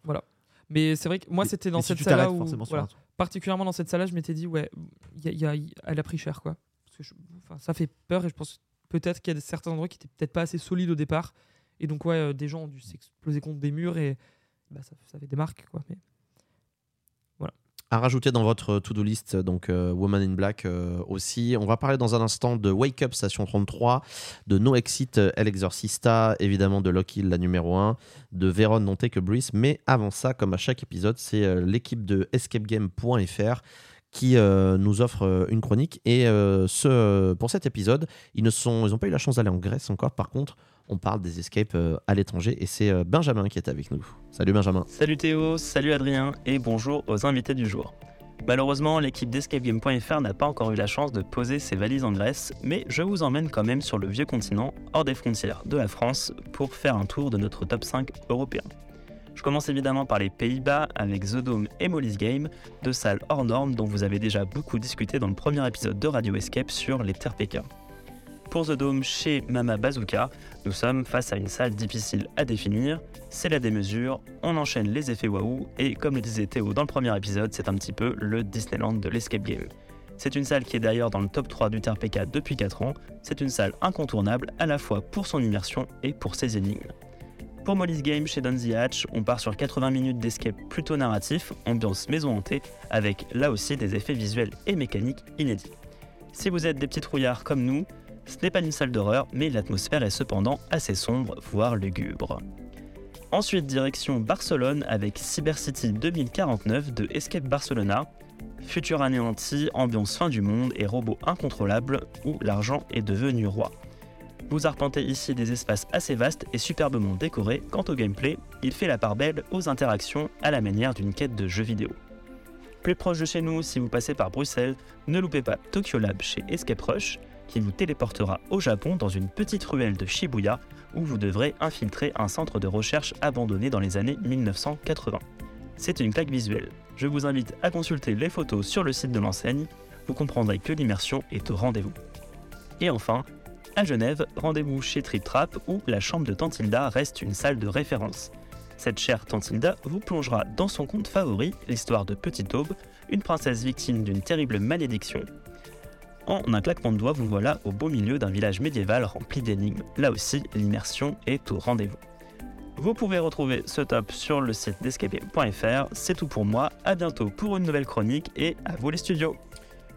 Mais c'est vrai que moi, c'était dans et si cette tu salle-là t'arrêtes où, forcément sur voilà, particulièrement dans cette salle-là, je m'étais dit, ouais, il y a- y a- elle a pris cher, quoi. Parce que je- enfin, ça fait peur et je pense peut-être qu'il y a certains endroits qui étaient peut-être pas assez solides au départ. Et donc, ouais, euh, des gens ont dû s'exploser contre des murs et bah, ça, fait des marques, quoi. Mais... À rajouter dans votre to-do list, donc euh, Woman in Black euh, aussi. On va parler dans un instant de Wake Up Station 33, de No Exit El Exorcista, évidemment de Lock Hill, la numéro 1, de Veron Non Take a. Mais avant ça, comme à chaque épisode, c'est l'équipe de escapegame.fr qui nous offre une chronique. Et ce, pour cet épisode, ils n'ont pas eu la chance d'aller en Grèce encore. Par contre, on parle des escapes euh, à l'étranger et c'est euh, Benjamin qui est avec nous. Salut Benjamin. Salut Théo, salut Adrien et bonjour aux invités du jour. Malheureusement, l'équipe d'escapegame.fr n'a pas encore eu la chance de poser ses valises en Grèce, mais je vous emmène quand même sur le vieux continent, hors des frontières de la France, pour faire un tour de notre top 5 européen. Je commence évidemment par les Pays-Bas avec The Dome et Molly's Game, deux salles hors normes dont vous avez déjà beaucoup discuté dans le premier épisode de Radio Escape sur les TRPK. Pour The Dome chez Mama Bazooka, nous sommes face à une salle difficile à définir, c'est la démesure, on enchaîne les effets waouh, et comme le disait Théo dans le premier épisode, c'est un petit peu le Disneyland de l'escape game. C'est une salle qui est d'ailleurs dans le top 3 du TRPK depuis 4 ans, c'est une salle incontournable à la fois pour son immersion et pour ses énigmes. Pour Molly's Game chez Don the Hatch, on part sur 80 minutes d'escape plutôt narratif, ambiance maison hantée, avec là aussi des effets visuels et mécaniques inédits. Si vous êtes des petits trouillards comme nous, ce n'est pas une salle d'horreur, mais l'atmosphère est cependant assez sombre, voire lugubre. Ensuite, direction Barcelone avec Cyber City 2049 de Escape Barcelona. Futur anéanti, ambiance fin du monde et robots incontrôlables où l'argent est devenu roi. Vous arpentez ici des espaces assez vastes et superbement décorés. Quant au gameplay, il fait la part belle aux interactions à la manière d'une quête de jeu vidéo. Plus proche de chez nous, si vous passez par Bruxelles, ne loupez pas Tokyo Lab chez Escape Rush, qui vous téléportera au Japon dans une petite ruelle de Shibuya où vous devrez infiltrer un centre de recherche abandonné dans les années 1980. C'est une claque visuelle. Je vous invite à consulter les photos sur le site de l'enseigne, vous comprendrez que l'immersion est au rendez-vous. Et enfin, à Genève, rendez-vous chez Trip Trap où la chambre de Tantilda reste une salle de référence. Cette chère Tantilda vous plongera dans son conte favori, l'histoire de Petite Aube, une princesse victime d'une terrible malédiction. En un claquement de doigts, vous voilà au beau milieu d'un village médiéval rempli d'énigmes. Là aussi, l'immersion est au rendez-vous. Vous pouvez retrouver ce top sur le site d'escapegame.fr. C'est tout pour moi. À bientôt pour une nouvelle chronique et à vous les studios.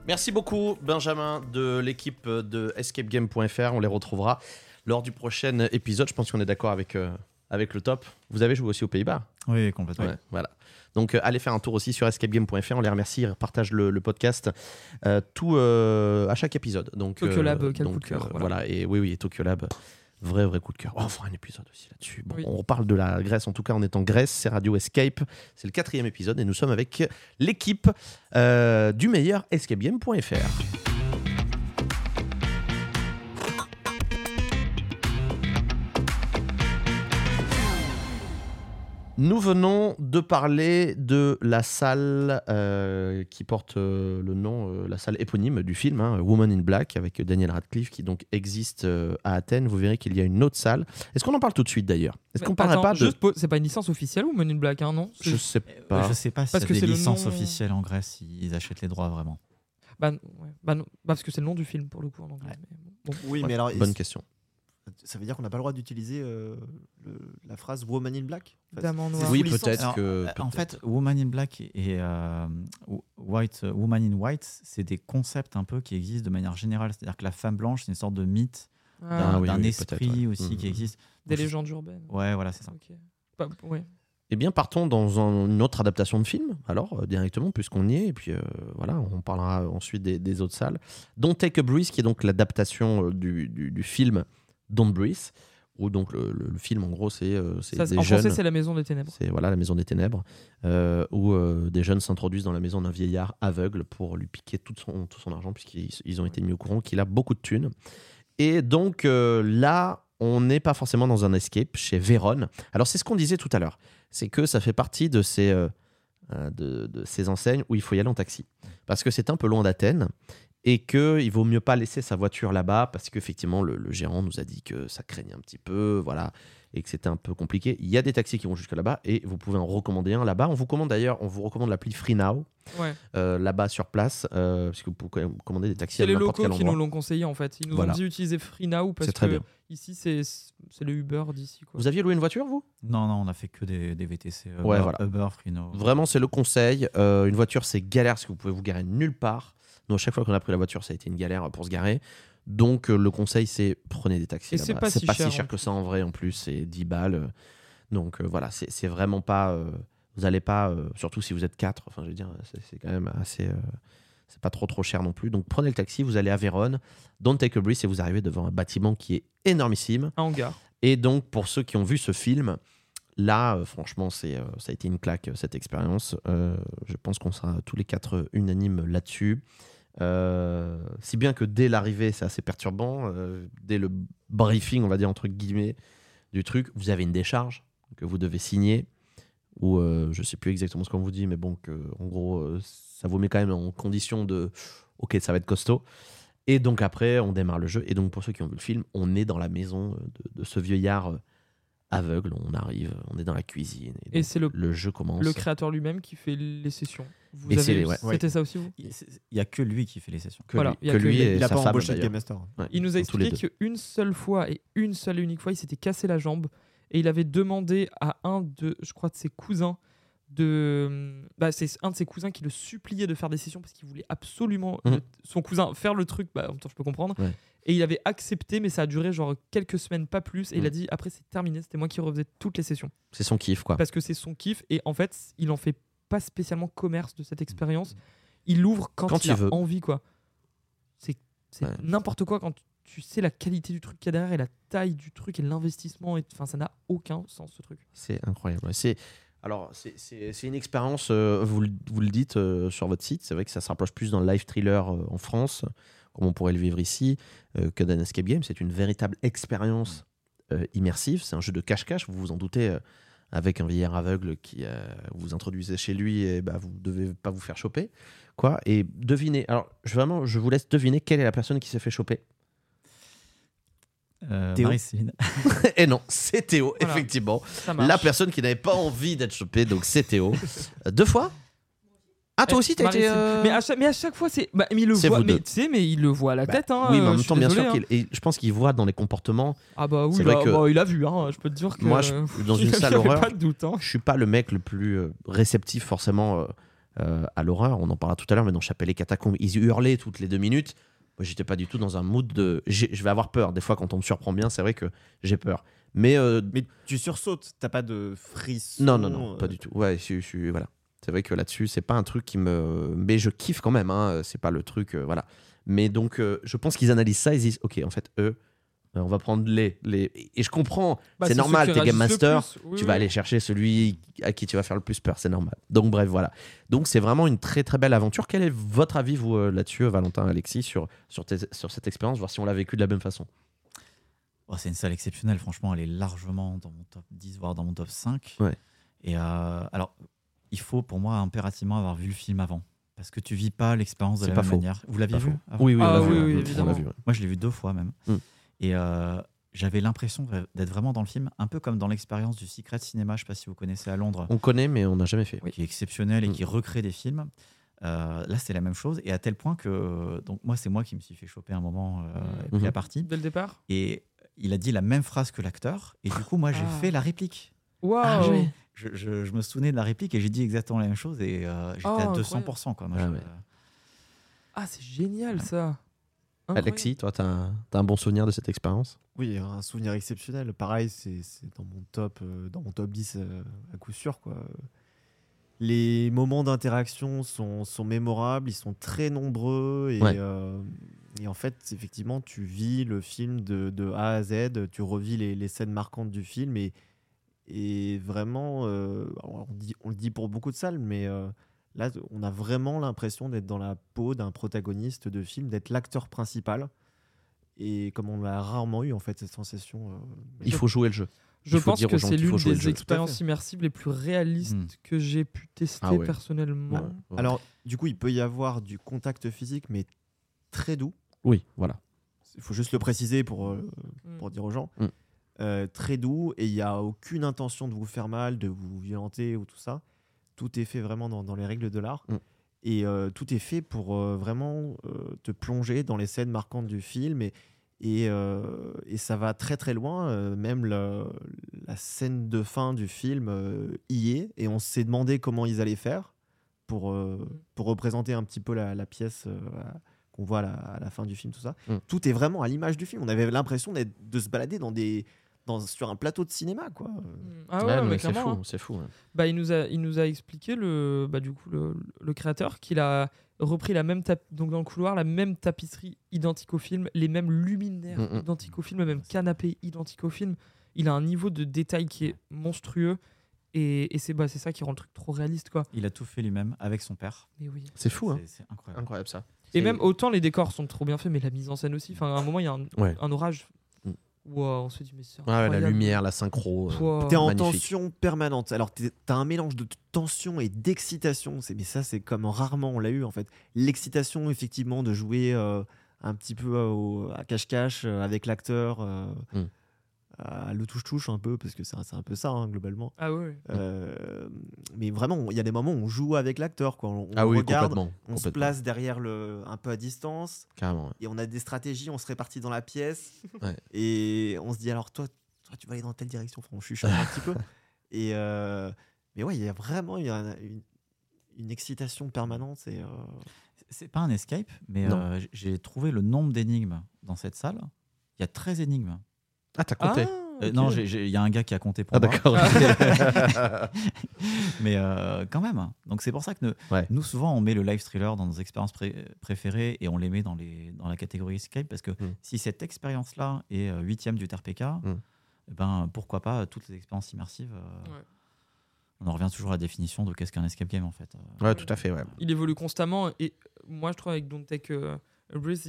Merci beaucoup, Benjamin, de l'équipe de escapegame.fr. On les retrouvera lors du prochain épisode. Je pense qu'on est d'accord avec, euh, avec le top. Vous avez joué aussi aux Pays-Bas Oui, complètement. Ouais, voilà. Donc euh, allez faire un tour aussi sur escapegame.fr. On les remercie, ils partagent le, le podcast euh, tout euh, à chaque épisode. Donc Tokyo Lab, quel donc, coup de cœur, voilà. voilà. et oui, oui, Tokyo Lab, vrai, vrai coup de cœur. Oh, on fera un épisode aussi là-dessus. Bon, Oui. On reparle de la Grèce. En tout cas, on est en Grèce. C'est Radio Escape. C'est le quatrième épisode et nous sommes avec l'équipe euh, du meilleur escapegame.fr. Nous venons de parler de la salle euh, qui porte euh, le nom, euh, la salle éponyme du film, hein, Woman in Black, avec Daniel Radcliffe, qui donc existe euh, à Athènes. Vous verrez qu'il y a une autre salle. Est-ce qu'on en parle tout de suite d'ailleurs? Est-ce qu'on parlerait pas de... C'est pas une licence officielle ou Men in Black, hein, non? Je sais pas. Je sais pas s'il Parce y que des licences nom- officielles en Grèce, ils achètent les droits vraiment. bah, ouais. Bah non, bah parce que c'est le nom du film pour le coup en anglais. mais bon. Oui, ouais. mais alors, Bonne question. Ça veut dire qu'on n'a pas le droit d'utiliser euh, le- la phrase Woman in Black en fait Oui, peut-être que. euh, en fait, Woman in Black et euh, White, Woman in White, c'est des concepts un peu qui existent de manière générale. C'est-à-dire que la femme blanche, c'est une sorte de mythe Ah, d'un Ah oui, d'un oui, esprit ouais. aussi Mhm. qui existe. Des Donc, légendes urbaines. Ouais, voilà, c'est ça. Ok. Bah, ouais. Eh bien, partons dans un- une autre adaptation de film, alors, euh, directement, puisqu'on y est. Et puis, euh, voilà, on parlera ensuite des, des autres salles. Don't Take a Breeze, qui est donc l'adaptation euh, du, du- du film Don't Breathe, où donc le, le- le film, en gros, c'est euh, c'est des en jeunes. français, c'est La Maison des Ténèbres. C'est voilà la maison des ténèbres, euh, où euh, des jeunes s'introduisent dans la maison d'un vieillard aveugle pour lui piquer tout son, tout son argent, puisqu'ils ils ont été mis au courant qu'il a beaucoup de thunes. Et donc euh, là, on n'est pas forcément dans un escape chez Vérone. Alors c'est ce qu'on disait tout à l'heure, c'est que ça fait partie de ces, de, de ces enseignes où il faut y aller en taxi. Parce que c'est un peu loin d'Athènes. Et qu'il vaut mieux pas laisser sa voiture là-bas parce qu'effectivement, le, le gérant nous a dit que ça craignait un petit peu. Voilà et que c'était un peu compliqué. Il y a des taxis qui vont jusque là-bas et vous pouvez en recommander un là-bas. On vous commande d'ailleurs, on vous recommande l'appli Free Now Ouais. euh, là-bas sur place, euh, parce que vous pouvez quand même commander des taxis à C'est les n'importe locaux quel qui nous l'ont conseillé en fait. Ils nous Voilà. ont dit utiliser Free Now parce C'est très que bien. ici c'est c'est le Uber d'ici. Vous aviez loué une voiture, vous? Non, non, on a fait que des, des VTC. Uber, Ouais, voilà. Uber, Frino. Vraiment, c'est le conseil. Euh, une voiture, c'est galère parce que vous pouvez vous garer nulle part. Nous, à chaque fois qu'on a pris la voiture, ça a été une galère pour se garer. Donc, euh, le conseil, c'est prenez des taxis. C'est pas si pas cher, si cher en que ça en vrai, en plus, c'est 10 balles. Donc, euh, voilà, c'est vraiment pas. euh, vous allez pas, euh, surtout si vous êtes 4, enfin, je veux dire, c'est quand même assez. c'est pas trop trop cher non plus. Donc, prenez le taxi, vous allez à Vérone, don't take a breeze et vous arrivez devant un bâtiment qui est énormissime. Un hangar. Et donc, pour ceux qui ont vu ce film, là, franchement, c'est, ça a été une claque, cette expérience. Je pense qu'on sera tous les quatre unanimes là-dessus. Euh, si bien que dès l'arrivée, c'est assez perturbant. euh, dès le briefing, on va dire entre guillemets, du truc, vous avez une décharge que vous devez signer. Ou euh, je sais plus exactement ce qu'on vous dit, mais bon, en gros, euh, ça vous met quand même en condition de OK, ça va être costaud. Et donc après, on démarre le jeu. Et donc pour ceux qui ont vu le film, on est dans la maison de, ce vieillard aveugle. On arrive, on est dans la cuisine. Et c'est le, le jeu commence. le créateur lui-même qui fait les sessions. Vous Et avez ouais. C'était ça aussi vous Il n'y a que lui qui fait les sessions. que Voilà, lui, il y a que que lui lui. et Il n'a pas femme, embauché de. Game Master. Ouais, Il nous a expliqué qu'une seule fois et une seule et unique fois, il s'était cassé la jambe et il avait demandé à un de, je crois, de ses cousins de, bah, c'est un de ses cousins qui le suppliait de faire des sessions parce qu'il voulait absolument le- son cousin faire le truc. Bah, en même temps, je peux comprendre. Ouais. Et il avait accepté, mais ça a duré genre quelques semaines, pas plus. Et il a Mhm. dit après c'est terminé, c'était moi qui refaisais toutes les sessions C'est son kiff, quoi. parce que c'est son kiff et en fait il en fait pas spécialement commerce de cette expérience. Il l'ouvre quand, Quand il, il a veut. envie quoi. C'est Ouais. n'importe quoi quand tu sais la qualité du truc qu'il y a derrière et la taille du truc et l'investissement et enfin ça n'a aucun sens ce truc. C'est incroyable. C'est alors c'est- une expérience. euh, vous, le- vous le dites euh, sur votre site. C'est vrai que ça se rapproche plus d'un live thriller euh, en France, comme on pourrait le vivre ici, euh, que d'un escape game. C'est une véritable expérience euh, immersive. C'est un jeu de cache-cache. Vous vous en doutez. euh, avec un vieillard aveugle qui euh, vous introduisez chez lui et bah, vous devez pas vous faire choper quoi et devinez alors je, vraiment je vous laisse deviner quelle est la personne qui s'est fait choper Euh, et [laughs] non c'est Théo Voilà. effectivement la personne qui n'avait pas envie d'être chopée, donc c'est Théo. [laughs] Deux fois Ah, toi aussi, t'as été. euh, Mais, à chaque, mais à chaque fois, c'est. Bah, mais il le voit, mais deux. tu sais, mais il le voit à la bah, tête. Hein, oui, mais en euh, même temps, bien sûr hein. qu'il. et je pense qu'il voit dans les comportements. Ah bah oui, vrai que- bah, il a vu, hein, je peux te dire [laughs] que. Moi, je- dans [laughs] une salle horreur, pas de doute. Hein. Je suis pas le mec le plus euh, réceptif, forcément, euh, à l'horreur. On en parlera tout à l'heure, mais dans Chapelle et Catacombes, ils hurlaient toutes les deux minutes. Moi, j'étais pas du tout dans un mood de. j'ai- Je vais avoir peur. Des fois, quand on me surprend bien, c'est vrai que j'ai peur. Mais euh, Mais tu sursautes, t'as pas de frisson. non, non, non, euh, pas du tout. Ouais, je suis voilà. C'est vrai que là-dessus, c'est pas un truc qui me. Mais je kiffe quand même. Hein. C'est pas le truc, euh, voilà. Mais donc, euh, je pense qu'ils analysent ça. Ils disent, ok, en fait, eux, euh, on va prendre les, les. Et je comprends. Bah, c'est normal. T'es game master. Oui, tu oui. vas aller chercher celui à qui tu vas faire le plus peur, c'est normal. Donc bref, voilà. Donc c'est vraiment une très très belle aventure. Quel est votre avis, vous, là-dessus, Valentin, Alexis, sur, sur, tes- sur cette expérience, voir si on l'a vécu de la même façon? Oh, c'est une salle exceptionnelle, franchement, elle est largement dans mon top 10, voire dans mon top 5. Ouais. Et euh, alors, il faut pour moi impérativement avoir vu le film avant. Parce que tu vis pas l'expérience de la pas même faux. manière. Vous l'aviez Pas vu avant Oui, oui, Ah on l'a oui, vu, oui, évidemment. vu, ouais. Moi, je l'ai vu deux fois même. Mm. Et euh, j'avais l'impression d'être vraiment dans le film, un peu comme dans l'expérience du Secret Cinema, je sais pas si vous connaissez à Londres, On connaît, mais on n'a jamais fait. qui est exceptionnel et Mm. qui recrée des films. Euh, là, c'est la même chose. Et à tel point que, donc moi, c'est moi qui me suis fait choper un moment euh, Mm. Mhm. la partie. Dès le départ? Et il a dit la même phrase que l'acteur. Et du coup, moi, j'ai Ah. fait la réplique. Waouh ouais. Je, je- je me souvenais de la réplique et j'ai dit exactement la même chose. Et euh, j'étais Oh, à incroyable. 200%. Quoi. Moi, Ah je- ouais. Ah, c'est génial ça Incroyable. Alexis, toi, t'as un, t'as un bon souvenir de cette expérience? Oui, un souvenir exceptionnel. Pareil, c'est c'est dans mon top, euh, dans mon top 10 euh, à coup sûr. Quoi. Les moments d'interaction sont, sont mémorables, ils sont très nombreux et, Ouais. euh, et en fait, effectivement, tu vis le film de, de A à Z, tu revis les, les scènes marquantes du film et, et vraiment, euh, on, dit, on le dit pour beaucoup de salles, mais euh, là, on a vraiment l'impression d'être dans la peau d'un protagoniste de film, d'être l'acteur principal. Et comme on l'a rarement eu, en fait, cette sensation. euh, Il faut jouer le jeu. Je pense que c'est l'une des expériences immersives les plus réalistes Mm. que j'ai pu tester Ah ouais. personnellement. Ouais, ouais. Alors, du coup, il peut y avoir du contact physique, mais très doux. oui, voilà. Il faut juste le préciser pour, euh, Mm. pour dire aux gens. Mm. Euh, très doux, et il n'y a aucune intention de vous faire mal, de vous violenter ou tout ça. Tout est fait vraiment dans, dans les règles de l'art. Mm. Et euh, tout est fait pour euh, vraiment te plonger dans les scènes marquantes du film. Et, et, et ça va très très loin. même la scène de fin du film y est. Et on s'est demandé comment ils allaient faire pour, pour représenter un petit peu la, la pièce qu'on voit à la, à la fin du film, tout ça. Mm. Tout est vraiment à l'image du film. On avait l'impression de se balader dans des, dans, sur un plateau de cinéma. Quoi. Ah ouais, Ouais, ouais, mais mais c'est fou, hein. c'est fou. ouais. Bah, il, nous a, il nous a expliqué, le, bah, du coup, le, le créateur, qu'il a repris la même tap- donc dans le couloir la même tapisserie identique au film, les mêmes luminaires Mm, mm. identiques au film, le même canapé identique au film. Il a un niveau de détail qui est monstrueux et, et c'est bah, c'est ça qui rend le truc trop réaliste quoi. Il a tout fait lui-même avec son père. Mais oui. C'est fou, hein. C'est- incroyable. Incroyable ça. Et même autant les décors sont trop bien faits, mais la mise en scène aussi. Enfin, à un moment il y a un, Ouais. un orage. Wow, on se dit mais c'est Ouais, la lumière, la synchro. euh, Wow. T'es en magnifique. tension permanente. Alors, t'as un mélange de tension et d'excitation. C'est- Mais ça, c'est comme rarement on l'a eu, en fait. L'excitation, effectivement, de jouer euh, un petit peu euh, au- à cache-cache euh, avec l'acteur, euh, Mm. À le touche-touche un peu, parce que c'est un- c'est un peu ça, hein, globalement. Ah ouais. Euh, mais vraiment, il y a des moments où on joue avec l'acteur. quoi. On, on Ah oui, regarde, complètement. on se place derrière le, un peu à distance Carrément. ouais. et on a des stratégies, on se répartit dans la pièce [laughs] Ouais. et on se dit alors toi, toi tu vas aller dans telle direction, Enfin, on chuchote un petit peu. [laughs] Et euh, mais ouais, il y a vraiment il y a une, une excitation permanente. Et, euh, C'est pas un escape, mais euh, j'ai trouvé le nombre d'énigmes dans cette salle. Il y a 13 énigmes. Ah, t'as compté Euh, ok. Non, il y a un gars qui a compté pour Ah, moi. d'accord. [laughs] Mais euh, quand même. Donc c'est pour ça que ne- Ouais. nous, souvent, on met le live thriller dans nos expériences pré- préférées et on les met dans, les, dans la catégorie escape parce que Mm. si cette expérience-là est euh, huitième du TRPK, Mm. eh ben, pourquoi pas toutes les expériences immersives euh, Ouais. On en revient toujours à la définition de qu'est-ce qu'un escape game en fait. Euh, Ouais, tout à fait, ouais. il évolue constamment et moi je trouve avec Don't Take euh, Breath,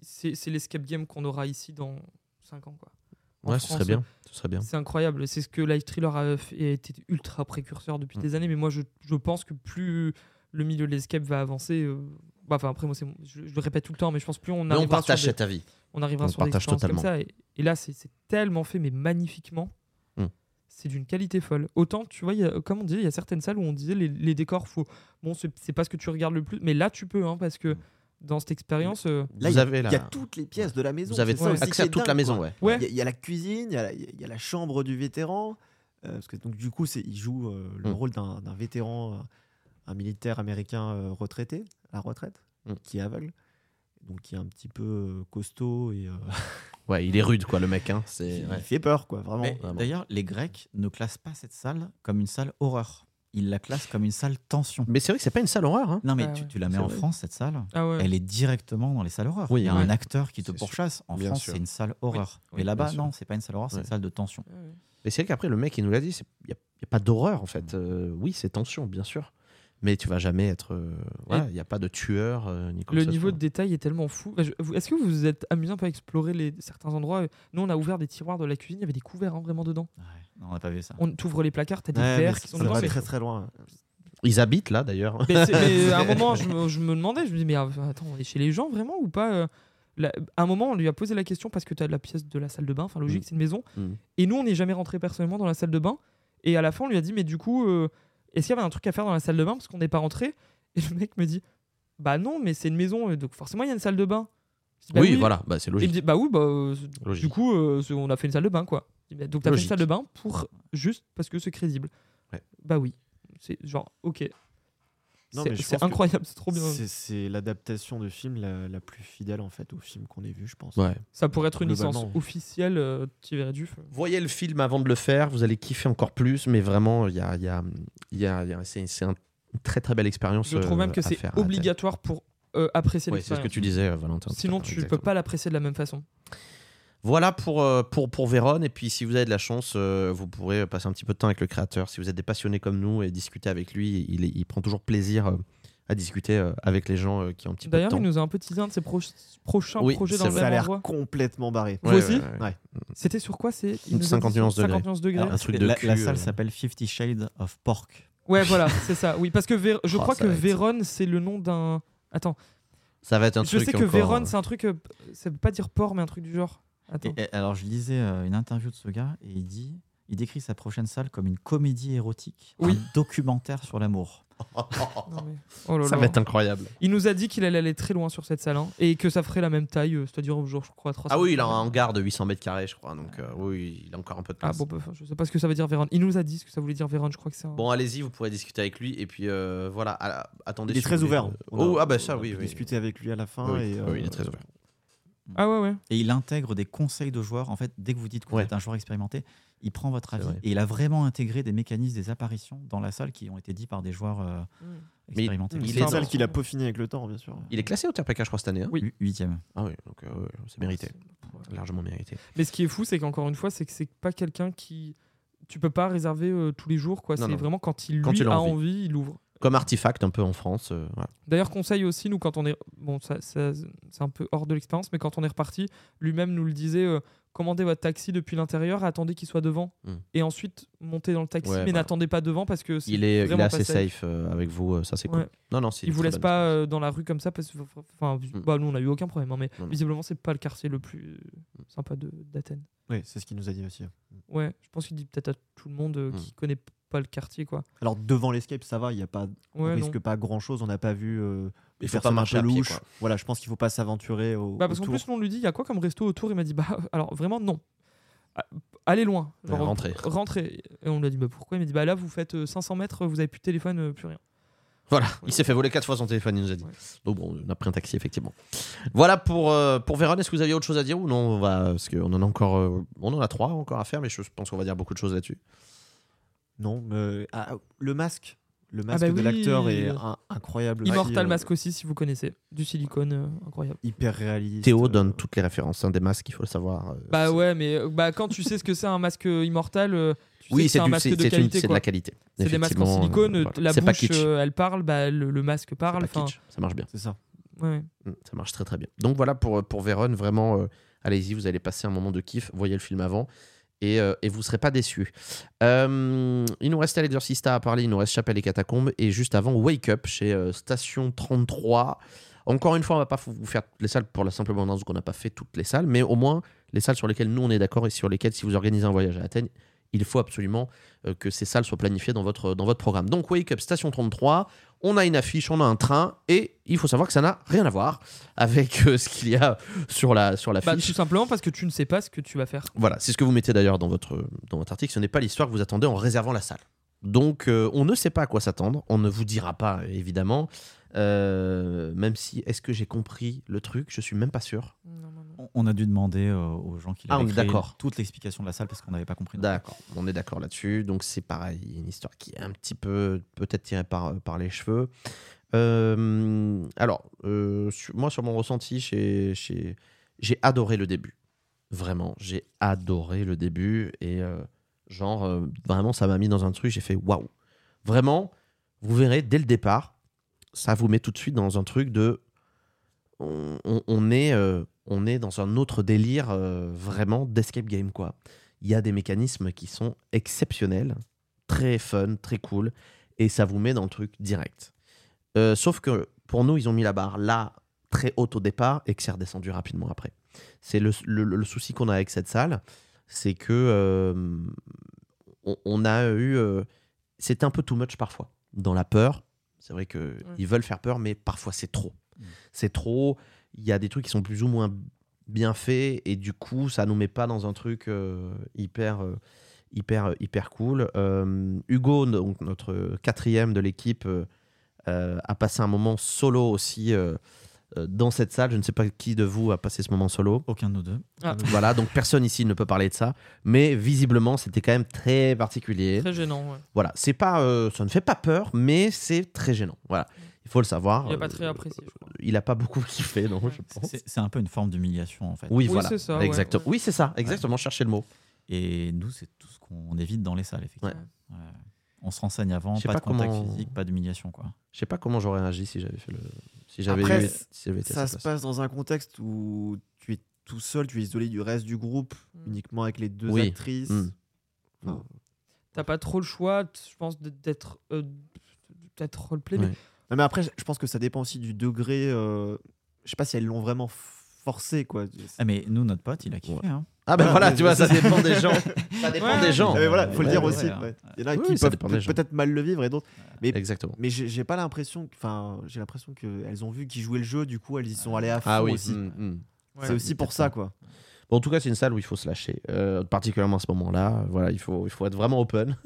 c'est l'escape game qu'on aura ici dans 5 ans quoi. En Ouais, ce serait bien. Ce serait bien. C'est incroyable, c'est ce que Live Thriller a, fait- a été ultra précurseur depuis Mm. des années mais moi je, je pense que plus le milieu de l'escape va avancer euh, bah, enfin après moi je, je le répète tout le temps mais je pense plus on Mais on partage des- cet avis. on arrivera on sur des partage comme totalement. ça et, et là c'est tellement fait mais magnifiquement Mm. c'est d'une qualité folle autant tu vois il y a- comme on disait il y a certaines salles où on disait les, les décors faut bon c'est pas ce que tu regardes le plus mais là tu peux hein, parce que dans cette expérience euh, là, Vous il y a- avez la- il y a toutes les pièces de la maison. Vous avez ça accès à toute la maison, quoi. ouais. Ouais. Il y a- il y, a la cuisine, il y a la, il y a la chambre du vétéran. euh, parce que donc du coup, il joue euh, le Mm. rôle d'un vétéran, un militaire américain euh, retraité, à la retraite, Mm. qui est aveugle. donc qui est un petit peu costaud et euh, [laughs] Ouais, il est rude, quoi, le mec. Hein. C'est. il ouais. fait peur, quoi, vraiment. D'ailleurs, les Grecs ne classent pas cette salle comme une salle horreur. Ils la classent comme une salle tension. Mais c'est vrai que c'est pas une salle horreur. Hein. Non, mais Ah tu, ouais. tu la mets en vrai. France, cette salle, Ah ouais. elle est directement dans les salles horreur. Oui, Il y a ouais. un acteur qui te pourchasse. En Bien France, c'est une salle horreur. Oui, Mais là-bas, non, c'est pas une salle horreur, c'est Ouais. une salle de tension. Mais c'est vrai qu'après, le mec, il nous l'a dit, il n'y a pas d'horreur, en fait. Euh, oui, c'est tension, bien sûr. Mais tu vas jamais être. euh, voilà, il n'y a pas de tueur, euh, ni Le niveau soit. de détail est tellement fou. Est-ce que vous vous êtes amusé un peu à explorer les, certains endroits? Nous, on a ouvert des tiroirs de la cuisine, il y avait des couverts hein, vraiment dedans. Ouais. Non, on n'a pas vu ça. On t'ouvre les placards, t'as des Ouais, verres qui sont dedans. très très loin. Ils habitent là, d'ailleurs. Mais, c'est- mais [laughs] à un moment, je me, je me demandais, je me dis, mais euh, attends, on est chez les gens vraiment ou pas euh, là, À un moment, on lui a posé la question parce que tu as la pièce de la salle de bain, enfin logique, Mm. c'est une maison. Mm. Et nous, on n'est jamais rentré personnellement dans la salle de bain. Et à la fin, on lui a dit, mais du coup, euh, est-ce qu'il y avait un truc à faire dans la salle de bain parce qu'on n'est pas rentré Et le mec me dit, bah non, mais c'est une maison, euh, donc forcément, il y a une salle de bain. Dis, bah oui, voilà, bah, c'est Et il me logique. dit, bah oui, bah, euh, Logique. du coup, euh, on a fait une salle de bain, quoi. Donc, t'as fait une Logique. salle de bain pour juste parce que c'est crédible. Ouais. Bah oui. C'est genre, ok. Non, C'est- que incroyable, c'est trop bien. C'est- C'est l'adaptation de film la, la plus fidèle en fait au film qu'on ait vu, je pense. Ouais. Ça pourrait être une licence officielle euh, du feu. Voyez le film avant de le faire, vous allez kiffer encore plus, mais vraiment, il y a, il y a, il y a- y a- c'est c'est un- une très très belle expérience. Je trouve euh, même que à c'est obligatoire pour euh, apprécier Ouais, c'est ce que tu disais, euh, Valentin. Sinon, tu peux exactement. pas l'apprécier de la même façon. Voilà pour, euh, pour, pour Vérone. Et puis, si vous avez de la chance, euh, vous pourrez passer un petit peu de temps avec le créateur. Si vous êtes des passionnés comme nous et discuter avec lui, il, prend toujours plaisir euh, à discuter avec les gens qui ont un petit peu de D'ailleurs, temps. il nous a un peu teasé un de ses pro- prochains Oui, projets dans le. Ça a l'air complètement barré. Vous Ouais, aussi ouais, ouais. Ouais. C'était sur quoi C'est il Une nous a dit 50 sur nuances degrés. 50 degrés. Alors, un truc la, de la cul, salle euh. s'appelle Fifty Shades of Pork. Ouais, voilà, c'est ça. Oui, parce que Vé- je Oh, crois que Vérone, c'est le nom d'un. Attends, Ça va être un je truc sais que encore, euh, c'est un truc. ça veut pas dire porc, mais un truc du genre. Attends. Et- et alors, je lisais euh, une interview de ce gars et il dit, il décrit sa prochaine salle comme une comédie érotique, Oui. un documentaire sur l'amour. [laughs] Oh ça va être incroyable. Il nous a dit qu'il allait aller très loin sur cette salle hein, et que ça ferait la même taille, euh, c'est-à-dire genre je crois 300. Ah oui, il a un hangar de 800 mètres carrés, je crois. Donc, euh, oui, il a encore un peu de Ah place. bon, bah, je sais pas ce que ça veut dire Vérone. Il nous a dit ce que ça voulait dire Vérone, je crois que c'est un. Bon, allez-y, vous pourrez discuter avec lui. Et puis, euh, voilà, à- attendez. Il est si très ouvert. Oh, ah bah ça, oui. discuter avec lui à la fin. Oui, et, oui, il est très ouvert. Ah ouais, ouais. Et il intègre des conseils de joueurs. En fait, dès que vous dites que vous Ouais. êtes un joueur expérimenté, il prend votre avis. Et il a vraiment intégré des mécanismes, des apparitions dans la salle qui ont été dit par des joueurs euh, Mais expérimentés. il C'est est une salle dans- qu'il a peaufiné avec le temps, bien sûr. Il est classé au TRPK, je crois, cette année. hein? Oui. Hu- Huitième. Ah oui, donc euh, c'est mérité. Largement mérité. Mais ce qui est fou, c'est qu'encore une fois, c'est que c'est pas quelqu'un qui. Tu peux pas réserver euh, tous les jours, quoi. C'est vraiment quand il Quand lui il a a envie. envie, il ouvre. Comme artefact un peu en France. euh, voilà. D'ailleurs, conseil aussi, nous, quand on est. Bon, ça, ça- c'est un peu hors de l'expérience, mais quand on est reparti, lui-même nous le disait euh, commandez votre taxi depuis l'intérieur, attendez qu'il soit devant. Hmm. Et ensuite, montez dans le taxi, Ouais, mais n'attendez pas devant parce que c'est Il est, il est vraiment assez pas safe euh, avec vous, euh, ça c'est cool. Ouais. Non, non, c'est Il vous laisse pas euh, dans la rue comme ça parce que. Enfin, Mm. bah, nous, on a eu aucun problème, hein, mais Non, visiblement, c'est pas le quartier le plus sympa de- d'Athènes. Oui, c'est ce qu'il nous a dit aussi. Ouais, je pense qu'il dit peut-être à tout le monde euh, Mm. qui connaît pas le quartier, quoi. Alors devant l'escape, ça va, il y a pas, on Ouais, non. risque pas grand chose. On n'a pas vu. euh, Il faut pas marcher pied, quoi. Voilà, je pense qu'il faut pas s'aventurer au. Bah, parce qu'en plus, on lui dit il y a quoi comme resto autour? Il m'a dit bah, [laughs] alors vraiment, non. Ah, Allez loin. Ouais, rentrez. Rentrez. Et on lui a dit bah pourquoi? Il m'a dit bah là, vous faites euh, 500 mètres, vous avez plus de téléphone, euh, plus rien. Voilà, il s'est fait voler quatre fois son téléphone, il nous a dit. Ouais. Donc bon, on a pris un taxi, effectivement. Voilà pour, euh, pour Vérone. Est-ce que vous aviez autre chose à dire ou non? On va, Parce qu'on en a encore. euh, on en a trois encore à faire, mais je pense qu'on va dire beaucoup de choses là-dessus. Non, mais ah, le masque. Le masque bah de oui. l'acteur est un- incroyable. Immortal euh, Mask aussi, si vous connaissez. Du silicone, euh, incroyable. Hyper réaliste. Théo euh, donne toutes les références hein, des masques, il faut le savoir. euh, Bah ouais, mais euh, bah, quand tu sais ce que c'est un masque euh, immortal, euh, tu Oui, que c'est un du- masque de qualité. c'est de la qualité. C'est des masques en silicone, euh, euh, voilà. la C'est pas bouche, kitsch. euh, elle parle, bah, le, le masque parle. C'est pas. Ça marche bien. C'est ça. ouais. Mm, Ça marche très très bien. Donc voilà pour, pour Vérone, vraiment, euh, allez-y, vous allez passer un moment de kiff, voyez le film avant. Et, euh, et vous ne serez pas déçus. Euh, il nous reste l'exorcista à parler, il nous reste Chapelle et Catacombes. Et juste avant, Wake Up chez euh, Station 33. Encore une fois, on va pas vous faire les salles pour la simple raison qu'on n'a pas fait toutes les salles, mais au moins les salles sur lesquelles nous on est d'accord et sur lesquelles, si vous organisez un voyage à Athènes, il faut absolument euh, que ces salles soient planifiées dans votre, dans votre programme. Donc Wake Up Station 33, on a une affiche, on a un train, et il faut savoir que ça n'a rien à voir avec euh, ce qu'il y a sur la sur Bah, l'affiche. tout simplement parce que tu ne sais pas ce que tu vas faire. Voilà, c'est ce que vous mettez d'ailleurs dans votre, dans votre article. Ce n'est pas l'histoire que vous attendez en réservant la salle. Donc, euh, on ne sait pas à quoi s'attendre. On ne vous dira pas, évidemment. Euh, même si, est-ce que j'ai compris le truc? Je suis même pas sûr. Non, non, non. On- a dû demander euh, aux gens qui Ah, l'avaient est créé d'accord. toute l'explication de la salle parce qu'on n'avait pas compris. D'accord, on est d'accord là-dessus. Donc c'est pareil, une histoire qui est un petit peu peut-être tirée par, par les cheveux. Euh, alors, euh, sur- moi sur mon ressenti, j'ai, j'ai, j'ai adoré le début. Vraiment, j'ai adoré le début et euh, genre euh, vraiment ça m'a mis dans un truc. J'ai fait waouh. Vraiment, vous verrez dès le départ, ça vous met tout de suite dans un truc de on, est, euh, on est dans un autre délire euh, vraiment d'escape game quoi il y a des mécanismes qui sont exceptionnels, très fun, très cool, et ça vous met dans le truc direct. Euh, sauf que pour nous, ils ont mis la barre là très haute au départ et que c'est redescendu rapidement après. C'est le, le- souci qu'on a avec cette salle, c'est que on, on a eu, c'est un peu too much parfois dans la peur. C'est vrai que ils veulent faire peur, mais parfois c'est trop. Mm. C'est trop. Il y a des trucs qui sont plus ou moins bien faits et du coup ça nous met pas dans un truc euh, hyper euh, hyper hyper cool Euh, Hugo donc notre quatrième de l'équipe euh, euh, a passé un moment solo aussi euh, euh, dans cette salle je ne sais pas qui de vous a passé ce moment solo Aucun de nous deux. Ah. voilà donc personne ici ne peut parler de ça mais visiblement c'était quand même très particulier Très gênant. ouais. voilà c'est pas euh, ça ne fait pas peur mais c'est très gênant voilà il faut le savoir Il a pas Euh, très apprécié, je crois. il a pas beaucoup [laughs] kiffé non je pense C'est un peu une forme d'humiliation en fait. oui, Oui, voilà c'est ça, ouais, exactement ouais. oui c'est ça exactement chercher le mot Et nous, c'est tout ce qu'on évite dans les salles, effectivement. Ouais. On se renseigne avant, pas, pas de contact comment- physique, pas d'humiliation. quoi. Je sais pas comment j'aurais réagi si j'avais fait le. Si j'avais Après, eu- si j'avais été à Ça se passe dans un contexte où tu es tout seul, tu es isolé du reste du groupe, Mm. uniquement avec les deux Oui. actrices. Mm. Enfin, T'as pas trop le choix, t- je pense, de- d'être euh, d'être roleplay. Ouais. Mais non, mais après, je pense que ça dépend aussi du degré. euh, Je sais pas si elles l'ont vraiment forcé, quoi. Ah, mais nous, notre pote, il a kiffé. hein. Ah ben Ah, voilà, tu vois, ça dépend des gens. [laughs] Ça dépend Ouais. des gens. Ah, mais voilà, faut le dire ouais, aussi. ouais, ouais. ouais. Il y en a Oui, qui peuvent peut-être mal le vivre et d'autres. Mais- Exactement. Mais j'ai pas l'impression. Enfin, j'ai l'impression qu'elles ont vu qu'ils jouaient le jeu, du coup, elles y sont allées à fond Ah oui. aussi. mm, mm. Ouais. C'est aussi pour ça, quoi. Bon, en tout cas, c'est une salle où il faut se lâcher, euh, particulièrement à ce moment-là. Voilà, il faut, il faut être vraiment open,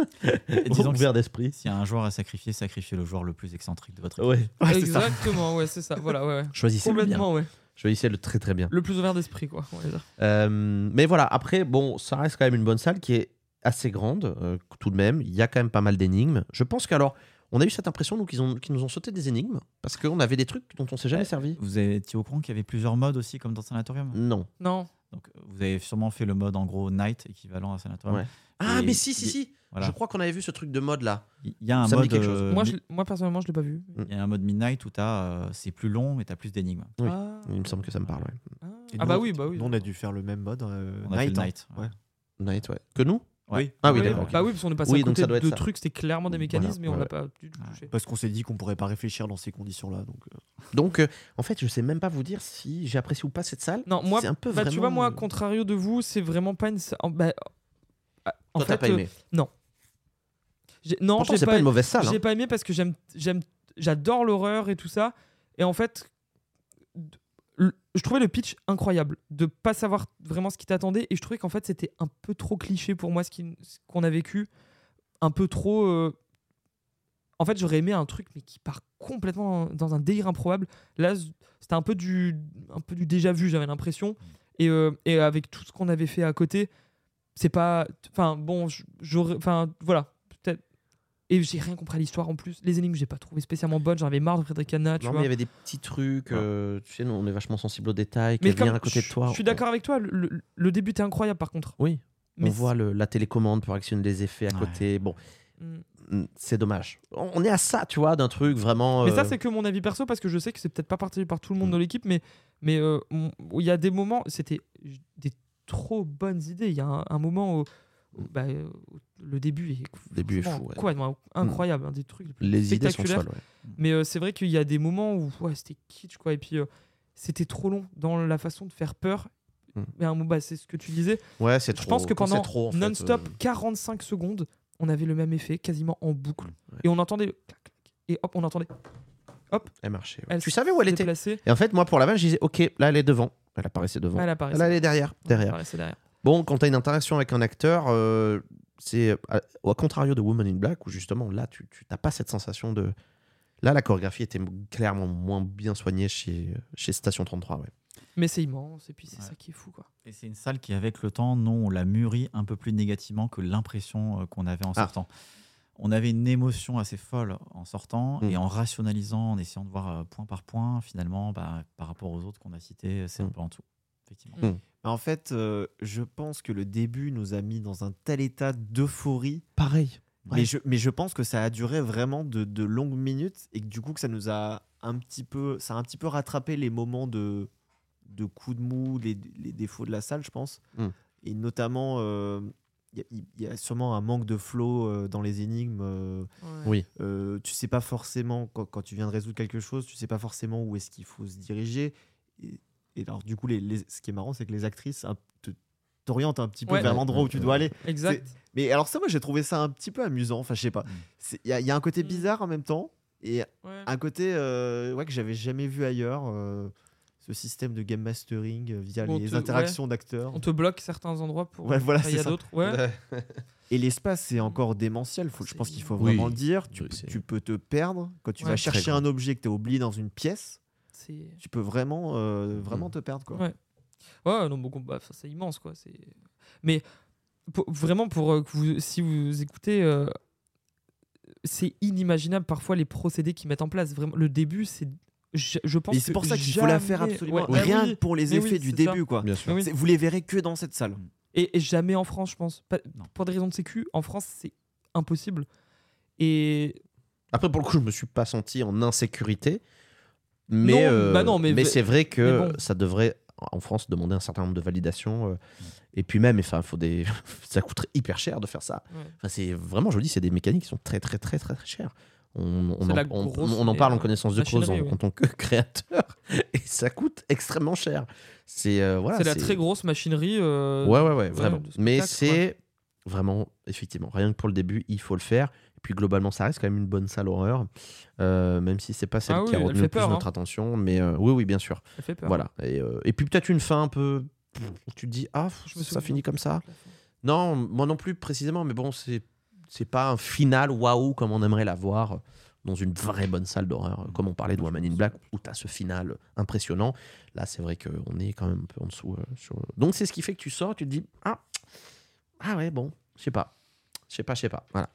Et [laughs] disons ouvert d'esprit. s'il y a un joueur à sacrifier, sacrifiez le joueur le plus excentrique de votre équipe. Ouais. Ouais, c'est ça. Exactement, ouais, c'est ça. Voilà, ouais. Choisissez. Complètement, ouais. Choisissez le très très bien. Le plus ouvert d'esprit, quoi. on va dire. Euh, mais voilà, après, bon, ça reste quand même une bonne salle qui est assez grande, euh, tout de même. Il y a quand même pas mal d'énigmes. Je pense qu'alors, on a eu cette impression, nous, qu'ils ont- qu'ils nous ont sauté des énigmes, parce qu'on avait des trucs dont on s'est jamais servi. Vous étiez au courant qu'il y avait plusieurs modes aussi, comme dans Sanatorium Non. Non. Donc, vous avez sûrement fait le mode en gros Night, équivalent à Sanatorium. Ouais. Ah, mais si, si, si. Voilà. Je crois qu'on avait vu ce truc de mode là. Il y a un Ça me dit mode. quelque chose. euh, moi, mi- je, moi, personnellement, je l'ai pas vu. Il y a un mode Midnight où t'as, euh, c'est plus long, mais tu as plus d'énigmes. Oui. Ah. Il me semble que ça me parle, ouais. Ah, Ah nous, bah oui, bah oui. Nous, on a dû faire le même mode. euh, On a fait Night. hein. Night. Ouais. Night, ouais. Que nous? Ouais. Ah oui, Ouais, d'accord. Bah oui, parce qu'on est passé Oui, à côté de ça. trucs, c'était clairement des mécanismes, mais on ouais. l'a pas du tout touché. Parce qu'on s'est dit qu'on pourrait pas réfléchir dans ces conditions-là. Donc, euh, Donc, euh, en fait, je sais même pas vous dire si j'ai apprécié ou pas cette salle. Non, moi, c'est un peu bah, tu vois, moi, contrario de vous, c'est vraiment pas une. En, bah, en Toi, t'as fait, pas euh, aimé. j'ai- non, Pourtant, j'ai c'est pas, pas une mauvaise salle. hein. j'ai pas aimé parce que j'aime, j'aime, j'adore l'horreur et tout ça. Et en fait, je trouvais le pitch incroyable de pas savoir vraiment ce qui t'attendait et je trouvais qu'en fait c'était un peu trop cliché pour moi ce qu'on a vécu, un peu trop. euh, En fait, j'aurais aimé un truc mais qui part complètement dans un délire improbable. Là, c'était un peu du, un peu du déjà vu, j'avais l'impression. Et, euh, et avec tout ce qu'on avait fait à côté, c'est pas. Enfin bon, j'aurais. Enfin voilà. Et j'ai rien compris à l'histoire en plus. Les énigmes, j'ai pas trouvé spécialement bonnes. J'en avais marre de Frédéric Hanna, tu Non, mais vois. il y avait des petits trucs. euh, tu sais, nous, on est vachement sensible aux détails. Mais vient comme- à côté de toi. Je suis d'accord avec toi. Le, le- début était incroyable par contre. Oui. Mais on voit le- la télécommande pour actionner les effets à Ouais. côté. Bon, Mm. mm, c'est dommage. On est à ça, tu vois, d'un truc vraiment. Mais ça, euh, c'est que mon avis perso parce que je sais que c'est peut-être pas partagé par tout le monde Mm. dans l'équipe, mais mais euh, il y a des moments, c'était des trop bonnes idées. Il y a un, un moment où, où, bah, euh, le début est, début est fou, ouais. complètement incroyable, un des trucs les plus les idées sont spectaculaires. folles. Mais euh, c'est vrai qu'il y a des moments où ouais, c'était kitsch quoi, et puis euh, c'était trop long dans la façon de faire peur. Mm. Mais bah, c'est ce que tu disais. Ouais, c'est trop. Je pense que pendant non-stop, euh, 45 secondes, on avait le même effet, quasiment en boucle. Ouais. Et on entendait et hop, on entendait. elle marchait. Elle Tu savais où elle était. Et en fait, moi, pour la vanne, je disais, ok, là, elle est devant. Elle apparaissait devant. Elle apparaissait. Là, elle est derrière. Elle derrière. apparaissait derrière. Bon, quand tu as une interaction avec un acteur, euh, c'est au contrario de Woman in Black, où justement, là, tu t'as pas cette sensation de. Là, la chorégraphie était clairement moins bien soignée chez, chez Station 33. Ouais. Mais c'est immense, et puis c'est Ouais. ça qui est fou, quoi. Et c'est une salle qui, avec le temps, non, on l'a mûri un peu plus négativement que l'impression euh, qu'on avait en Ah. sortant. On avait une émotion assez folle en sortant Mm. et en rationalisant, en essayant de voir euh, point par point, finalement, bah, par rapport aux autres qu'on a cités, c'est un Mm. peu en dessous. Effectivement. Mm. En fait, euh, je pense que le début nous a mis dans un tel état d'euphorie. Pareil. Mais, je, mais je pense que ça a duré vraiment de, de longues minutes et que du coup que ça nous a un petit peu, ça a un petit peu rattrapé les moments de, de coups de mou, les, les défauts de la salle, je pense. Mm. Et notamment, euh, il y, a- il y a sûrement un manque de flow euh, dans les énigmes. euh, Oui. euh, tu sais pas forcément quand, quand tu viens de résoudre quelque chose, tu sais pas forcément où est-ce qu'il faut se diriger. Et, et alors du coup, les, les- ce qui est marrant, c'est que les actrices t'orientent un petit peu Ouais. vers l'endroit où tu dois aller. Exact. Mais alors ça, moi, j'ai trouvé ça un petit peu amusant. Enfin, je sais pas. Mm. Il y, a- il y a un côté Mm. bizarre en même temps et Ouais. un côté euh, ouais, que j'avais jamais vu ailleurs. euh, ce système de game mastering euh, via On les te- interactions d'acteurs. On te bloque certains endroits pour. Ouais, voilà, il y c'est a ça. d'autres. Ouais. Et l'espace, c'est encore démentiel. Faut, je pense qu'il faut Oui. vraiment le dire. Tu, Oui, peux- c'est- tu peux te perdre quand tu Ouais. vas chercher un objet que tu as oublié dans une pièce. Tu peux vraiment, euh, vraiment Mm. te perdre. Quoi. Ouais. Ouais, non, bon, bah, c'est immense, quoi. C'est. Mais pour- vraiment, pour euh, que vous, si vous écoutez, euh, c'est inimaginable parfois les procédés qu'ils mettent en place. Vraiment, le début, c'est. Je, je pense Et c'est pour ça qu'il faut la faire jamais- absolument. Ouais, Rien oui. pour les oui, effets du c'est ça. début. Quoi. Bien sûr. Mais oui. Vous les verrez que dans cette salle. Et, et jamais en France, je pense. Pas- pour des raisons de sécu, en France, c'est impossible. Et Après, pour le coup, je me suis pas senti en insécurité. Mais, Non, euh, bah non, mais- c'est vrai que mais bon. ça devrait, en France, demander un certain nombre de validations. euh, et puis même, enfin, faut des... [laughs] ça coûterait hyper cher de faire ça. Ouais. Enfin, c'est vraiment, je vous dis, c'est des mécaniques qui sont très, très, très, très, très chères. On, on en, on- en parle en euh, connaissance de cause en, tant que [laughs] créateur. [laughs] Et ça coûte extrêmement cher. C'est euh, voilà, c'est la très grosse machinerie. euh, Ouais, ouais, ouais, vraiment. Mais c'est vraiment, effectivement, rien que pour le début, il faut le faire. Et puis globalement, ça reste quand même une bonne salle horreur, euh, même si c'est pas celle Ah qui a elle retenu le plus peur, notre hein. attention. Mais euh, oui, oui, bien sûr. Ça fait peur. Voilà. Et, euh, et puis peut-être une fin un peu. Tu te dis, ah, Je ça finit comme ça. Non, moi non plus précisément, mais bon, c'est c'est pas un final waouh comme on aimerait l'avoir dans une vraie bonne salle d'horreur, comme on parlait de Woman in Black, où tu as ce final impressionnant. Là, c'est vrai qu'on est quand même un peu en dessous. sur... Donc, c'est ce qui fait que tu sors, tu te dis, ah, ah ouais, bon, je sais pas. Je sais pas, je sais pas. Voilà.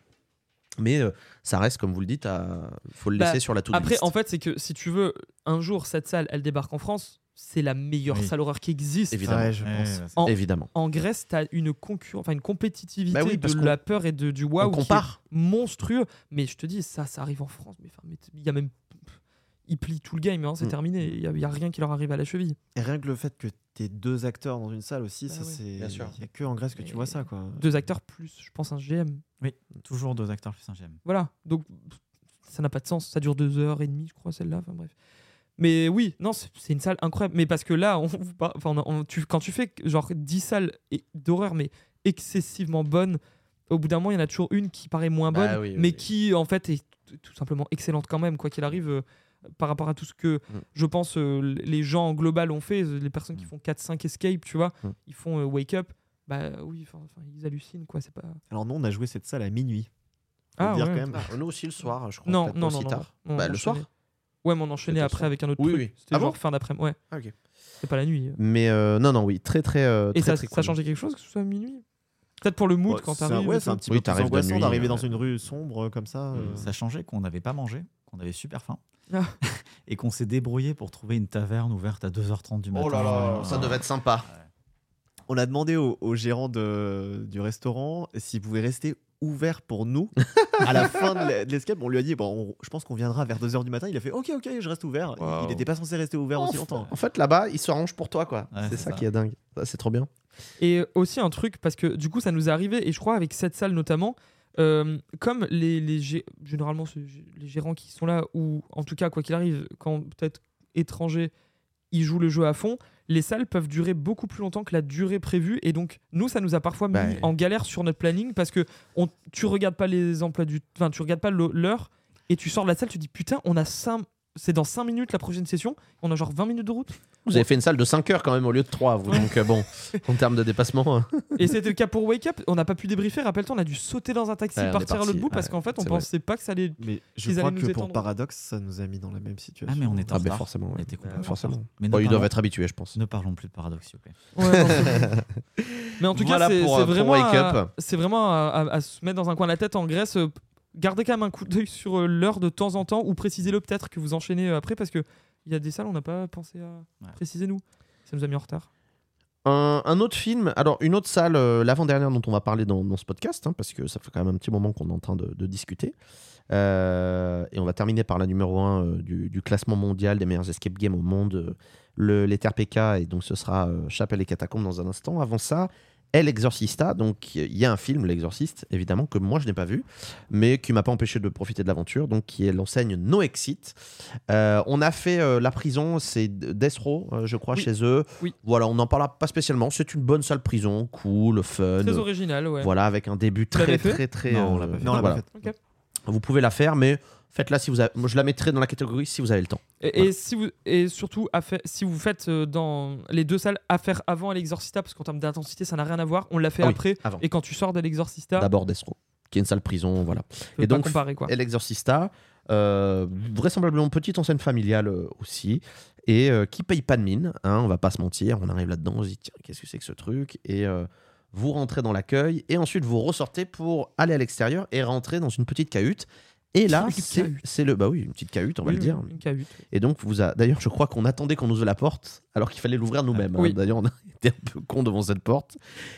Mais euh, ça reste, comme vous le dites, il faut le Bah, laisser sur la to Après, en fait, c'est que si tu veux, un jour, cette salle, elle débarque en France, c'est la meilleure Oui. salle horreur qui existe. Évidemment. Ouais, je Ouais, pense. ouais, c'est- En- Évidemment. En Grèce, tu as une concurrence, enfin une compétitivité Bah oui, parce de la peur et de, du waouh on qui est monstrueux. Mais je te dis, ça, ça arrive en France. Mais il y a même, ils plient tout le game, hein, c'est Mm. terminé. Il y, a- rien qui leur arrive à la cheville. Et rien que le fait que tu aies deux acteurs dans une salle aussi, Bah ça oui. c'est. Bien sûr. Il n'y a que en Grèce que tu vois ça. quoi. Deux acteurs plus, je pense, un GM. Toujours deux acteurs plus un GM. Voilà. Donc, ça n'a pas de sens. Ça dure deux heures et demie, je crois, celle-là. Enfin, bref. Mais oui, non, c'est une salle incroyable. Mais parce que là, on, enfin, on- on- tu- quand tu fais genre 10 salles d'horreur, mais excessivement bonnes, au bout d'un moment, il y en a toujours une qui paraît moins bonne, Bah oui, oui, mais oui. qui, en fait, est tout simplement excellente quand même, quoi qu'il arrive, euh, par rapport à tout ce que Mm. je pense euh, les gens en global ont fait. Les personnes qui Mm. font 4-5 escape, tu vois, Mm. ils font euh, wake up. Bah oui, ils hallucinent, quoi. C'est pas. Alors, nous, on a joué cette salle à minuit. Faut Ah, dire ouais. quand même. Ah, nous aussi le soir, je crois. Non, non, non, non, tard. non, Bah, le soir. Ouais, mais on enchaînait après soir. avec un autre Oui, truc. oui. C'était Ah genre bon fin d'après-midi. Ouais, Ah, c'est pas la nuit. Mais euh, non, non, oui, très, très. euh, Et très, ça, très ça cool. changeait quelque chose que ce soit à minuit? Peut-être pour le mood Ouais, quand t'arrives. Ouais, c'est un petit Oui, peu angoissant d'arriver dans une rue sombre comme ça. euh. Ça changeait qu'on n'avait pas mangé, qu'on avait super faim. Ah. [laughs] et qu'on s'est débrouillé pour trouver une taverne ouverte à 2h30 du matin. Oh là là, ça Ah. devait être sympa. On a demandé au, au gérant de- du restaurant s'il pouvait rester ouvert pour nous à la fin de l'e- de l'escape. On lui a dit bon, on- je pense qu'on viendra vers 2h du matin. Il a fait ok, ok, je reste ouvert. Wow. Il n'était pas censé rester ouvert aussi longtemps. En fait, là-bas, ils s'arrangent pour toi, quoi. Ouais, c'est ça, ça. qui est dingue. Ça, C'est trop bien. Et aussi un truc, parce que du coup, ça nous est arrivé, et je crois avec cette salle notamment, euh, comme les, les gé- généralement les gérants qui sont là, ou en tout cas, quoi qu'il arrive, quand peut-être étrangers, ils jouent le jeu à fond, les salles peuvent durer beaucoup plus longtemps que la durée prévue. Et donc, nous, ça nous a parfois mis Bah, en galère sur notre planning parce que on, tu regardes pas les emplois du. Enfin, tu regardes pas l'heure et tu sors de la salle, tu dis putain, on a 5, c'est dans 5 minutes la prochaine session. On a genre 20 minutes de route. Vous avez fait une salle de 5 heures quand même au lieu de 3, vous. Donc, euh, bon, [laughs] en termes de dépassement. euh, Et c'était le cas pour Wake Up. On n'a pas pu débriefer. Rappelle-toi, on a dû sauter dans un taxi, Ouais, on est partir à l'autre parti, bout parce ouais, qu'en fait, on c'est pensait pas que ça allait. Mais je crois allaient que pour étendre. Paradox, ça nous a mis dans la même situation. Ah, mais on est en Ah, ben retard. forcément. On ouais. était complètement forcément. en retard. Mais ne Bon, ils parlons- doivent être habitués, je pense. Ne parlons plus de paradoxe, s'il vous plaît. Ouais, non, c'est- [laughs] Mais en tout Voilà cas, c'est pour, c'est euh, pour vraiment, Wake à- Up. c'est vraiment à, à- à se mettre dans un coin de la tête en Grèce. euh, Gardez quand même un coup d'œil sur euh, l'heure de temps en temps ou précisez-le peut-être que vous enchaînez euh, après parce que il y a des salles on n'a pas pensé à Ouais. préciser nous. Ça nous a mis en retard. Un, un autre film, alors une autre salle, euh, l'avant-dernière dont on va parler dans, dans ce podcast, hein, parce que ça fait quand même un petit moment qu'on est en train de, de discuter. Euh, et on va terminer par la numéro 1 du, du classement mondial des meilleurs escape games au monde, euh, le, les TRPK, et donc ce sera euh, Chapelle et Catacombes dans un instant. Avant ça, El Exorcista, donc il y a un film, L'Exorciste, évidemment, que moi je n'ai pas vu, mais qui m'a pas empêché de profiter de l'aventure, donc qui est l'enseigne No Exit. Euh, on a fait euh, la prison, c'est Death Row, euh, je crois, Oui. chez eux. Oui. Voilà, on n'en parlera pas spécialement. C'est une bonne salle prison, cool, fun. Très original, ouais. Voilà, avec un début très, très, très. Non, on l'a pas fait. Non, on l'a voilà. pas fait. Vous pouvez la faire, mais faites-la si vous avez. Moi, je la mettrai dans la catégorie si vous avez le temps. Et, si vous et surtout si vous faites euh, dans les deux salles à faire avant l'Exorcista parce qu'en termes d'intensité ça n'a rien à voir. On l'a fait Ah oui, après avant. et quand tu sors de l'Exorcista, D'abord Death Row, qui est une salle prison, voilà. et donc, comparer quoi. Et l'Exorcista, euh, vraisemblablement petite enseigne familiale euh, aussi, et euh, qui paye pas de mine, hein, on va pas se mentir. On arrive là-dedans, on se dit, tiens, qu'est-ce que c'est que ce truc? Et euh, vous rentrez dans l'accueil, et ensuite vous ressortez pour aller à l'extérieur et rentrer dans une petite cahute. Et là, c'est le. Bah oui, une petite cahute, on va Oui, le dire. Une cahute. Et donc, vous a... d'ailleurs, je crois qu'on attendait qu'on ouvre la porte alors qu'il fallait l'ouvrir nous-mêmes. hein. Oui. D'ailleurs, on a [laughs] été un peu con devant cette porte.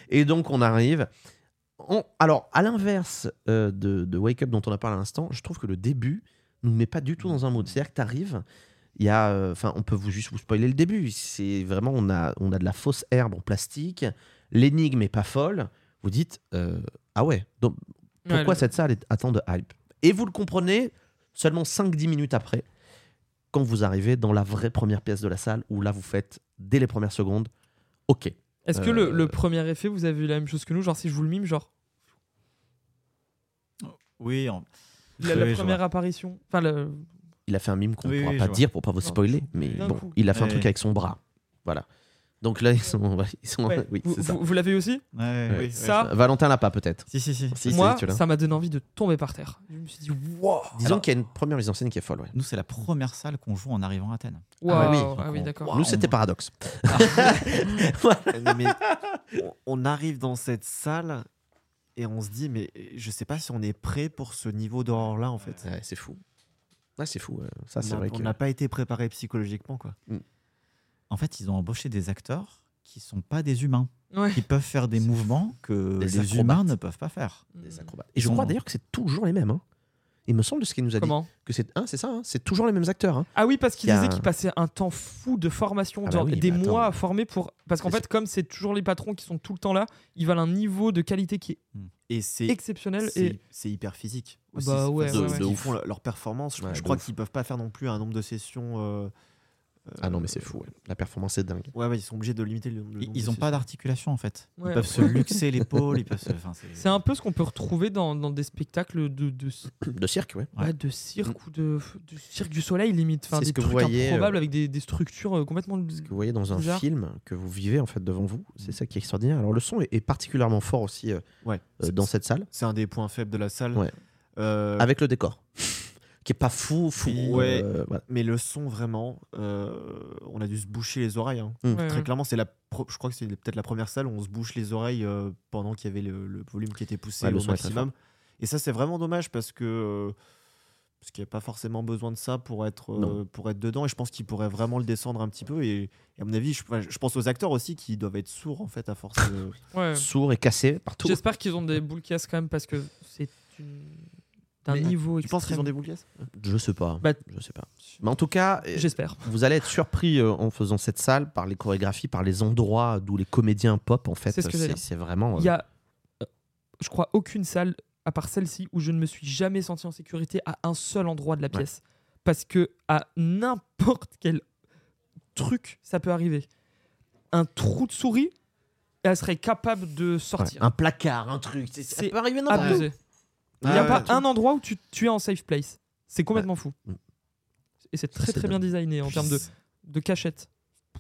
Et donc, on arrive. On- Alors, à l'inverse euh, de, de Wake Up dont on a parlé à l'instant, je trouve que le début nous met pas du tout dans un mood. C'est-à-dire que tu arrives, il y a. euh, Enfin, on peut vous juste vous spoiler le début. C'est vraiment, on a, on a de la fausse herbe en plastique. L'énigme est pas folle. Vous dites, euh, ah ouais, donc pourquoi Ouais, cette salle est à tant de hype? Et vous le comprenez seulement 5-10 minutes après, quand vous arrivez dans la vraie première pièce de la salle, où là vous faites, dès les premières secondes, ok. Est-ce que le, Euh, le premier effet vous avez eu la même chose que nous genre si je vous le mime genre Oui, en- la, la Oui, je première apparition enfin le Il a fait un mime qu'on ne Oui, pourra oui, pas dire pour pas vous spoiler, mais bon, coup. il a fait un truc avec son bras. Voilà. Donc là, ils sont. Ils sont Ouais. oui, vous, c'est ça. vous- vous l'avez aussi Ouais, oui, Ça, Valentin l'a pas peut-être. Si, si, si. Moi tu l'as. ça m'a donné envie de tomber par terre. Je me suis dit waouh Disons Alors- qu'il y a une première mise en scène qui est folle. ouais. Nous, c'est la première salle qu'on joue en arrivant à Athènes. Waouh oui. ah oui on- d'accord. Nous, Waouh. c'était paradoxe. [laughs] Non, mais on- on arrive dans cette salle et on se dit, mais je sais pas si on est prêt pour ce niveau d'horreur là en fait. Ouais, c'est fou. Ouais, c'est fou. ouais. Ça, On c'est a- vrai on que. n'a pas été préparé psychologiquement quoi. En fait, ils ont embauché des acteurs qui sont pas des humains, Ouais. qui peuvent faire des mouvements que Des les acrobates. humains ne peuvent pas faire. Des acrobates. Et je crois d'ailleurs que c'est toujours les mêmes. hein. Il me semble de ce qu'il nous a dit. Comment? que c'est hein, c'est ça, hein, c'est toujours les mêmes acteurs. hein. Ah oui, parce qu'il disait un- qu'il passait un temps fou de formation, Ah bah oui, des bah attends. mois à former pour. Parce qu'en fait, comme c'est toujours les patrons qui sont tout le temps là, ils veulent un niveau de qualité qui est Et c'est exceptionnel. c'est Et c'est hyper physique. Ah aussi. bah ouais, font leur, performance. Je, Ouais, je de crois qu'ils peuvent pas faire non plus un nombre de sessions. euh, Ah non, mais euh, c'est fou. ouais. La performance est dingue. Ouais, ouais, ils sont obligés de limiter le, le Ils- nombre Ils de n'ont pas d'articulation en fait. Ouais. Ils peuvent se luxer l'épaule, se. enfin, c'est un peu ce qu'on peut retrouver dans, dans des spectacles de, de, De cirque, ouais. ouais, de cirque ou de, de cirque du soleil limite. Enfin, C'est des ce que vous trucs voyez, improbables avec des, des structures euh, complètement. Ce que vous voyez dans un Bizarre. film que vous vivez en fait devant vous, c'est ça qui est extraordinaire. Alors le son est, est particulièrement fort aussi euh, Ouais. euh, dans cette salle, C'est un des points faibles de la salle. Ouais. Euh, avec le décor, qui est pas fou, fou. Ouais. euh, voilà. Mais le son, vraiment, euh, on a dû se boucher les oreilles. hein. Mm. Ouais, Très ouais. clairement, c'est la pro- je crois que c'est peut-être la première salle où on se bouche les oreilles euh, pendant qu'il y avait le, le volume qui était poussé au maximum. Et ça, c'est vraiment dommage parce que euh, parce qu'il n'y a pas forcément besoin de ça pour être, euh, pour être dedans. Et je pense qu'il pourrait vraiment le descendre un petit peu. Et, et à mon avis, je, pense aux acteurs aussi qui doivent être sourds en fait à force de. Ouais. Sourd et cassé partout. J'espère qu'ils ont des boules caisses quand même parce que c'est une- d'un niveau tu penses qu'ils extrême. ont des boules caisses? Je sais pas. Bah, je sais pas. Mais en tout cas, euh, J'espère. vous allez être surpris euh, en faisant cette salle par les chorégraphies, par les endroits d'où les comédiens pop en fait. C'est ce vraiment. euh, Il y a, euh, je crois, aucune salle, à part celle-ci, où je ne me suis jamais senti en sécurité à un seul endroit de la pièce. Parce que à n'importe quel truc, ça peut arriver. Un trou de souris, elle serait capable de ouais, sortir. un placard, un truc. c'est- Ça peut arriver n'importe. Il n'y Ah a ouais, pas un endroit où tu, tu es en safe place. C'est complètement fou. Et c'est très très bien designé en termes de, cachette.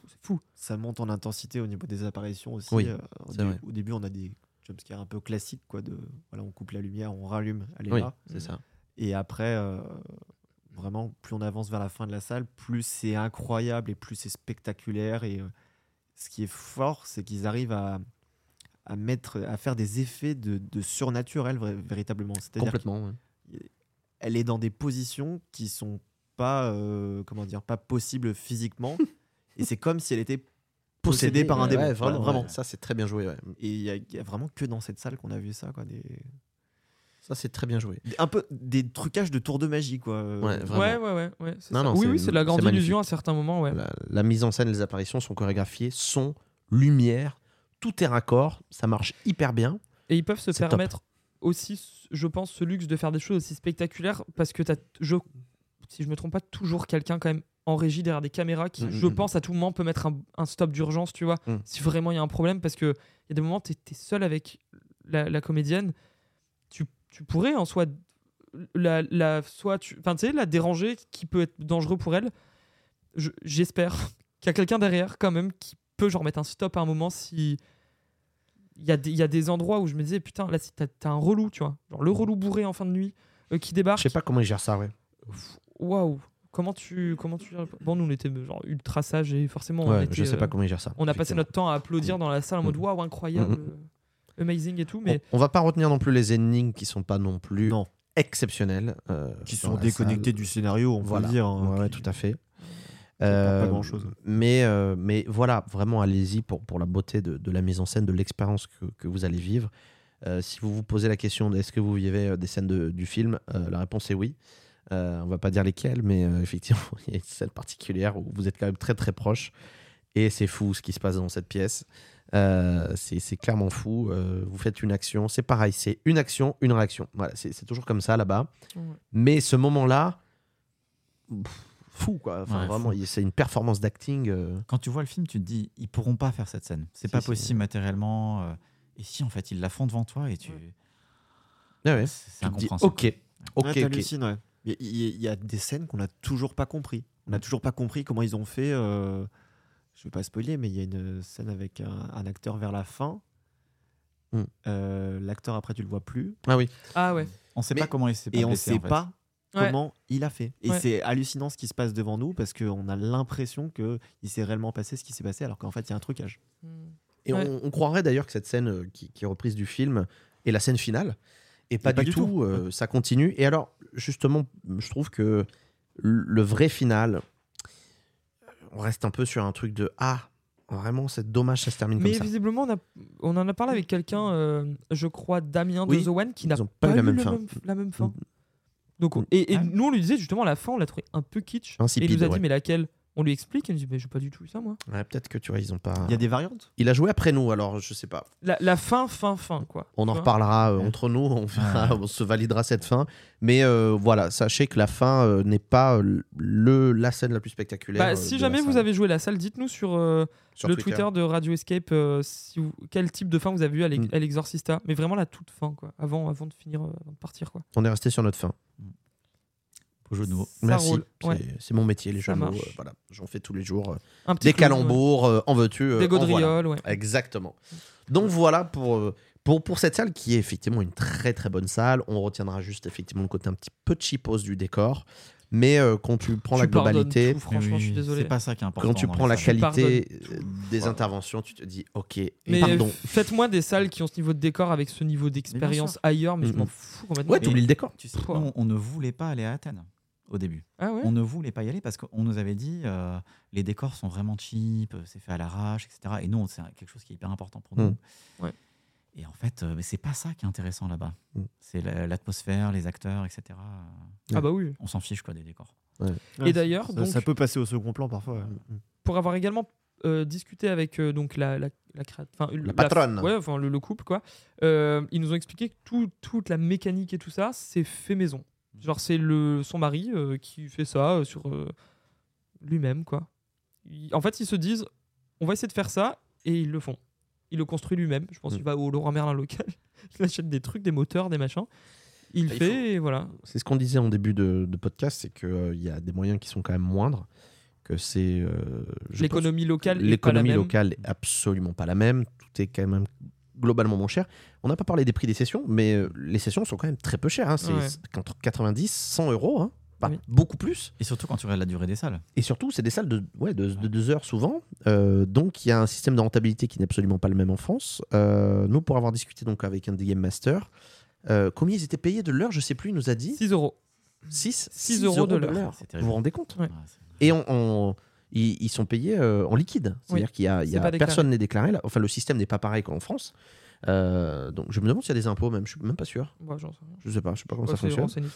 C'est fou. Ça monte en intensité au niveau des apparitions aussi. Oui, Euh, au, début, on a des jumpscares un peu classiques, quoi. De, voilà, on coupe la lumière, on rallume, elle est Oui, là. c'est ça. Et après, euh, vraiment, plus on avance vers la fin de la salle, plus c'est incroyable et plus c'est spectaculaire. Et euh, ce qui est fort, c'est qu'ils arrivent à, à mettre, à faire des effets de, de surnaturel véritablement. C'est-à-dire Complètement. ouais. qu'elle est dans des positions qui sont pas, euh, comment dire, pas possibles physiquement. [laughs] et c'est comme si elle était possédée par un démon. ouais, Voilà, vraiment, vraiment. ouais. Ça, c'est très bien joué. ouais. Et il y, a- il y a vraiment que dans cette salle qu'on a vu ça, quoi. Des, Ça, c'est très bien joué. des- un peu des trucages de tour de magie, quoi. Euh, Ouais, Vraiment. Ouais, ouais, ouais. ouais c'est Non, ça. non, oui, c'est- oui, c'est de la grande illusion à certains moments. Ouais. La, la mise en scène, les apparitions sont chorégraphiées, son, lumière, tout est raccord, ça marche hyper bien. Et ils peuvent se top. permettre aussi, je pense, ce luxe de faire des choses aussi spectaculaires parce que tu as, je, si je me trompe pas, toujours quelqu'un quand même en régie derrière des caméras qui, Mm, je mm, pense, à tout moment peut mettre un, un stop d'urgence, tu vois, Mm. si vraiment il y a un problème parce que il y a des moments, tu es, seul avec la, la comédienne, tu, tu pourrais en soi, la, la, soit tu, enfin, tu sais, la déranger qui peut être dangereux pour elle. Je- J'espère [laughs] qu'il y a quelqu'un derrière quand même qui peut genre mettre un stop à un moment si il y, a des- il y a des endroits où je me disais putain là si t'as t'as un relou tu vois genre le relou bourré en fin de nuit euh, qui débarque Je sais pas comment ils gèrent ça, ouais. Waouh comment tu comment tu bon nous on était genre ultra sages et forcément on Ouais, était, je sais euh, pas comment ils gèrent ça. on a passé notre temps à applaudir dans la salle en mode Mhm. waouh incroyable Mhm. euh, amazing et tout mais On, on va pas retenir non plus les énigmes qui sont pas non plus Non. exceptionnelles. euh, Qui dans sont la déconnectés salle. du scénario, on Voilà. peut le dire. hein, Ouais, ouais, qui- tout à fait. Pas Euh, grand-chose. Mais, euh, mais voilà, vraiment, allez-y pour, pour la beauté de, de la mise en scène, de l'expérience que, que vous allez vivre. Euh, si vous vous posez la question est-ce que vous vivez des scènes de- du film, euh, la réponse est oui. Euh, on va pas dire lesquelles, mais euh, effectivement, [laughs] il y a une scène particulière où vous êtes quand même très très proche. Et c'est fou ce qui se passe dans cette pièce. Euh, c'est c'est clairement fou. Euh, vous faites une action, c'est pareil, c'est une action, une réaction. Voilà, c'est c'est toujours comme ça là-bas. Mais ce moment-là, pff, fou quoi. Enfin, Ouais, vraiment, c'est une performance d'acting. euh, Quand tu vois le film, tu te dis, ils pourront pas faire cette scène. C'est Si, pas si. possible matériellement. euh, et si, en fait, ils la font devant toi et tu. Ah ouais. C'est te dis, incompréhensible. ok, ok, Ouais, ok. ouais. Il y, il- il y a des scènes qu'on n'a toujours pas compris. On n'a toujours pas compris comment ils ont fait. euh, Je vais pas spoiler, mais il y a une scène avec un, un acteur vers la fin. Hmm. Euh, L'acteur après tu le vois plus Ah oui. ah ouais On sait Mais- pas comment il s'est et on sait en fait. pas Ouais. comment il a fait. Et Ouais. c'est hallucinant ce qui se passe devant nous parce qu'on a l'impression que il s'est réellement passé ce qui s'est passé alors qu'en fait il y a un trucage. Hmm. Et Ouais. on, on croirait d'ailleurs que cette scène euh, qui, qui est reprise du film est la scène finale. Et pas, pas du, du tout, tout. euh, ça continue. Et alors, justement, je trouve que le vrai final, on reste un peu sur un truc de Ah, vraiment, c'est dommage, ça se termine mais comme ça. visiblement on, a, on en a parlé avec quelqu'un euh, je crois Damien Oui, de The One qui n'a pas, pas eu la même le fin. même- la même fin. Donc on- et, et Ah. nous on lui disait justement à la fin on l'a trouvé un peu kitsch et il nous a dit ouais. mais laquelle? On lui explique il nous dit mais j'ai pas du tout eu ça moi Ouais, Peut-être que tu vois, ils ont pas. Il y a des variantes? Il a joué après nous, alors je sais pas. la, la fin fin fin quoi On en reparlera euh, entre nous, on, verra, Ouais. [laughs] on se validera cette fin. Mais euh, voilà, sachez que la fin euh, n'est pas le, la scène la plus spectaculaire. Bah, si jamais vous avez joué la salle, dites-nous sur, euh, Sur le Twitter. de Radio Escape euh, si vous- quel type de fin vous avez vu à l'E- Mm. à l'Exorcista. Mais vraiment la toute fin, quoi. Avant, avant de finir, avant de partir, quoi. On est resté sur notre fin. Beau jeu de mots. Ça Merci. C'est- ouais. C'est mon métier, les jeux de mots, euh, voilà, j'en fais tous les jours. euh, Un petit Des ouais. calembours, euh, en veux-tu euh, Des voilà. gaudrioles, ouais. Exactement. Donc voilà pour, pour, pour cette salle qui est effectivement une très très bonne salle. On retiendra juste effectivement le côté un petit peu cheapos du décor. Mais euh, quand tu prends Tu la globalité, tout, franchement, je suis désolé. C'est pas ça qui est important. quand tu prends la qualité des Voilà. interventions, tu te dis ok, Mais pardon. faites-moi des salles qui ont ce niveau de décor avec ce niveau d'expérience ailleurs, mais je m'en fous complètement. Ouais, t'oublies le décor. Tu sais, nous, on ne voulait pas aller à Athènes au début. Ah ouais On ne voulait pas y aller parce qu'on nous avait dit euh, les décors sont vraiment cheap, c'est fait à l'arrache, etc. Et nous, c'est quelque chose qui est hyper important pour nous. Mm. Ouais. Et en fait, euh, mais c'est pas ça qui est intéressant là-bas. Mm. C'est la- l'atmosphère, les acteurs, etc. Ah bah oui. On s'en fiche quoi des décors. Et d'ailleurs, ça, donc- ça peut passer au second plan parfois. ouais. pour avoir également euh, discuté avec euh, donc la, la, la, patronne. ouais, enfin le, le couple quoi. euh, ils nous ont expliqué que tout- toute la mécanique et tout ça, c'est fait maison. Genre c'est le son mari euh, qui fait ça euh, sur euh, lui-même quoi. Il- en fait, ils se disent, on va essayer de faire ça et ils le font. Il le construit lui-même. Je pense Mm. qu'il va au Laurent Merlin local. [laughs] il achète des trucs, des moteurs, des machins. il Il fait et voilà. C'est ce qu'on disait en début de, de podcast, c'est qu'il y a des moyens qui sont quand même moindres, que c'est... euh, je L'économie locale est pas la L'économie même. locale est absolument pas la même, tout est quand même globalement moins cher. On n'a pas parlé des prix des sessions, mais euh, les sessions sont quand même très peu chères. hein. C'est Ouais. entre 90, 100 euros, hein. pas Oui. beaucoup plus. Et surtout quand tu regardes la durée des salles. Et surtout, c'est des salles de, ouais, de, de deux heures souvent. Euh, donc, il y a un système de rentabilité qui n'est absolument pas le même en France. Euh, nous, pour avoir discuté donc avec un des Game Masters, euh, combien ils étaient payés de l'heure, je sais plus, il nous a dit 6 euros. 6, 6 euros de l'heure. C'est Vous vous rendez compte? Ouais. C'est- Et on, on- ils, ils sont payés euh, en liquide. C'est-à-dire qu'il y a, il y personne n'est déclaré. là. Enfin, le système n'est pas pareil qu'en France. Euh, donc, je me demande s'il y a des impôts, même. Je suis même pas sûr. J'en sais rien. Je sais pas. Je sais pas comment Ouais, ça fonctionne.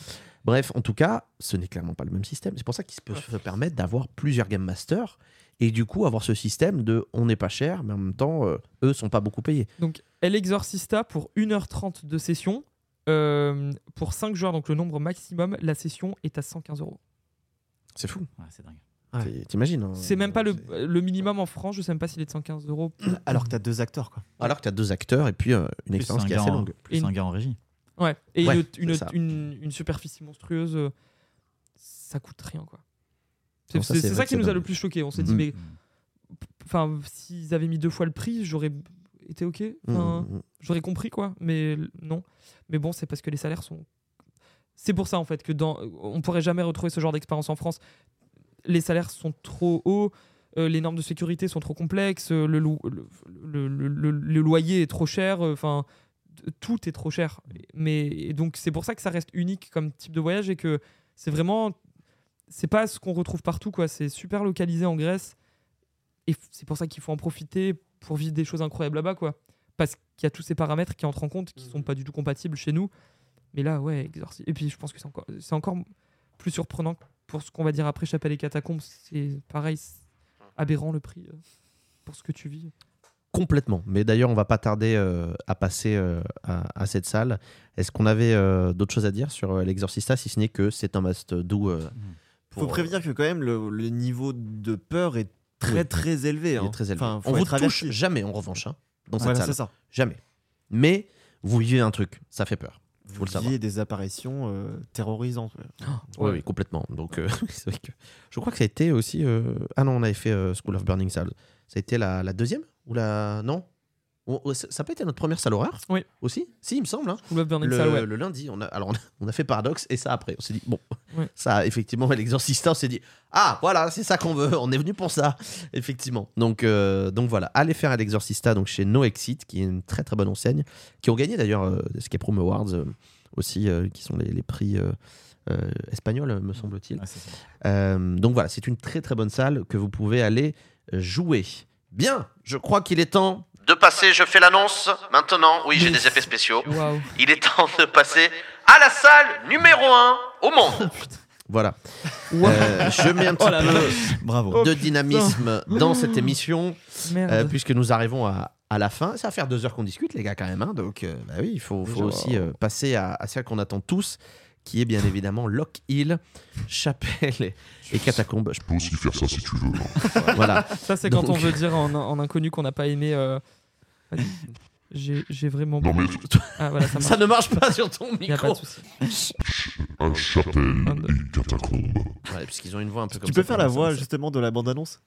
Bref, en tout cas, ce n'est clairement pas le même système. C'est pour ça qu'il peut Ouais. se permettre d'avoir plusieurs Game Masters et du coup avoir ce système de on n'est pas cher, mais en même temps, euh, eux sont pas beaucoup payés. Donc, El Exorcista pour 1h30 de session. Euh, pour 5 joueurs, donc le nombre maximum, la session est à 115 euros. C'est fou. Ouais, c'est dingue. Ouais. T'imagines hein, C'est même pas le, minimum en France, je sais même pas s'il est de 115 euros. [clears throat] Alors que t'as deux acteurs, quoi. Alors que tu as deux acteurs et puis euh, une Plus expérience un qui est assez en- longue. Plus Et un une- gars en régie. Ouais, et Ouais, une, une, une- une superficie monstrueuse, euh, ça coûte rien quoi. C'est ça, qui nous a le plus choqué. On s'est dit, Mhm. mais enfin, s'ils avaient mis deux fois le prix, j'aurais été ok. Enfin, Mmh, mmh. J'aurais compris quoi, mais non. Mais bon, c'est parce que les salaires sont. C'est pour ça en fait que dans, on pourrait jamais retrouver ce genre d'expérience en France. Les salaires sont trop hauts, euh, les normes de sécurité sont trop complexes, euh, le, loyer est trop cher, euh, enfin tout est trop cher. Mais et donc c'est pour ça que ça reste unique comme type de voyage et que c'est vraiment, c'est pas ce qu'on retrouve partout quoi. C'est super localisé en Grèce et c'est pour ça qu'il faut en profiter pour vivre des choses incroyables là-bas quoi parce qu'il y a tous ces paramètres qui entrent en compte qui sont pas du tout compatibles chez nous. Mais là, ouais, exorcisme. Et puis je pense que c'est encore, c'est encore plus surprenant pour ce qu'on va dire après Chapelle et Catacombes. C'est pareil, aberrant le prix euh, pour ce que tu vis. Complètement. Mais d'ailleurs, on va pas tarder euh, à passer euh, à, à cette salle. Est-ce qu'on avait euh, d'autres choses à dire sur euh, l'Exorcista, si ce n'est que c'est un must-do euh, Faut pour- prévenir que quand même le, le niveau de peur est très Oui. très élevé. il hein. est très élevé. Enfin, faut on vous touche jamais, en revanche, hein, dans cette Voilà, salle. ça. Jamais. Mais vous vivez un truc, ça fait peur. Vous Faut le savoir. voyez des apparitions euh, terrorisantes. ouais. Oui, oui, complètement. Donc, euh, [laughs] c'est vrai que je crois que ça a été aussi. euh, Ah non, on avait fait School of Burning Sail. Ça a été la, la deuxième ou la non? On- on- Ça pas été notre première salle horreur Oui. Aussi? Si, il me semble. hein. Le, Sail, ouais. le lundi, on a, alors on a, on a fait Paradox et ça après. On s'est dit, bon, Ouais. [laughs] ça, effectivement, l'exorcista, on s'est dit, ah, voilà, c'est ça qu'on veut, on est venu pour ça, [laughs] effectivement. Donc, euh, donc voilà, allez faire l'exorcista donc chez No Exit, qui est une très très bonne enseigne, qui ont gagné d'ailleurs euh, Escape Room Awards euh, aussi, euh, qui sont les, les prix euh, euh, espagnols, me semble-t-il. Euh, donc voilà, c'est une très très bonne salle que vous pouvez aller jouer. Bien, je crois qu'il est temps de passer, je fais l'annonce maintenant, oui j'ai des effets spéciaux, il est temps de passer à la salle numéro 1 au monde. [laughs] Voilà, Euh, je mets un [laughs] petit Oh peu Bravo. Oh, de dynamisme dans cette émission, [gasps] euh, puisque nous arrivons à, à la fin. Ça va faire deux heures qu'on discute, les gars, quand même. hein. donc, euh, bah oui, il faut, faut aussi euh, passer à, à celle qu'on attend tous, qui est bien évidemment Lock Hill, Chapelle et, et Catacombes. Je- peux aussi faire ça si tu veux. hein. [laughs] Voilà. Ça, c'est quand donc- on veut dire en, en inconnu qu'on n'a pas aimé. euh, J'ai j'ai vraiment. Non mais Ah voilà, ça ne marche pas sur ton Y a pas micro. un chapelle et catacombe. Ouais, puisqu'ils ont une voix un peu comme Tu ça, peux faire la voix justement de la bande-annonce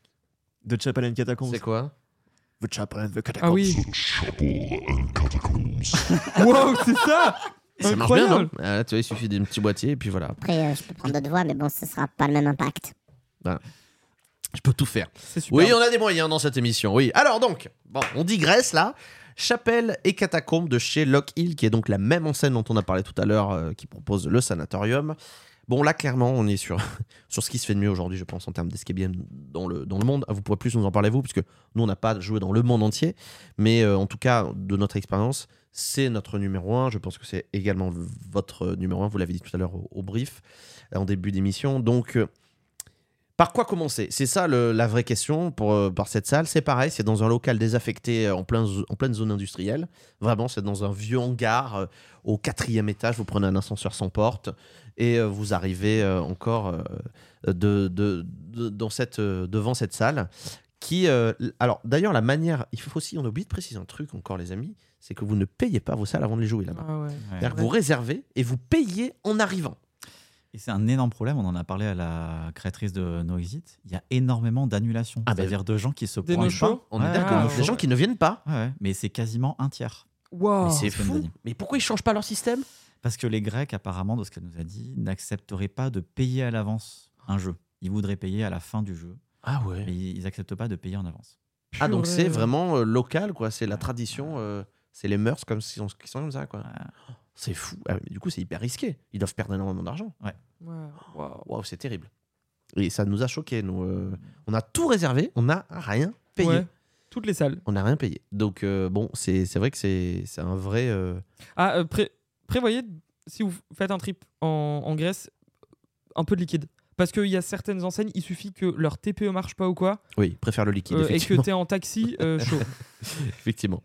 de Chapel and Catacombs. C'est quoi? The Chapel and the Catacombs. Ah oui. The chapel and catacombs. Waouh, c'est ça Ça marche bien, non? Ah, Tu vois, il suffit d'un petit boîtier et puis voilà. Après, euh, je peux prendre d'autres voix, mais bon, ce sera pas le même impact. Je peux tout faire. C'est super. Oui, on a des moyens dans cette émission. Oui. Alors donc, bon, on digresse là. Chapelle et catacombes de chez Lock Hill, qui est donc la même enseigne dont on a parlé tout à l'heure, euh, qui propose le sanatorium. Bon, là, clairement, on est sur, [laughs] sur ce qui se fait de mieux aujourd'hui, je pense, en termes d'escape game dans le, dans le monde. Vous pourrez plus nous en parler, vous, puisque nous, on n'a pas joué dans le monde entier. Mais euh, en tout cas, de notre expérience, c'est notre numéro un. Je pense que c'est également votre numéro un. Vous l'avez dit tout à l'heure au, brief, euh, en début d'émission. Donc, euh, par quoi commencer? C'est ça la vraie question pour, euh, par cette salle. C'est pareil, c'est dans un local désaffecté en, en pleine zone industrielle. Vraiment, c'est dans un vieux hangar au quatrième étage. Vous prenez un ascenseur sans porte et vous arrivez encore de, de- dans cette, devant cette salle. Qui, alors d'ailleurs, la manière, il faut aussi, on a oublié de préciser un truc encore, les amis, c'est que vous ne payez pas vos salles avant de les jouer là-bas. Ah ouais. Ouais. C'est-à-dire que vous réservez et vous payez en arrivant. Et c'est un énorme problème. On en a parlé à la créatrice de No Exit. Il y a énormément d'annulations. Ah, bah, C'est-à-dire de gens qui se Des pointent pas. On est Ouais, d'accord. ouais, Des gens qui ne viennent pas. Ouais. Mais c'est quasiment un tiers. Waouh. Mais c'est fou. Mais pourquoi ils changent pas leur système? Parce que les Grecs, apparemment, de ce qu'elle nous a dit, n'accepteraient pas de payer à l'avance un jeu. Ils voudraient payer à la fin du jeu. Ah ouais. Mais ils n'acceptent pas de payer en avance. Ah donc c'est vraiment euh, local quoi. C'est la tradition. euh, c'est les mœurs comme qui sont, qui sont comme ça quoi. Ouais. C'est fou. Ah, mais du coup c'est hyper risqué. Ils doivent perdre énormément d'argent. Ouais, waouh. C'est terrible. Et ça nous a choqués nous. euh, on a tout réservé. On n'a rien payé. Ouais. Toutes les salles. On n'a rien payé. Donc euh, bon c'est c'est vrai que c'est c'est un vrai. euh, Ah, euh, pré- prévoyez, si vous faites un trip en, en Grèce, un peu de liquide. Parce qu'il y a certaines enseignes, il suffit que leur TPE marche pas ou quoi, Oui, ils préfèrent le liquide euh, et que tu es en taxi, euh, chaud. [laughs] effectivement.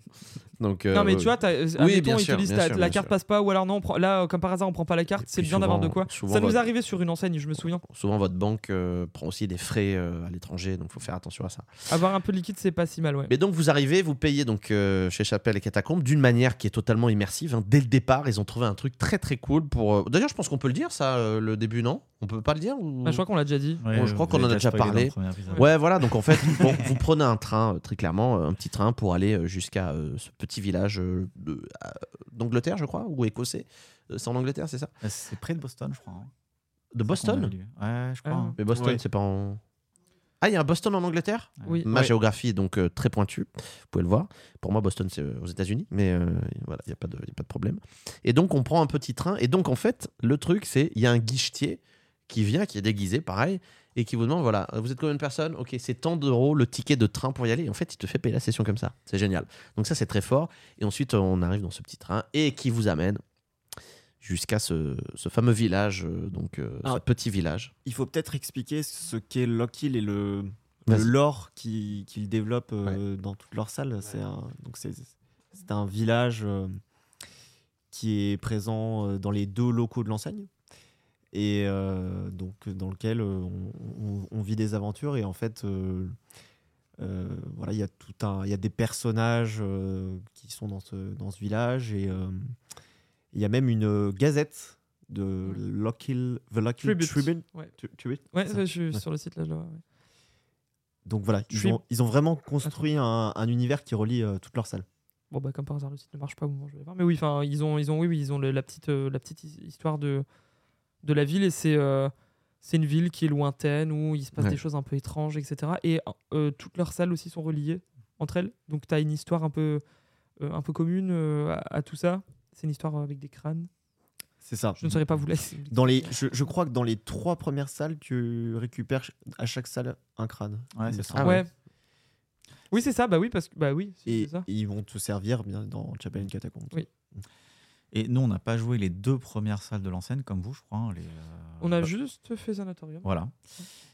Donc euh, non, mais tu vois, t'as- euh, Oui, bien ils sûr, te disent bien t'as- sûr, la bien carte sûr. passe pas, ou alors non, on prend- là, euh, comme par hasard, on prend pas la carte, c'est bien d'avoir de souvent- quoi. Ça nous votre- est arrivé sur une enseigne, je me souviens. Souvent votre banque euh, prend aussi des frais euh, à l'étranger, donc faut faire attention à ça. Avoir un peu de liquide, c'est pas si mal, ouais. Mais donc vous arrivez, vous payez donc euh, chez Chapelle et Catacombes d'une manière qui est totalement immersive. hein. Dès le départ, ils ont trouvé un truc très très cool pour. euh, D'ailleurs, je pense qu'on peut le dire ça, euh, le début, non? On peut pas le dire ou... Ah, je crois qu'on l'a déjà dit. Bon, je crois qu'on en a déjà parlé. Ouais, voilà. Donc en fait, [laughs] bon, vous prenez un train, très clairement, un petit train pour aller jusqu'à euh, ce petit village euh, de- d'Angleterre, je crois, ou écossais. Euh, C'est en Angleterre, c'est ça Euh, C'est près de Boston, je crois. hein. De Boston. Ouais, je crois. Ah. hein. Mais Boston, Ouais. c'est pas en. Ah, il y a un Boston en Angleterre? Oui. Ma Ouais. géographie est donc euh, très pointue, vous pouvez le voir. Pour moi, Boston, c'est euh, aux États-Unis, mais euh, voilà, il n'y a, pas de- y a pas de problème. Et donc, on prend un petit train. Et donc, en fait, le truc, c'est il y a un guichetier qui vient, qui est déguisé, pareil, et qui vous demande voilà, vous êtes combien de personnes Ok, c'est tant d'euros le ticket de train pour y aller. Et en fait, il te fait payer la session comme ça. C'est génial. Donc, ça, c'est très fort. Et ensuite, on arrive dans ce petit train et qui vous amène jusqu'à ce, ce fameux village, euh, donc euh, ce petit village. Il faut peut-être expliquer ce qu'est Lockhill et le, lore qui- qu'ils développent euh, dans toutes leurs salles. C'est un, donc c'est, c'est un village euh, qui est présent euh, dans les deux locaux de l'enseigne et euh, donc dans lequel euh, on, on- on vit des aventures et en fait euh, euh, voilà il y a tout un il y a des personnages euh, qui sont dans ce dans ce village et euh, il y a même une gazette de Lockhill The Lockhill Tribute. Tribune Ouais. Tu- Tribune Ouais, je suis Ouais. sur le site là, je vois. ouais. Donc voilà, ils, ont, ils ont vraiment construit un, un univers qui relie euh, toutes leurs salles. Bon bah comme par hasard le site ne marche pas au moment où je vais voir. Mais oui, enfin ils ont ils ont oui oui ils ont le- la petite euh, la petite his- histoire de de la ville et c'est euh, c'est une ville qui est lointaine où il se passe Ouais. des choses un peu étranges etc. Et euh, toutes leurs salles aussi sont reliées entre elles. Donc tu as une histoire un peu euh, un peu commune euh, à, à tout ça. C'est une histoire avec des crânes. C'est ça. Je ne saurais pas vous laisser. [laughs] Dans les, je, je crois que dans les trois premières salles, tu récupères à chaque salle un crâne. Ouais, c'est ça. Ah ouais. Oui c'est ça bah oui parce que bah oui c'est Et, ça. et ils vont te servir bien dans Chapel and Catacombs. Oui. Et nous, on n'a pas joué les deux premières salles de l'enseigne comme vous, je crois. hein, les, euh, On a bah, juste fait Sanatorium. Voilà.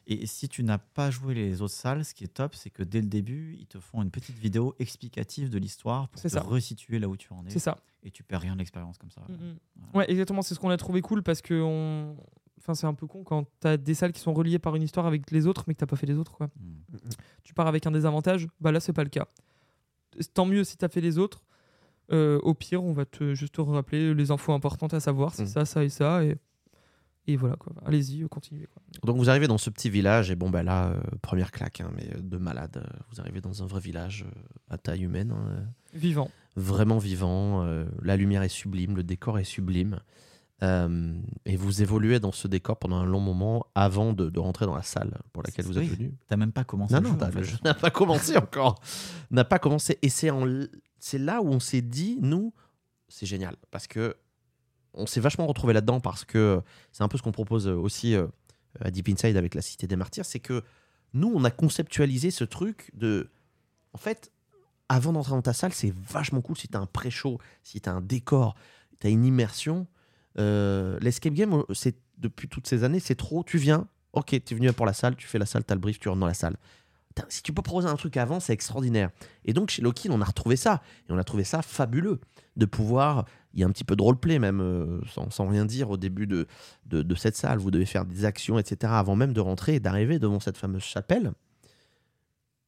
Et si tu n'as pas joué les autres salles, ce qui est top, c'est que dès le début, ils te font une petite vidéo explicative de l'histoire pour te ça. resituer là où tu en es. C'est ça. Et tu perds rien de l'expérience comme ça. Mm. Ouais, exactement, c'est ce qu'on a trouvé cool parce que on... enfin, c'est un peu con quand t'as des salles qui sont reliées par une histoire avec les autres mais que t'as pas fait les autres. Quoi. Mm. Tu pars avec un désavantage, bah là c'est pas le cas. Tant mieux si t'as fait les autres. Euh, au pire, on va te juste te rappeler les infos importantes à savoir, c'est Mm. ça, ça et ça. Et, et voilà, quoi. allez-y, euh, continuez. Quoi. Donc vous arrivez dans ce petit village et bon bah là euh, première claque hein, mais de malade. Vous arrivez dans un vrai village euh, à taille humaine, hein, Vivant. vraiment vivant. euh, la lumière est sublime, le décor est sublime. euh, et vous évoluez dans ce décor pendant un long moment avant de, de rentrer dans la salle pour laquelle vous êtes Oui. venu. T'as même pas commencé Non le non, jeu, t'as- en fait. le jeu n'a pas commencé encore. n'a pas commencé et c'est en c'est là où on s'est dit nous c'est génial parce que on s'est vachement retrouvé là-dedans parce que c'est un peu ce qu'on propose aussi euh, à Deep Inside avec la Cité des Martyrs, c'est que nous, on a conceptualisé ce truc de... En fait, avant d'entrer dans ta salle, c'est vachement cool si tu as un pré-show, si tu as un décor, tu as une immersion. Euh, L'escape game, c'est depuis toutes ces années, c'est trop, tu viens, ok, tu es venu pour la salle, tu fais la salle, tu as le brief, tu rentres dans la salle. Si tu peux proposer un truc avant, c'est extraordinaire. Et donc chez Loki, on a retrouvé ça. Et on a trouvé ça fabuleux de pouvoir. Il y a un petit peu de roleplay même, euh, sans, sans rien dire au début de, de, de cette salle. Vous devez faire des actions, etc. avant même de rentrer et d'arriver devant cette fameuse chapelle.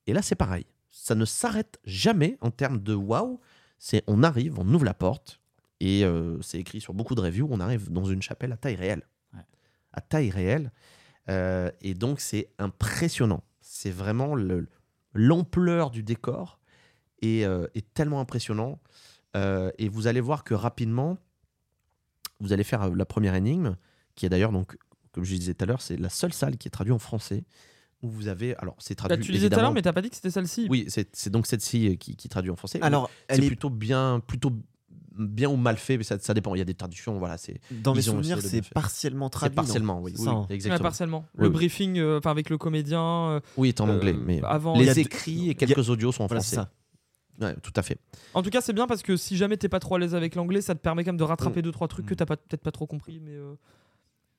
Et là, c'est pareil. Ça ne s'arrête jamais en termes de waouh. C'est on arrive, on ouvre la porte et euh, c'est écrit sur beaucoup de reviews, on arrive dans une chapelle à taille réelle. Ouais. À taille réelle. Euh, et donc c'est impressionnant. C'est vraiment le- l'ampleur du décor est, euh, est tellement impressionnant. Euh, et vous allez voir que rapidement, vous allez faire euh, la première énigme, qui est d'ailleurs donc, comme je disais tout à l'heure, c'est la seule salle qui est traduite en français où vous avez, alors c'est traduit tu disais tout à l'heure, mais t'as pas dit que c'était celle-ci. oui, c'est donc celle-ci qui, qui traduit en français. Alors, c'est elle est, plutôt bien, plutôt bien ou mal fait, mais ça, ça dépend. Il y a des traductions, voilà, c'est dans mes souvenirs, c'est partiellement traduit. partiellement, oui, oui, ça, oui. Ouais, exactement. partiellement. Le oui. briefing, euh, enfin avec le comédien. euh, Oui, est en Euh, anglais, mais avant- les écrits et quelques audios sont en Voilà, c'est français. ça. Ouais, tout à fait. En tout cas, c'est bien parce que si jamais t'es pas trop à l'aise avec l'anglais, ça te permet quand même de rattraper deux trois trucs que Mm. t'as pas- peut-être pas trop compris. Mais, euh,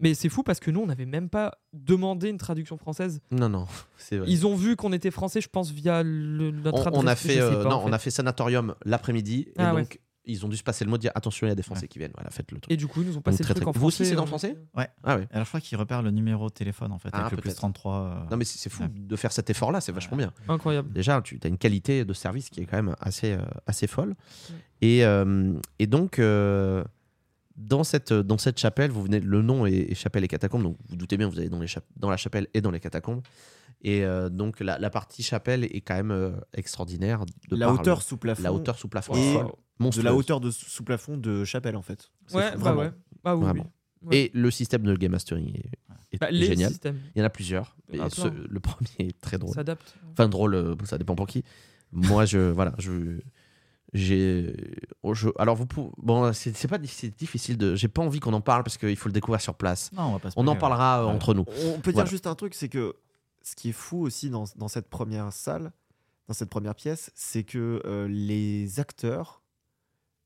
mais c'est fou parce que nous, on n'avait même pas demandé une traduction française. Non, non, [laughs] c'est vrai. Ils ont vu qu'on était français, je pense, via le, notre on, on a fait, euh, pas, non, en on a fait sanatorium l'après-midi et Ah ouais. donc ils ont dû se passer le mot de dire attention, il y a des Français qui viennent. Voilà, faites le truc. Et du coup, ils nous ont passé très, le truc très- en Vous aussi, français. c'est dans euh, le français? Ouais. Ah ouais. Alors je crois qu'il repère le numéro de téléphone en fait, Ah, avec le plus peut-être. 33. euh, Non, mais c'est fou Ouais. de faire cet effort-là, c'est vachement bien. Incroyable. Déjà, tu as une qualité de service qui est quand même assez, euh, assez folle. Et, euh, et donc, euh, dans, cette, dans cette chapelle, vous venez, le nom est, est chapelle et catacombes, donc vous doutez bien, vous allez dans, les dans la chapelle et dans les catacombes. Et euh, donc, la, la partie chapelle est quand même euh, extraordinaire. De La hauteur le- sous plafond. la hauteur sous plafond Et de la hauteur de sous plafond de chapelle en fait. Ouais, fou, bah vraiment. ouais. Ah oui, Vraiment. oui. Ouais. Et le système de game mastering est, est Bah, les génial. systèmes Il y en a plusieurs. Il y en a Et ce- plein. le premier est très drôle. s'adaptent. Enfin, drôle, euh, ça dépend pour qui. Moi, je. [laughs] Voilà, je. J'ai. oh, alors, vous pouvez. Bon, c'est c'est pas difficile de. J'ai pas envie qu'on en parle parce qu'il faut le découvrir sur place. Non, on va pas. On en ouais. parlera euh, Ouais. entre nous. On peut Voilà. dire juste un truc, c'est que ce qui est fou aussi dans, dans cette première salle, dans cette première pièce, c'est que euh, les acteurs,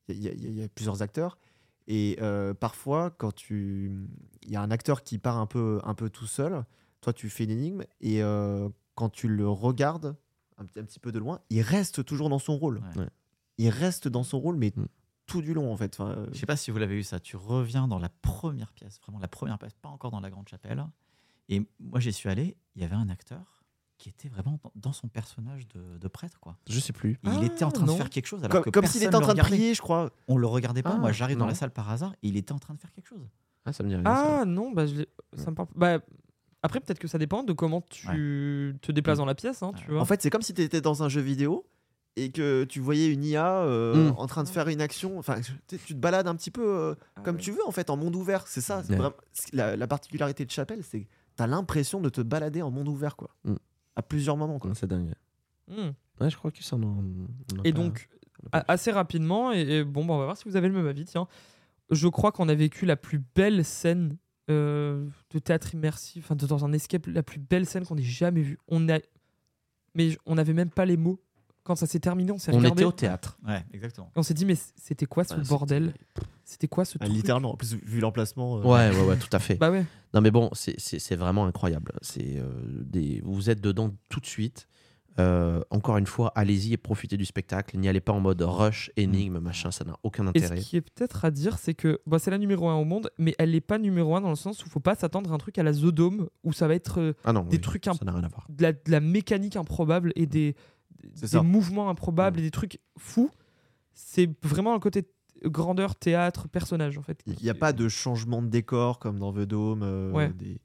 il y, a- y y plusieurs acteurs, et euh, parfois quand tu, il y a un acteur qui part un peu, un peu tout seul, toi tu fais une énigme, et euh, quand tu le regardes un, petit- un petit peu de loin, il reste toujours dans son rôle. Ouais. Ouais. Il reste dans son rôle, mais Mm. tout du long en fait. Enfin, euh, Je sais pas si vous l'avez eu ça. Tu reviens dans la première pièce, vraiment la première pièce, pas encore dans la grande chapelle. Et moi, j'y suis allé. Il y avait un acteur qui était vraiment dans, son personnage de, de prêtre, quoi. Je sais plus. Ah, il était en train non. de faire quelque chose. Alors comme que comme s'il était en train de prier, je crois. On le regardait pas. Ah, moi, j'arrive dans la salle par hasard et il était en train de faire quelque chose. Ah, ça me dit rien. ça. Ah non, bah, je ça me parle. Bah, après, peut-être que ça dépend de comment tu te déplaces Mm. dans la pièce, hein, tu Ouais. vois. En fait, c'est comme si tu étais dans un jeu vidéo et que tu voyais une IA euh, Mm. en train de faire une action. Enfin, tu te balades un petit peu euh, Ah comme ouais. tu veux, en fait, en monde ouvert. C'est ça. c'est Ouais. vraiment- c'est- La, la particularité de Chapelle, c'est que tu as l'impression de te balader en monde ouvert, quoi. Mm. À plusieurs moments, quoi. C'est dingue. Hmm. Ouais, je crois que ça en. Et pas- donc, a assez rapidement, et, et bon, bah, on va voir si vous avez le même avis, tiens. Je crois qu'on a vécu la plus belle scène euh, de théâtre immersif, enfin, dans un escape, la plus belle scène qu'on ait jamais vue. On a... Mais on n'avait même pas les mots. Quand ça s'est terminé, on s'est on regardé. était au théâtre. Ouais, exactement. On s'est dit, mais c'était quoi ce Ouais, bordel C'était quoi ce Ah, truc littéralement, en plus, vu l'emplacement. euh, Ouais, ouais, ouais, tout à fait. [laughs] Bah ouais. Non, mais bon, c'est- c'est c'est vraiment incroyable. C'est euh, des... Vous êtes dedans tout de suite. Euh, encore une fois, allez-y et profitez du spectacle. N'y allez pas en mode rush, énigme, machin, ça n'a aucun Et ce intérêt. qui est peut-être à dire, c'est que bah, c'est la numéro 1 au monde, mais elle n'est pas numéro 1 dans le sens où il faut pas s'attendre à un truc à la The Dome, où ça va être euh, Ah non, des oui, trucs ça imp- n'a rien à voir. de, la, de la mécanique improbable et des, C'est des ça. mouvements improbables et des trucs fous. C'est vraiment un côté grandeur, théâtre, personnage en fait. Il n'y a pas de changement de décor comme dans The Dome, euh, Ouais. des,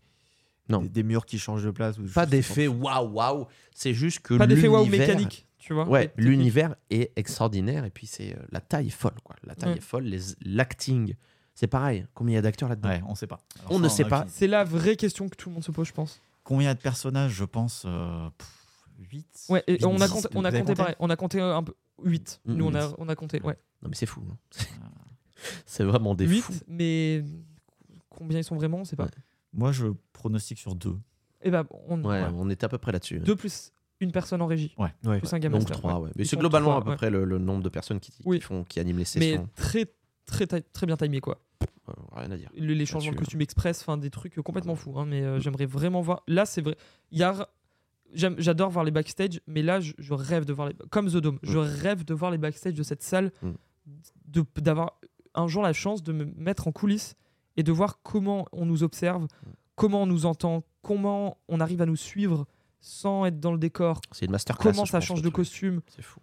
Non. des, des murs qui changent de place. ou Pas d'effet waouh waouh. C'est juste que Pas d'effet waouh l'univers- mécanique, tu vois. Ouais, l'univers est extraordinaire et puis c'est euh, la taille est folle quoi. La taille Ouais. est folle, les l'acting, c'est pareil. Combien il y a d'acteurs là-dedans? Ouais, on sait pas. Alors On ça, ne a sait pas. C'est la vraie question que tout le monde se pose, je pense. Combien de personnages Je pense euh, 8. Ouais, et on a compté, on a compté pareil. On a compté un peu 8. Mm, Nous, on mm. a, on a compté, ouais. Non mais c'est fou. hein. [laughs] c'est vraiment des 8, fous. mais combien ils sont vraiment, on sait pas. Ouais. Moi, je pronostique sur 2. Et bah, on, Ouais, Ouais. on était à peu près là-dessus. deux plus une personne en régie, Ouais. Ouais. plus un game Donc master, 3, ouais. ouais. Mais c'est globalement trois, à peu ouais. près le, le nombre de personnes qui, qui Oui. font, qui animent les Mais sessions. très, très, très, très bien timé, quoi. Euh, rien à dire. Le- les changements de Là-dessus, costumes express, enfin des trucs complètement fous. hein, mais euh, j'aimerais vraiment voir. Là, c'est vrai. Il y a. J'adore voir les backstage, mais là, je, je rêve de voir les. Comme The Dome, je rêve de voir les backstage de cette salle, Mm. de- d'avoir un jour la chance de me mettre en coulisses et de voir comment on nous observe, comment on nous entend, comment on arrive à nous suivre sans être dans le décor, C'est une masterclass. comment ça pense, change de costume. C'est fou.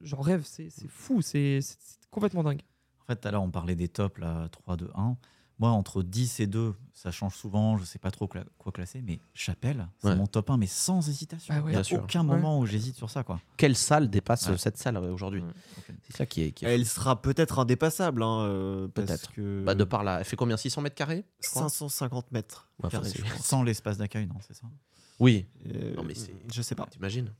j'en rêve, c'est c'est fou, c'est c'est- c'est complètement dingue. En fait, tout à l'heure, on parlait des tops, là, 3, 2, 1. Moi, entre 10 et 2, ça change souvent, je sais pas trop cla- quoi classer, mais Chapelle, c'est Ouais. mon top 1, mais sans hésitation. Ah ouais. Il n'y a sûr. aucun moment où j'hésite sur ça. Quoi. Quelle salle dépasse Ouais. cette salle euh, aujourd'hui Ouais. C'est ça qui est. qui est Elle sera peut-être indépassable. Hein, euh, Peut-être. que Bah, de par là, elle fait combien 600 mètres carrés je crois? 550 mètres. Carrés. Sans l'espace d'accueil, non, c'est ça? Oui, Euh, Non, mais c'est- Je sais pas. t'imagines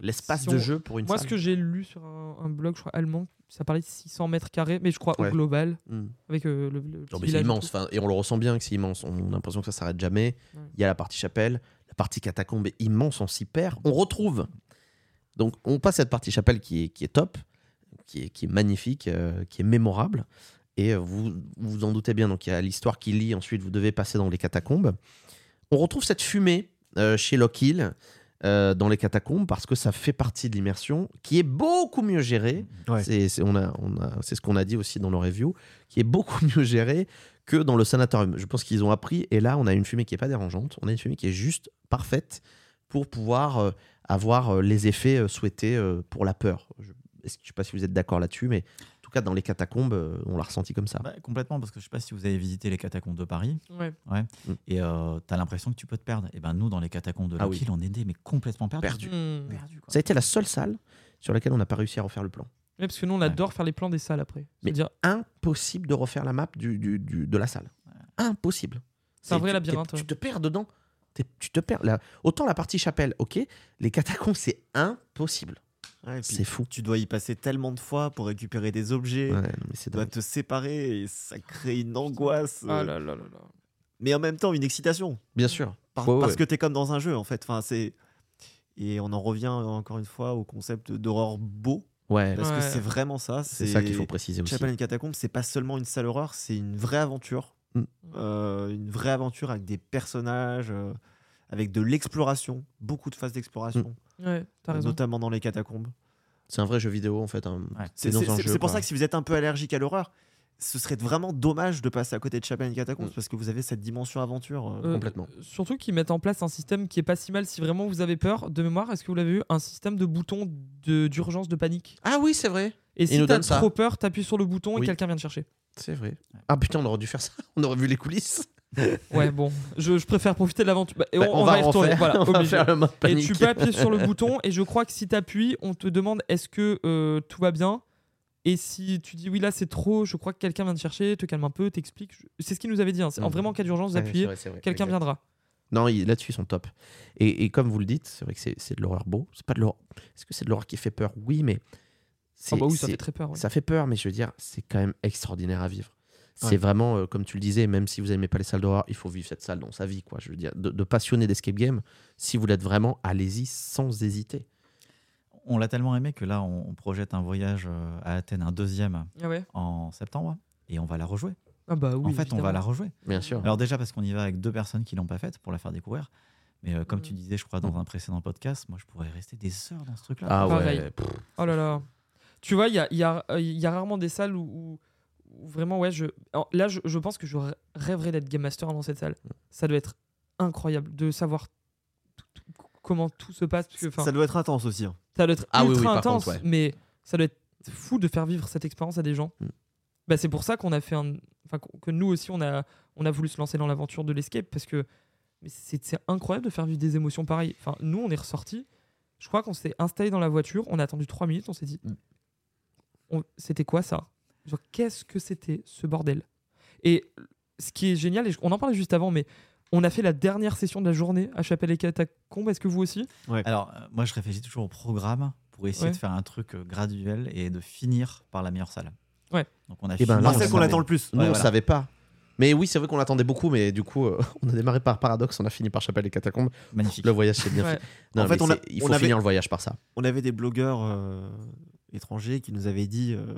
L'espace Si de on- jeu pour une Moi, salle. ce que j'ai lu sur un, un blog, je crois allemand, ça parlait de 600 mètres carrés, mais je crois Ouais. au global, Hmm. avec euh, le, le Non, mais c'est immense, enfin, et on le ressent bien que c'est immense. On a l'impression que ça s'arrête jamais. Ouais. Il y a la partie chapelle, la partie catacombe est immense, on s'y perd. On retrouve. Donc, on passe cette partie chapelle qui est, qui est top, qui est, qui est magnifique, euh, qui est mémorable. Et euh, vous vous vous en doutez bien, donc il y a l'histoire qui lie. Ensuite, vous devez passer dans les catacombes. On retrouve cette fumée euh, chez Lockhill. Euh, dans les catacombes parce que ça fait partie de l'immersion qui est beaucoup mieux gérée Ouais. c'est c'est- on a, on a- c'est ce qu'on a dit aussi dans nos reviews, qui est beaucoup [laughs] mieux géré que dans le sanatorium. Je pense qu'ils ont appris, et là, on a une fumée qui n'est pas dérangeante, on a une fumée qui est juste parfaite pour pouvoir euh, avoir euh, les effets souhaités pour la peur. Je ne sais pas si vous êtes d'accord là-dessus, mais tout cas, dans les catacombes, euh, on l'a ressenti comme ça. Bah, Complètement, parce que je sais pas si vous avez visité les catacombes de Paris, Ouais. Mm. et euh, tu as l'impression que tu peux te perdre. Et ben nous, dans les catacombes de Ah Lockhill, on est mais complètement perdus. Perdu. Perdu, quoi. Ça a été la seule salle sur laquelle on n'a pas réussi à refaire le plan. Ouais, parce que nous, on adore faire les plans des salles après. Mais- C'est-à-dire, Impossible de refaire la map du, du- du- de la salle. Impossible. C'est un vrai labyrinthe, ouais. Tu te perds dedans. T'es- Tu te perds. Là, autant la partie chapelle, ok. Les catacombes, c'est impossible. Ouais, C'est fou. Tu dois y passer tellement de fois pour récupérer des objets. Ouais, Tu dois te séparer et ça crée une angoisse. ah euh, là là là là. mais en même temps, une excitation. Bien sûr. Par- Ouais, parce que tu es comme dans un jeu, en fait. Enfin, c'est... Et on en revient encore une fois au concept d'horreur beau. Ouais, Parce Ouais. que c'est vraiment ça. c'est ça qu'il faut préciser aussi. Chapel and Catacombs, c'est pas seulement une salle horreur, c'est une vraie aventure. Mm. Euh, une vraie aventure avec des personnages, euh, avec de l'exploration, beaucoup de phases d'exploration, Ouais, t'as raison. notamment dans les catacombes. C'est un vrai jeu vidéo en fait. hein. Ouais. C'est pour ça que si vous êtes un peu allergique à l'horreur, ce serait vraiment dommage de passer à côté de Chapel and Catacombs Mm. parce que vous avez cette dimension aventure. euh, Euh, complètement. Surtout qu'ils mettent en place un système qui est pas si mal si vraiment vous avez peur. De mémoire, est-ce que vous l'avez vu? Un système de boutons de- d'urgence de, panique. Ah oui, c'est vrai. Et si t'as trop peur, t'appuies sur le bouton Oui. et quelqu'un vient te chercher. C'est vrai. Ah putain, on aurait dû faire ça. [laughs] On aurait vu les coulisses. Ouais, bon, je, je préfère profiter de l'aventure. Bah, Bah, on, on va y retourner. Voilà, [laughs] on va obligé. faire le mode Et tu peux appuyer sur le [laughs] bouton et je crois que si t'appuies, on te demande est-ce que euh, tout va bien. Et si tu dis oui là c'est trop, je crois que quelqu'un vient te chercher, te calme un peu, t'explique. C'est ce qu'il nous avait dit. hein. En Mhm. vraiment en cas d'urgence, vous appuyez, quelqu'un viendra. Non, là-dessus, ils sont top. Et, et comme vous le dites, c'est vrai que c'est de l'horreur beau. C'est pas de l'horreur. Est-ce que c'est de l'horreur qui fait peur? Oui, mais. c'est- Ah bah oui, ça fait très peur. ouais. Ça fait peur, mais je veux dire, c'est quand même extraordinaire à vivre. C'est Ouais. vraiment, euh, comme tu le disais, même si vous n'aimez pas les salles d'horreur, il faut vivre cette salle dans sa vie. Quoi. Je veux dire, de, de passionner d'escape game, si vous l'êtes vraiment, allez-y sans hésiter. On l'a tellement aimé que là, on, on projette un voyage euh, à Athènes, un deuxième Ah ouais en septembre, et on va la rejouer. Ah bah oui. en fait, on va la rejouer. Bien sûr. Alors déjà parce qu'on y va avec deux personnes qui l'ont pas faite pour la faire découvrir. Mais euh, comme Mm. tu disais, je crois, dans un précédent podcast, moi, je pourrais rester des heures dans ce truc-là. ah ouais. Oh là là. Tu vois, il y a, il y, a, il y a rarement des salles où vraiment, ouais, je. alors là, je, je pense que je rê- rêverais d'être game master dans cette salle. Ça doit être incroyable de savoir tout- tout- comment tout se passe. Parce que, Ça doit être intense aussi. hein. ça doit être Ah oui, ultra oui, par intense, contre, ouais. mais ça doit être fou de faire vivre cette expérience à des gens. Mm. Bah, c'est pour ça qu'on a fait un. Enfin, que nous aussi, on a, on a voulu se lancer dans l'aventure de l'escape parce que c'est c'est incroyable de faire vivre des émotions pareilles. Enfin, nous, on est ressortis. Je crois qu'on s'est installé dans la voiture, on a attendu trois minutes, on s'est dit Mm. on- c'était quoi ça? Genre, Qu'est-ce que c'était ce bordel? Et ce qui est génial, et on en parlait juste avant, mais on a fait la dernière session de la journée à Chapelle et Catacombes. Est-ce que vous aussi? Alors, euh, moi, je réfléchis toujours au programme pour essayer Ouais. de faire un truc euh, graduel et de finir par la meilleure salle. Ouais. Donc, on a Eh ben, là, celle qu'on attend le plus. Nous, Ouais, on voilà. savait pas. Mais oui, c'est vrai qu'on l'attendait beaucoup, mais du coup, euh, [laughs] on a démarré par Paradoxe, on a fini par Chapelle et Catacombes. magnifique. Le voyage, c'est bien Ouais. fait. Non, En fait, on a- il on faut avait- finir le voyage par ça. On avait des blogueurs euh, étrangers qui nous avaient dit euh,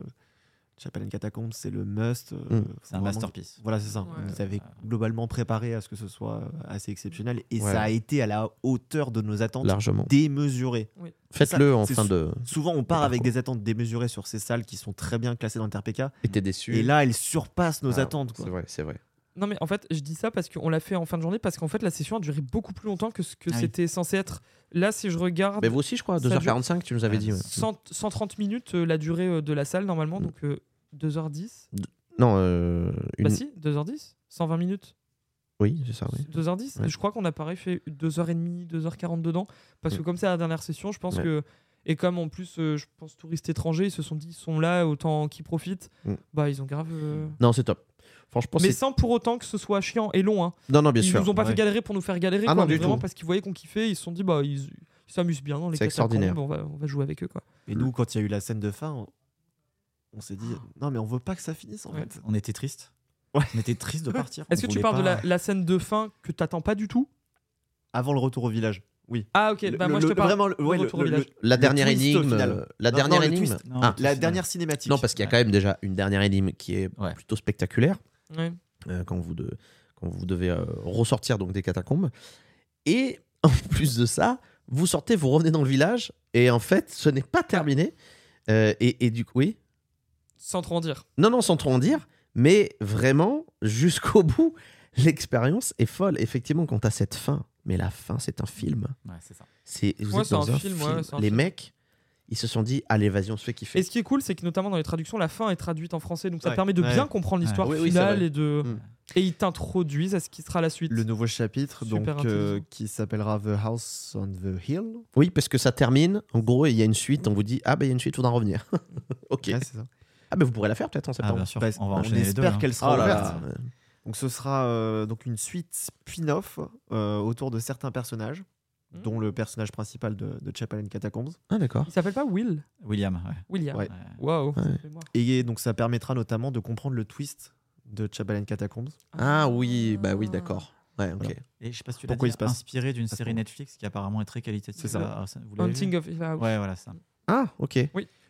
Chapel and Catacombs, c'est le must. euh, Mm. C'est un vraiment- masterpiece. Voilà, c'est ça. Ouais. On nous avait globalement préparé à ce que ce soit euh, assez exceptionnel et Ouais. ça a été à la hauteur de nos attentes Largement. démesurées. Faites-le en fin de. Souvent, on part de avec des attentes démesurées sur ces salles qui sont très bien classées dans le RPK Et t'es déçu. et là, elles surpassent nos Ah, attentes. quoi. C'est vrai, c'est vrai. Non, mais en fait, je dis ça parce qu'on l'a fait en fin de journée, parce qu'en fait, la session a duré beaucoup plus longtemps que ce que Ah oui. c'était censé être. Là, si je regarde, Mais vous aussi, je crois, Ça 2h45, tu nous avais dit. ouais. 100 130 minutes euh, la durée euh, de la salle, normalement, Mm. donc euh, 2h10. Non, euh, une... Bah si, 2h10 120 minutes oui, c'est ça, oui. 2h10 Ouais. Je crois qu'on a pareil fait 2h30, 2h40 dedans. Parce que Mm. comme c'est la dernière session, je pense que. Et comme en plus, euh, je pense touristes étrangers, ils se sont dit, ils sont là, autant qu'ils profitent. Mm. Bah, ils ont grave. euh, Non, c'est top. Franchement, Mais sans pour autant que ce soit chiant et long. Hein. Non, non, bien ils sûr. nous ont pas ouais. fait galérer pour nous faire galérer. Ah quoi, non, du vraiment tout. parce qu'ils voyaient qu'on kiffait, ils se sont dit, bah, ils ils s'amusent bien dans les C'est extraordinaire. on va, on va jouer avec eux. Quoi. Et nous, quand il y a eu la scène de fin, on, on s'est dit non, mais on veut pas que ça finisse en Ouais. fait. On était triste. Ouais. On était triste de partir. Est-ce que tu parles de la, la scène de fin que t'attends pas du tout? Avant le retour au village. Oui. Ah, ok, Le- bah, moi le- je te parle. vraiment, le- ouais, le- retour au le- village. La le dernière énigme. euh, La Non, dernière non, énigme. Non, Ah, La dernière cinématique. Non, parce qu'il y a Ouais. quand même déjà une dernière énigme qui est Ouais. plutôt spectaculaire Ouais. euh, quand, vous de- quand vous devez euh, ressortir donc des catacombes. Et en [laughs] plus de ça, vous sortez, vous revenez dans le village, et en fait, ce n'est pas terminé. Euh, et, et du coup, oui. Sans trop en dire. Non, non, sans trop en dire, mais vraiment, jusqu'au [laughs] bout, l'expérience est folle. Effectivement, quand t'as cette fin, mais la fin, c'est un film. Ouais, c'est ça. C'est vous Ouais, êtes dans un un, film, ouais, Les film. mecs, ils se sont dit, allez, vas-y, on se fait kiffer. Et ce qui est cool, c'est que notamment dans les traductions, la fin est traduite en français, donc ça Ouais. permet de Ouais. bien comprendre l'histoire Ouais. Oui, oui, c'est finale et de Mm. et ils t'introduisent à ce qui sera la suite. Le nouveau chapitre, donc, euh, qui s'appellera The House on the Hill. Oui, parce que ça termine, en gros, et il y a une suite, on vous dit, ah, bah, il y a une suite, faudra revenir. [laughs] ok. Ouais, c'est ça. Ah, bah, vous pourrez la faire peut-être en Ah, septembre. bien sûr. Bah, on va on enchaîner les deux. espère hein. qu'elle sera Oh là ouverte. là. Donc ce sera euh, donc une suite spin-off euh, autour de certains personnages, Mm. dont le personnage principal de, de Chapel and Catacombs. Ah, d'accord. Il s'appelle pas Will William. ouais. William. Ouais. Ouais. Waouh. Ouais. Mémoire. Et donc ça permettra notamment de comprendre le twist de Chapel and Catacombs. Ah, oui, bah oui, d'accord. Ouais, ok. Et je sais pas si tu l'as Pourquoi dit, il se passe inspiré d'une série. Netflix qui apparemment est très qualitative. C'est ça. Ah, ça- vous Hunting of Hill House. Ouais, voilà ça. Ah, ok.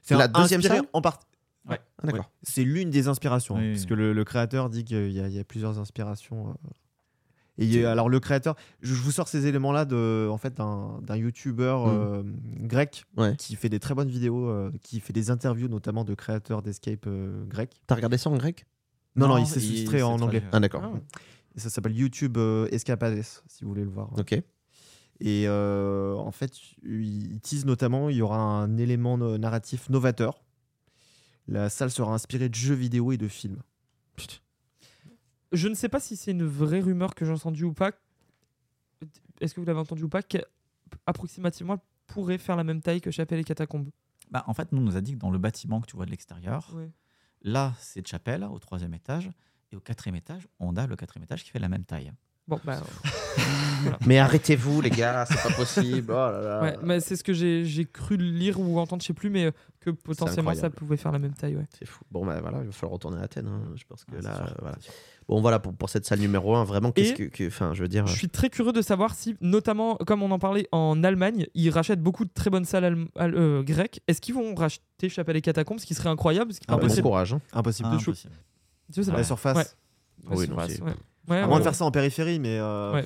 C'est La deuxième salle en part- Ah, d'accord. Ouais. C'est l'une des inspirations, hein, Oui, parce oui. que le, le créateur dit qu'il y, a- il y a plusieurs inspirations. euh. Et il y a- alors le créateur, je, je vous sors ces éléments-là de, en fait, d'un youtubeur Mm. euh, grec Ouais. qui fait des très bonnes vidéos, euh, qui fait des interviews notamment de créateurs d'escape euh, grecs. T'as regardé ça en grec? Non, non, il s'est s'est en anglais. Ah, d'accord. Ah. Ça s'appelle YouTube euh, Escapades, si vous voulez le voir. Ok. Et euh, en fait, il tease notamment, il y aura un élément narratif novateur. La salle sera inspirée de jeux vidéo et de films. Je ne sais pas si c'est une vraie rumeur que j'ai entendue ou pas. Est-ce que vous l'avez entendu ou pas? Approximativement, elle pourrait faire la même taille que Chapelle et Catacombes. Bah, en fait, nous, on nous a dit que dans le bâtiment que tu vois de l'extérieur, Ouais. là, c'est chapelle au troisième étage. Et au quatrième étage, on a le quatrième étage qui fait la même taille. Bon, bah, [laughs] Mais arrêtez-vous, les gars, c'est pas possible. Oh là là. ouais, mais c'est ce que j'ai j'ai cru lire ou entendre, je sais plus, mais euh, que potentiellement ça pouvait faire la même taille. Ouais. C'est fou. Bon, bah voilà, il va falloir retourner à Athènes. hein. Je pense que c'est là, sûr, euh, voilà. Bon, voilà, pour, pour cette salle numéro 1, vraiment, qu'est-ce Et- que. que- Enfin, je veux dire. Je suis très curieux de savoir si, notamment, comme on en parlait en Allemagne, ils rachètent beaucoup de très bonnes salles euh, grecques. Est-ce qu'ils vont racheter Chapelle et Catacombes, ce qui serait incroyable ce qui est Ah, bon impossible. courage. hein. Impossible Ah, de chou. impossible. La surface. Ouais. Oui, Ouais, non, c'est- c'est- ouais. Ouais, À ouais, moins de faire ça en périphérie, mais euh, Ouais.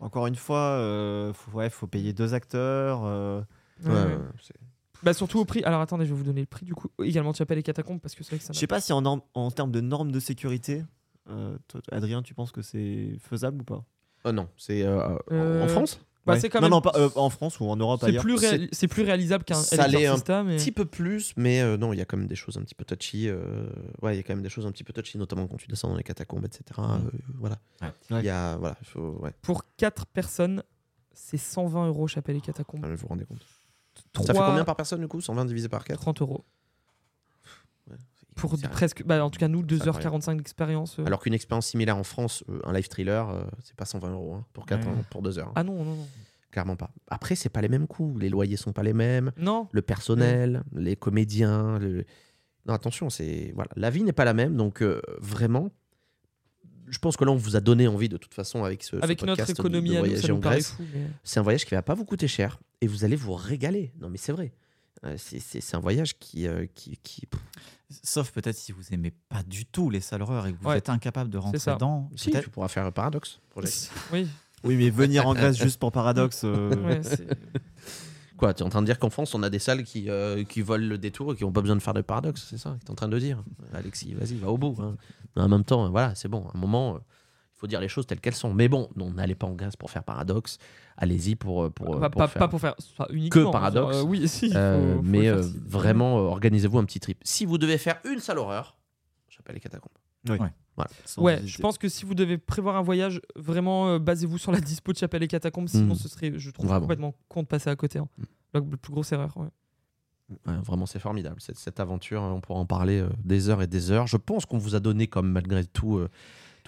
Encore une fois, euh, faut, ouais, faut payer deux acteurs. euh, Ouais, Ouais, ouais. ouais, c'est- Bah surtout au prix. Alors attendez, je vais vous donner le prix du coup. Également de Chapelle et Catacombes parce que c'est vrai que ça. Je sais pas si en, norme- en termes de normes de sécurité, euh, toi, Adrien, tu penses que c'est faisable ou pas? Oh non, c'est euh, euh, Euh, en France? Bah, Ouais. c'est quand même- non, pas euh, en France ou en Europe C'est ailleurs. plus, c'est plus réalisable qu'un Ça l'est un Exorcista, mais Un petit peu plus, mais euh, non, il y a quand même des choses un petit peu touchy. euh, ouais, il y a quand même des choses un petit peu touchy, notamment quand tu descends dans les catacombes, etc. euh, voilà. Il y a, voilà, il faut, ouais, pour 4 personnes, c'est 120 euros Chapelle et Catacombes. vous vous rendez compte. Ça fait combien par personne du coup? 120 divisé par 4 30 euros. Pour presque, bah, en tout cas nous, C'est 2h45 d'expérience. euh. Alors qu'une expérience similaire en France, euh, un live thriller, euh, c'est pas 120 euros hein, pour 4 Ouais. ans, pour 2 heures. hein. Ah non, non, non. Clairement pas. Après, c'est pas les mêmes coûts. Les loyers sont pas les mêmes. Non, Le personnel, les comédiens. le- Non, attention, c'est voilà, la vie n'est pas la même. Donc euh, vraiment, je pense que là, on vous a donné envie de toute façon avec ce, ce avec notre de- économie de à nous, voyager ça en nous Grèce. mais- C'est un voyage qui va pas vous coûter cher et vous allez vous régaler. Non, mais c'est vrai. Euh, c'est- c'est c'est un voyage qui, euh, qui, qui- Sauf peut-être si vous aimez pas du tout les salles horreurs et que vous Ouais. êtes incapable de rentrer dedans. Si, tu pourras faire paradoxe. Projet. [laughs] Oui, Oui, mais venir en Grèce juste pour paradoxe. euh, [laughs] ouais, Quoi, tu es en train de dire qu'en France, on a des salles qui, euh, qui volent le détour et qui n'ont pas besoin de faire de paradoxe, c'est ça que tu es en train de dire? Alexis, vas-y, va au bout. hein. Mais en même temps, voilà, c'est bon. À un moment, euh, faut dire les choses telles qu'elles sont. Mais bon, n'allez pas en Grèce pour faire paradoxe. Allez-y pour, euh, pour, euh, Pas, pour pas- faire- pas pour faire ça uniquement. paradoxe. Euh, oui, [laughs] si. il faut- Euh, faut mais euh, vraiment, euh, organisez-vous un petit trip. Si vous devez faire une sale horreur, j'appelle les catacombes. Sans Ouais, hésiter. je pense que si vous devez prévoir un voyage, vraiment euh, basez-vous sur la dispo de Chapelle et Catacombes, sinon Mm. ce serait, je trouve, Vraiment. complètement con de passer à côté. hein. Mm. La, la plus grosse erreur. ouais. Ouais, vraiment, c'est formidable. Cette, cette aventure, on pourra en parler euh, des heures et des heures. Je pense qu'on vous a donné, comme malgré tout, euh,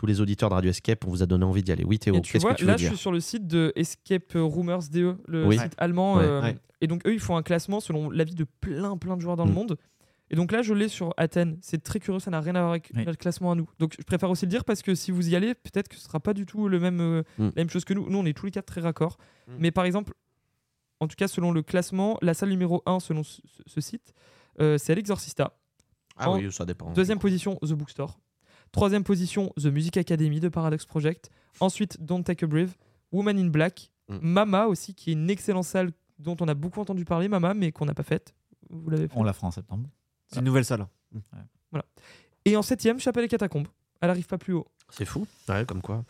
tous les auditeurs de Radio Escape, on vous a donné envie d'y aller. Oui, Théo, qu'est-ce que tu là, veux je dire suis sur le site de Escape Rumors DE, le Oui. site allemand. Ouais. euh, Ouais. Et donc, eux, ils font un classement selon l'avis de plein, plein de joueurs dans le Mm. monde. Et donc là, je l'ai sur Athènes. C'est très curieux, ça n'a rien à voir avec Oui. notre classement à nous. Donc, je préfère aussi le dire parce que si vous y allez, peut-être que ce sera pas du tout le même, euh, Mm. la même chose que nous. Nous, on est tous les quatre très raccords. Mm. Mais par exemple, en tout cas, selon le classement, la salle numéro 1, selon ce, ce- ce site, euh, c'est l'Exorcista. Ah En oui, ça dépend. Deuxième position, The Bookstore. Troisième position, The Music Academy de Paradox Project. Ensuite, Don't Take a Breath, Woman in Black, Mm. Mama aussi, qui est une excellente salle dont on a beaucoup entendu parler, Mama, mais qu'on n'a pas faite. Vous l'avez fait. On la fera en septembre. C'est une nouvelle salle. Et en septième, Chapelle et Catacombes. Elle arrive pas plus haut. C'est fou. Ouais, comme quoi.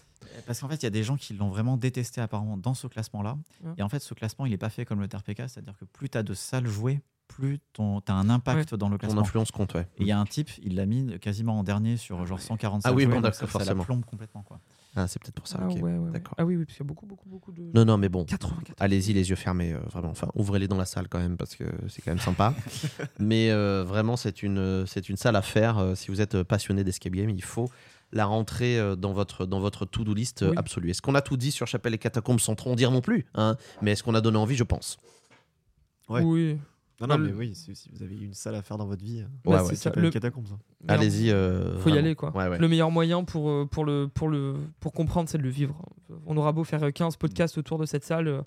Parce qu'en fait, il y a des gens qui l'ont vraiment détesté apparemment dans ce classement-là. Ouais. Et en fait, ce classement, il n'est pas fait comme le TRPK, c'est-à-dire que plus tu as de salles jouées, plus tu as un impact dans le Ton classement. influence compte, ouais. Et il y a un type, il l'a mis quasiment en dernier sur genre 140 Ah oui, bon, d'accord, ça, ça forcément. la plombe complètement. Quoi. Ah, c'est peut-être pour ça. ah, ok. ouais, ouais, ouais. D'accord. Ah oui, oui, parce qu'il y a beaucoup, beaucoup, beaucoup de. Non, non, mais bon. 84. Allez-y les yeux fermés, euh, vraiment. Enfin, ouvrez-les dans la salle quand même parce que c'est quand même sympa. [laughs] Mais euh, vraiment, c'est une, c'est une salle à faire. euh, si vous êtes euh, passionné d'escape game, il faut la rentrer euh, dans votre, dans votre to-do list euh, Oui. absolue. Est-ce qu'on a tout dit sur Chapelle et Catacombes sans trop en dire non plus hein? Mais est-ce qu'on a donné envie? Je pense. Ouais. Oui. Non, non, Bah, mais oui, si, si vous avez une salle à faire dans votre vie, Ouais, Bah, ouais, c'est ça ça. peut Le, catacombe. Allez-y. euh, faut y aller quoi. Ouais, ouais. Le meilleur moyen pour, euh, pour, le, pour, le, pour, comprendre, c'est de le vivre. On aura beau faire 15 podcasts autour de cette salle, euh,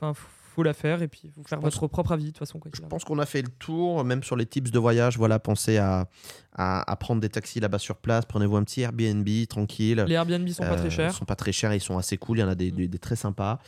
enfin, faut la faire et puis vous faire pense- votre propre avis de toute façon. Quoi Je pense qu'on a fait le tour, même sur les tips de voyage. Voilà, pensez à, à, à prendre des taxis là-bas sur place. Prenez-vous un petit Airbnb tranquille. Les Airbnb sont pas Euh, très chers. Ils sont pas très chers, ils sont assez cool. Il y en a des, des- des très sympas.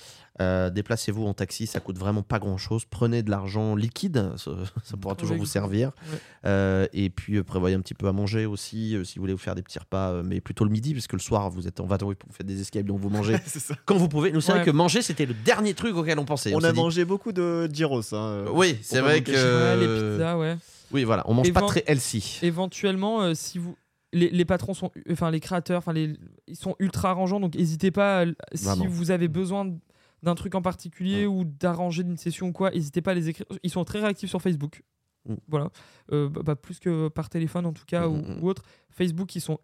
Euh, Déplacez-vous en taxi, ça coûte vraiment pas grand-chose. Prenez de l'argent liquide, ça, ça pourra toujours vous servir. Ouais. Euh, et puis euh, prévoyez un petit peu à manger aussi, euh, si vous voulez vous faire des petits repas, euh, mais plutôt le midi, parce que le soir vous êtes en vadrouille pour faire des escapes, donc vous mangez [laughs] quand vous pouvez. Nous c'est vrai que manger c'était le dernier truc auquel on pensait. On a dit- mangé beaucoup de gyros. Hein, euh, Oui, c'est vrai vous que. cacher. Ouais, les pizzas, ouais. Oui, voilà, on mange pas très healthy. Éventuellement, euh, si vous. Les, les patrons sont. Enfin, les créateurs, enfin, les, ils sont ultra arrangeants, donc n'hésitez pas. si Vraiment. vous avez besoin d'un truc en particulier ou d'arranger d'une session ou quoi, n'hésitez pas à les écrire. Ils sont très réactifs sur Facebook. Mm. Voilà. Euh, bah, bah, plus que par téléphone en tout cas Mm, ou, mm, ou autre. Facebook, ils sont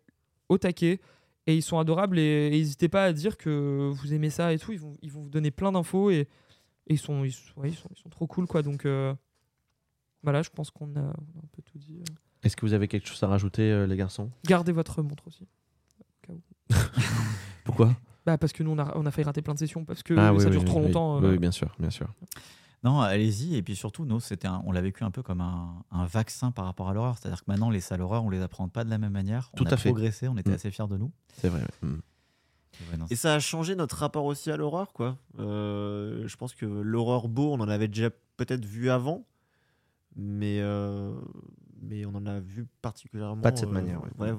au taquet et ils sont adorables et n'hésitez pas à dire que vous aimez ça et tout. Ils vont, ils vont vous donner plein d'infos et, et ils, sont, ils, sont, ouais, ils, sont, ils sont trop cool quoi. Donc euh, voilà, je pense qu'on a, un peu tout dit. euh. Est-ce que vous avez quelque chose à rajouter, euh, les garçons? Gardez votre montre aussi. [laughs] Pourquoi? Bah parce que nous on a, on a failli rater plein de sessions parce que Ah oui, ça dure oui, trop oui. longtemps. Oui, euh, oui, bien sûr, bien sûr. Non, allez-y. Et puis surtout, nous, c'était un- on l'a vécu un peu comme un, un vaccin par rapport à l'horreur. C'est-à-dire que maintenant, les salles horreur, on les apprend pas de la même manière. Tout on a à fait. progressé, on était Mm. assez fiers de nous. C'est vrai. ouais. Mm. Et ouais, non, Et ça a changé notre rapport aussi à l'horreur, quoi. Euh, je pense que l'horreur beau, on en avait déjà peut-être vu avant, mais, euh, mais on en a vu particulièrement. Pas de cette euh, manière, ouais.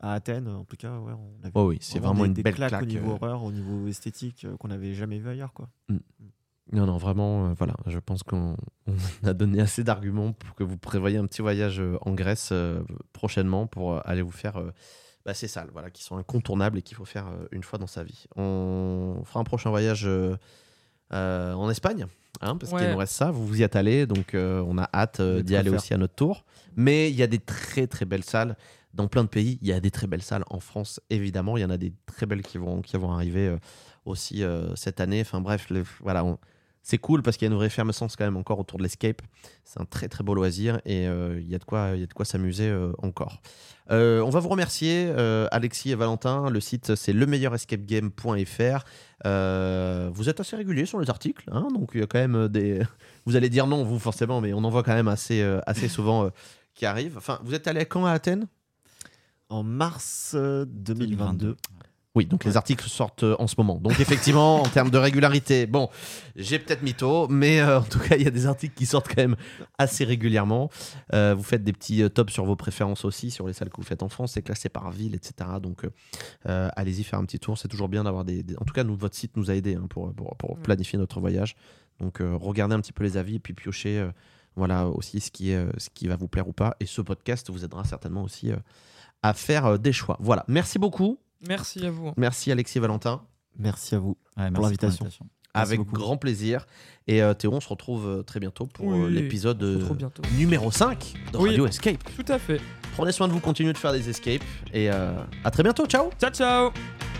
À Athènes, en tout cas, ouais, on a vu Oh oui, c'est vraiment des- une des belle claques claque. au niveau euh. horreur, au niveau esthétique, euh, qu'on n'avait jamais vu ailleurs, quoi. Non, non, vraiment, euh, voilà, je pense qu'on [laughs] on a donné assez d'arguments pour que vous prévoyez un petit voyage en Grèce euh, prochainement pour aller vous faire euh, bah, ces salles, voilà, qui sont incontournables et qu'il faut faire euh, une fois dans sa vie. On fera un prochain voyage euh, euh, en Espagne, hein, parce qu'il nous reste ça. Vous vous y êtes allé, donc euh, on a hâte euh, d'y aller faire. aussi à notre tour. Mais il y a des très très belles salles dans plein de pays. Il y a des très belles salles en France, évidemment. Il y en a des très belles qui vont, qui vont arriver euh, aussi euh, cette année. Enfin bref, voilà, c'est cool parce qu'il y a une vraie effervescence quand même encore autour de l'escape. C'est un très très beau loisir et euh, il y a de quoi, il y a de quoi s'amuser encore. On va vous remercier, Alexis et Valentin. Le site c'est lemeieurescapegame.fr. Euh, vous êtes assez réguliers sur les articles, hein, donc il y a quand même des. [laughs] Vous allez dire non, vous forcément, mais on en voit quand même assez, assez souvent qui arrivent. Enfin, vous êtes allé quand à Athènes? En mars euh, 2022. Oui, donc les articles sortent euh, en ce moment. Donc effectivement, en termes de régularité, bon, j'ai peut-être mytho, mais euh, en tout cas, il y a des articles qui sortent quand même assez régulièrement. Euh, vous faites des petits euh, tops sur vos préférences aussi, sur les salles que vous faites en France, c'est classé par ville, etc. Donc euh, euh, allez-y faire un petit tour, c'est toujours bien d'avoir des, des- En tout cas, nous, votre site nous a aidé hein, pour, pour, pour Ouais. planifier notre voyage. Donc euh, regardez un petit peu les avis et puis piochez euh, voilà, aussi ce qui, est, euh, ce qui va vous plaire ou pas. Et ce podcast vous aidera certainement aussi euh, à faire euh, des choix. Voilà, merci beaucoup. Merci à vous. Merci Alexis et Valentin. Merci à vous. Ouais, merci l'invitation. Merci Avec beaucoup. grand plaisir. Et euh, Théo, on se retrouve euh, très bientôt pour Oui, euh, l'épisode numéro 5 de Oui. Radio Escape. Tout à fait. Prenez soin de vous, continuez de faire des escapes. Et euh, à très bientôt. Ciao Ciao, ciao